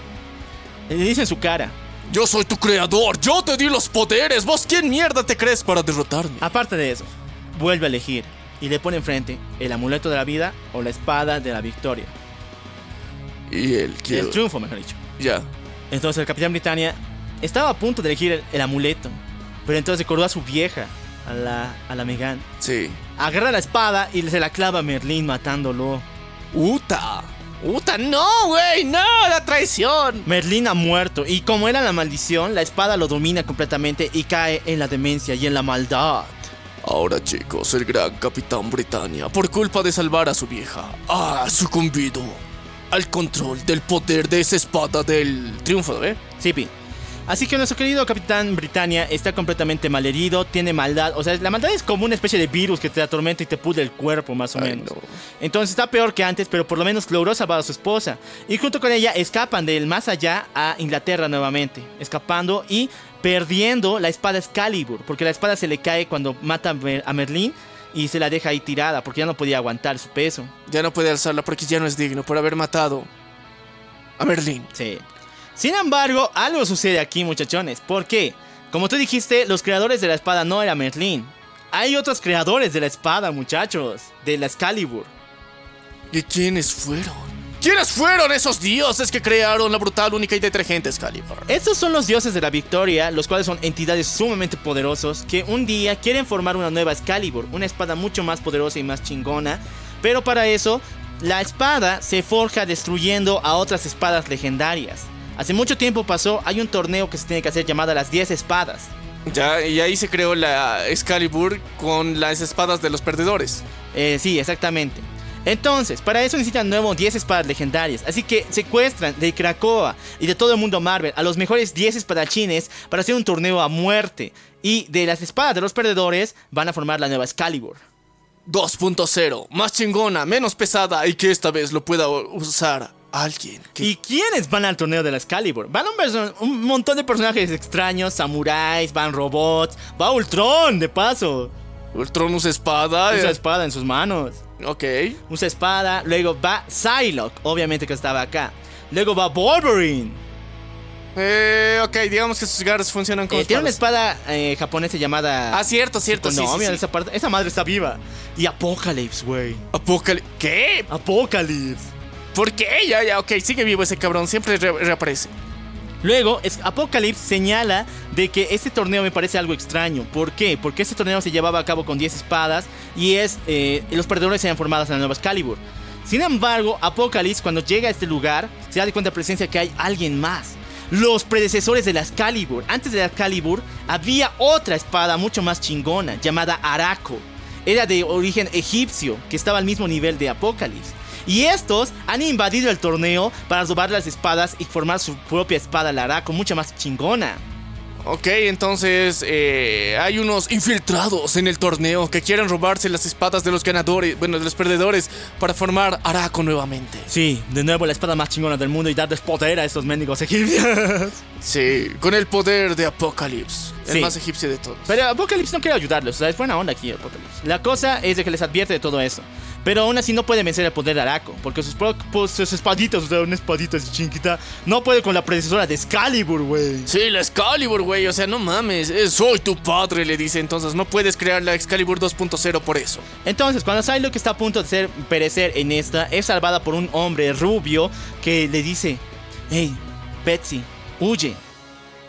Le dice en su cara, Yo soy tu creador, yo te di los poderes. ¿Vos quién mierda te crees para derrotarme? Aparte de eso, vuelve a elegir y le pone enfrente el amuleto de la vida o la espada de la victoria. Y él El triunfo, mejor dicho. Ya. Entonces el Capitán Britannia estaba a punto de elegir el, el amuleto, pero entonces recordó a su vieja, a la, a la Megan. Sí. Agarra la espada y se la clava a Merlín matándolo. Uta. Uta, no, güey, no, la traición. Merlín ha muerto y como era la maldición, la espada lo domina completamente y cae en la demencia y en la maldad. Ahora, chicos, el gran Capitán Britannia, por culpa de salvar a su vieja, ha sucumbido al control del poder de esa espada del triunfo, ¿eh? Sí, Pi. Así que nuestro querido Capitán Britannia está completamente malherido, tiene maldad. O sea, la maldad es como una especie de virus que te atormenta y te pudre el cuerpo, más o Ay, menos. no. Entonces está peor que antes, pero por lo menos logró salvar a su esposa. Y junto con ella escapan del más allá a Inglaterra nuevamente. Escapando y perdiendo la espada Excalibur. Porque la espada se le cae cuando mata a Mer- a Merlín y se la deja ahí tirada porque ya no podía aguantar su peso. Ya no puede alzarla porque ya no es digno por haber matado a Merlín. Sí. Sin embargo, algo sucede aquí, muchachones. ¿Por qué? Como tú dijiste, los creadores de la espada no era Merlín. Hay otros creadores de la espada, muchachos. De la Excalibur. ¿Y quiénes fueron? ¿Quiénes fueron esos dioses que crearon la brutal, única y detergente Excalibur? Estos son los dioses de la victoria, los cuales son entidades sumamente poderosos que un día quieren formar una nueva Excalibur, una espada mucho más poderosa y más chingona. Pero para eso, la espada se forja destruyendo a otras espadas legendarias. Hace mucho tiempo pasó, hay un torneo que se tiene que hacer llamado las 10 espadas. Ya, y ahí se creó la Excalibur con las espadas de los perdedores. Eh, sí, exactamente. Entonces, para eso necesitan nuevo 10 espadas legendarias. Así que secuestran de Krakoa y de todo el mundo Marvel a los mejores 10 espadachines para hacer un torneo a muerte. Y de las espadas de los perdedores van a formar la nueva Excalibur. 2.0, más chingona, menos pesada y que esta vez lo pueda usar alguien. Que... ¿Y quiénes van al torneo de la Excalibur? Van un, un montón de personajes extraños, samuráis, van robots, va Ultron, de paso. Ultron usa espada. Usa eh, espada en sus manos. Ok. Usa espada. Luego va Psylocke, obviamente que estaba acá. Luego va Wolverine. Eh, ok, digamos que sus garras funcionan como Eh, tiene una espada eh, japonesa llamada. Ah, cierto, cierto, sí, sí, Konomi, sí. Esa, parte- esa madre está viva. Y Apocalypse, güey. Apocalipsis. ¿Qué? Apocalypse. ¿Por qué? Ya, ya, ok, sigue vivo ese cabrón, siempre re- reaparece. Luego, Apocalypse señala de que este torneo me parece algo extraño. ¿Por qué? Porque este torneo se llevaba a cabo con 10 espadas y es eh, los perdedores sean formados en la nueva Excalibur. Sin embargo, Apocalypse cuando llega a este lugar se da de cuenta de presencia que hay alguien más. Los predecesores de la Excalibur. Antes de la Excalibur había otra espada mucho más chingona llamada Araco. Era de origen egipcio que estaba al mismo nivel de Apocalypse. Y estos han invadido el torneo para robar las espadas y formar su propia espada, la Araco, mucho más chingona. Ok, entonces eh, hay unos infiltrados en el torneo que quieren robarse las espadas de los ganadores, bueno, de los perdedores, para formar Araco nuevamente. Sí, de nuevo la espada más chingona del mundo y darles poder a estos mendigos egipcios. Sí, con el poder de Apocalypse, el Sí. más egipcio de todos. Pero Apocalypse no quiere ayudarlos, o sea, es buena onda aquí Apocalypse. La cosa es de que les advierte de todo eso. Pero aún así no puede vencer el poder de Araco, porque sus, pues, sus espaditas, o sea, una espadita así chiquita, no puede con la predecesora de Excalibur, güey. Sí, la Excalibur, güey, o sea, no mames, soy tu padre, le dice, entonces no puedes crear la Excalibur 2.0 por eso. Entonces, cuando Psylocke está a punto de ser, perecer en esta, es salvada por un hombre rubio que le dice, hey, Betsy, huye.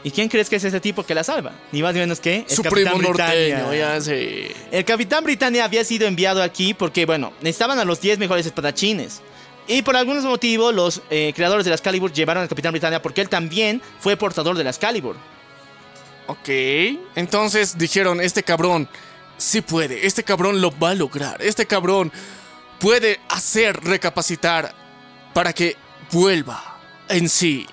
¿Y quién crees que es ese tipo que la salva? Ni más ni menos que el Su Capitán primo Britannia. norteño, ya sé. El Capitán Britannia había sido enviado aquí porque, bueno, necesitaban a los 10 mejores espadachines. Y por algunos motivos, los eh, creadores de la Excalibur llevaron al Capitán Britannia porque él también fue portador de la Excalibur. Ok, entonces dijeron, este cabrón sí puede, este cabrón lo va a lograr, este cabrón puede hacer recapacitar para que vuelva en sí.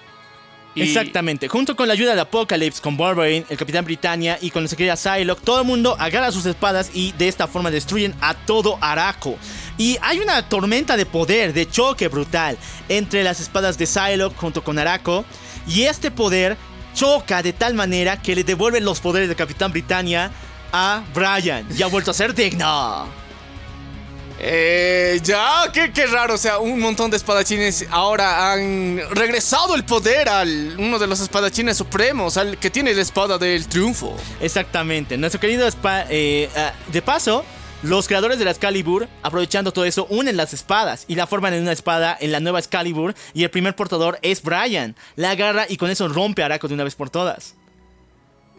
Exactamente. Junto con la ayuda de Apocalypse, con Wolverine, el Capitán Britannia y con nuestra querida Psylocke, todo el mundo agarra sus espadas y de esta forma destruyen a todo Araco. Y hay una tormenta de poder, de choque brutal entre las espadas de Psylocke junto con Araco. Y este poder choca de tal manera que le devuelven los poderes del Capitán Britannia a Brian. Y ha vuelto a ser digno. Eh, ya, qué, qué raro, o sea, un montón de espadachines ahora han regresado el poder al uno de los espadachines supremos, al que tiene la espada del triunfo. Exactamente. Nuestro querido Spa- eh, ah, de paso, los creadores de la Excalibur, aprovechando todo eso, unen las espadas y la forman en una espada en la nueva Excalibur. Y el primer portador es Brian. La agarra y con eso rompe a Araco de una vez por todas.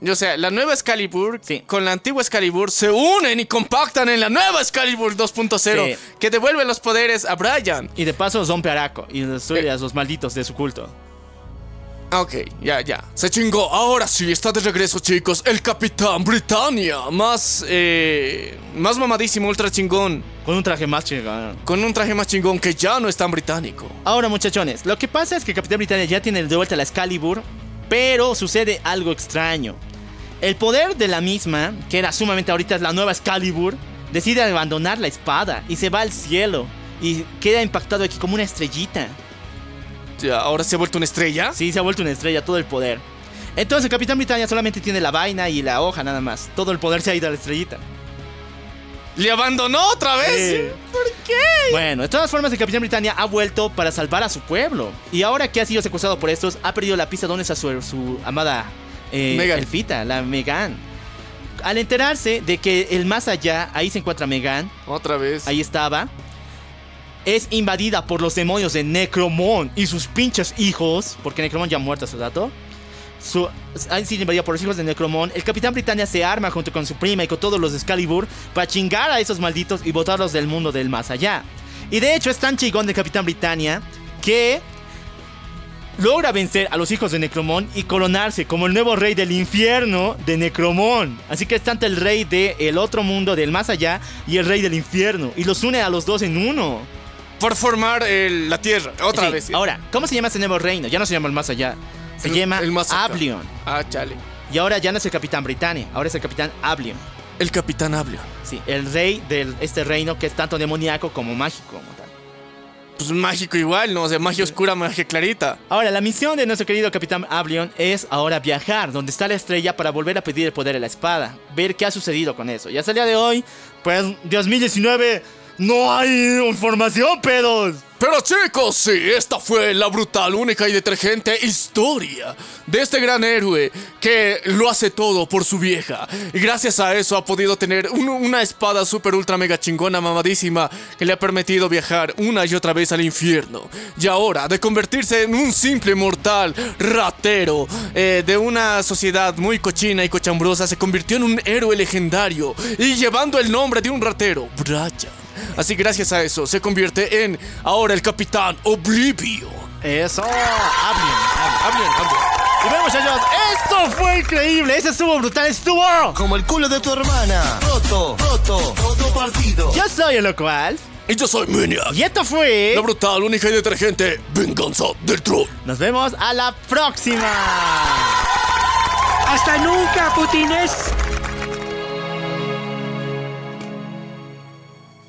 O sea, la nueva Excalibur Sí. con la antigua Excalibur se unen y compactan en la nueva Excalibur 2.0 Sí. que devuelve los poderes a Brian. Y de paso rompe Araco y destruye a los malditos de su culto. Ah, Ok, ya, ya. Se chingó. Ahora sí, está de regreso, chicos. El Capitán Britannia. Más, eh... Más mamadísimo, ultra chingón. Con un traje más chingón. Con un traje más chingón que ya no es tan británico. Ahora, muchachones, lo que pasa es que Capitán Britannia ya tiene de vuelta la Excalibur, pero sucede algo extraño. El poder de la misma, que era sumamente ahorita la nueva Excalibur, decide abandonar la espada y se va al cielo y queda impactado aquí como una estrellita. Ya, ahora se ha vuelto una estrella. Sí, se ha vuelto una estrella todo el poder. Entonces el Capitán Britannia solamente tiene la vaina y la hoja nada más. Todo el poder se ha ido a la estrellita. ¿Le abandonó otra vez? ¿Por qué? Bueno, de todas formas, el Capitán Britannia ha vuelto para salvar a su pueblo. Y ahora que ha sido secuestrado por estos, ha perdido la pista donde está su, su amada eh, Megan. elfita, la Megan. Al enterarse de que el más allá, ahí se encuentra Megan, Otra vez. ahí estaba, es invadida por los demonios de Necromon y sus pinches hijos, porque Necromon ya ha muerto a su dato. Su, ha sido invadida por los hijos de Necromon. El Capitán Britannia se arma junto con su prima y con todos los de Excalibur para chingar a esos malditos y botarlos del mundo del más allá. Y de hecho es tan chingón del Capitán Britannia que logra vencer a los hijos de Necromon y coronarse como el nuevo rey del infierno de Necromon. Así que es tanto el rey del otro mundo, del más allá, y el rey del infierno. Y los une a los dos en uno. Por formar el- la tierra. Otra Sí, vez. Ahora, ¿cómo se llama ese nuevo reino? Ya no se llama el más allá. Se El- llama el más. Ablion. Ah, chale. Y ahora ya no es el Capitán Britannia, ahora es el Capitán Ablion. El Capitán Ablion. Sí, el rey de este reino que es tanto demoníaco como mágico. como tal. Pues mágico igual, ¿no? O sea, magia oscura, magia clarita. Ahora, la misión de nuestro querido Capitán Ablion es ahora viajar donde está la estrella para volver a pedir el poder de la espada. Ver qué ha sucedido con eso. Y hasta el día de hoy, pues 2019, no hay información, pedos. Pero chicos, sí, esta fue la brutal, única y detergente historia de este gran héroe que lo hace todo por su vieja. Y gracias a eso ha podido tener un- una espada super ultra mega chingona mamadísima que le ha permitido viajar una y otra vez al infierno. Y ahora, de convertirse en un simple mortal ratero eh, de una sociedad muy cochina y cochambrosa, se convirtió en un héroe legendario y llevando el nombre de un ratero, Brian. Así gracias a eso se convierte en ahora el Capitán Oblivion. Eso, Ablion. Hablen, hablen. Y bueno, muchachos, esto fue increíble. Ese estuvo brutal, estuvo. Como el culo de tu hermana. Roto, roto, roto partido. Yo soy el loco Alf. Y yo soy Maniac. Y esto fue. La brutal, única y detergente venganza del troll. Nos vemos a la próxima. Hasta nunca, putines.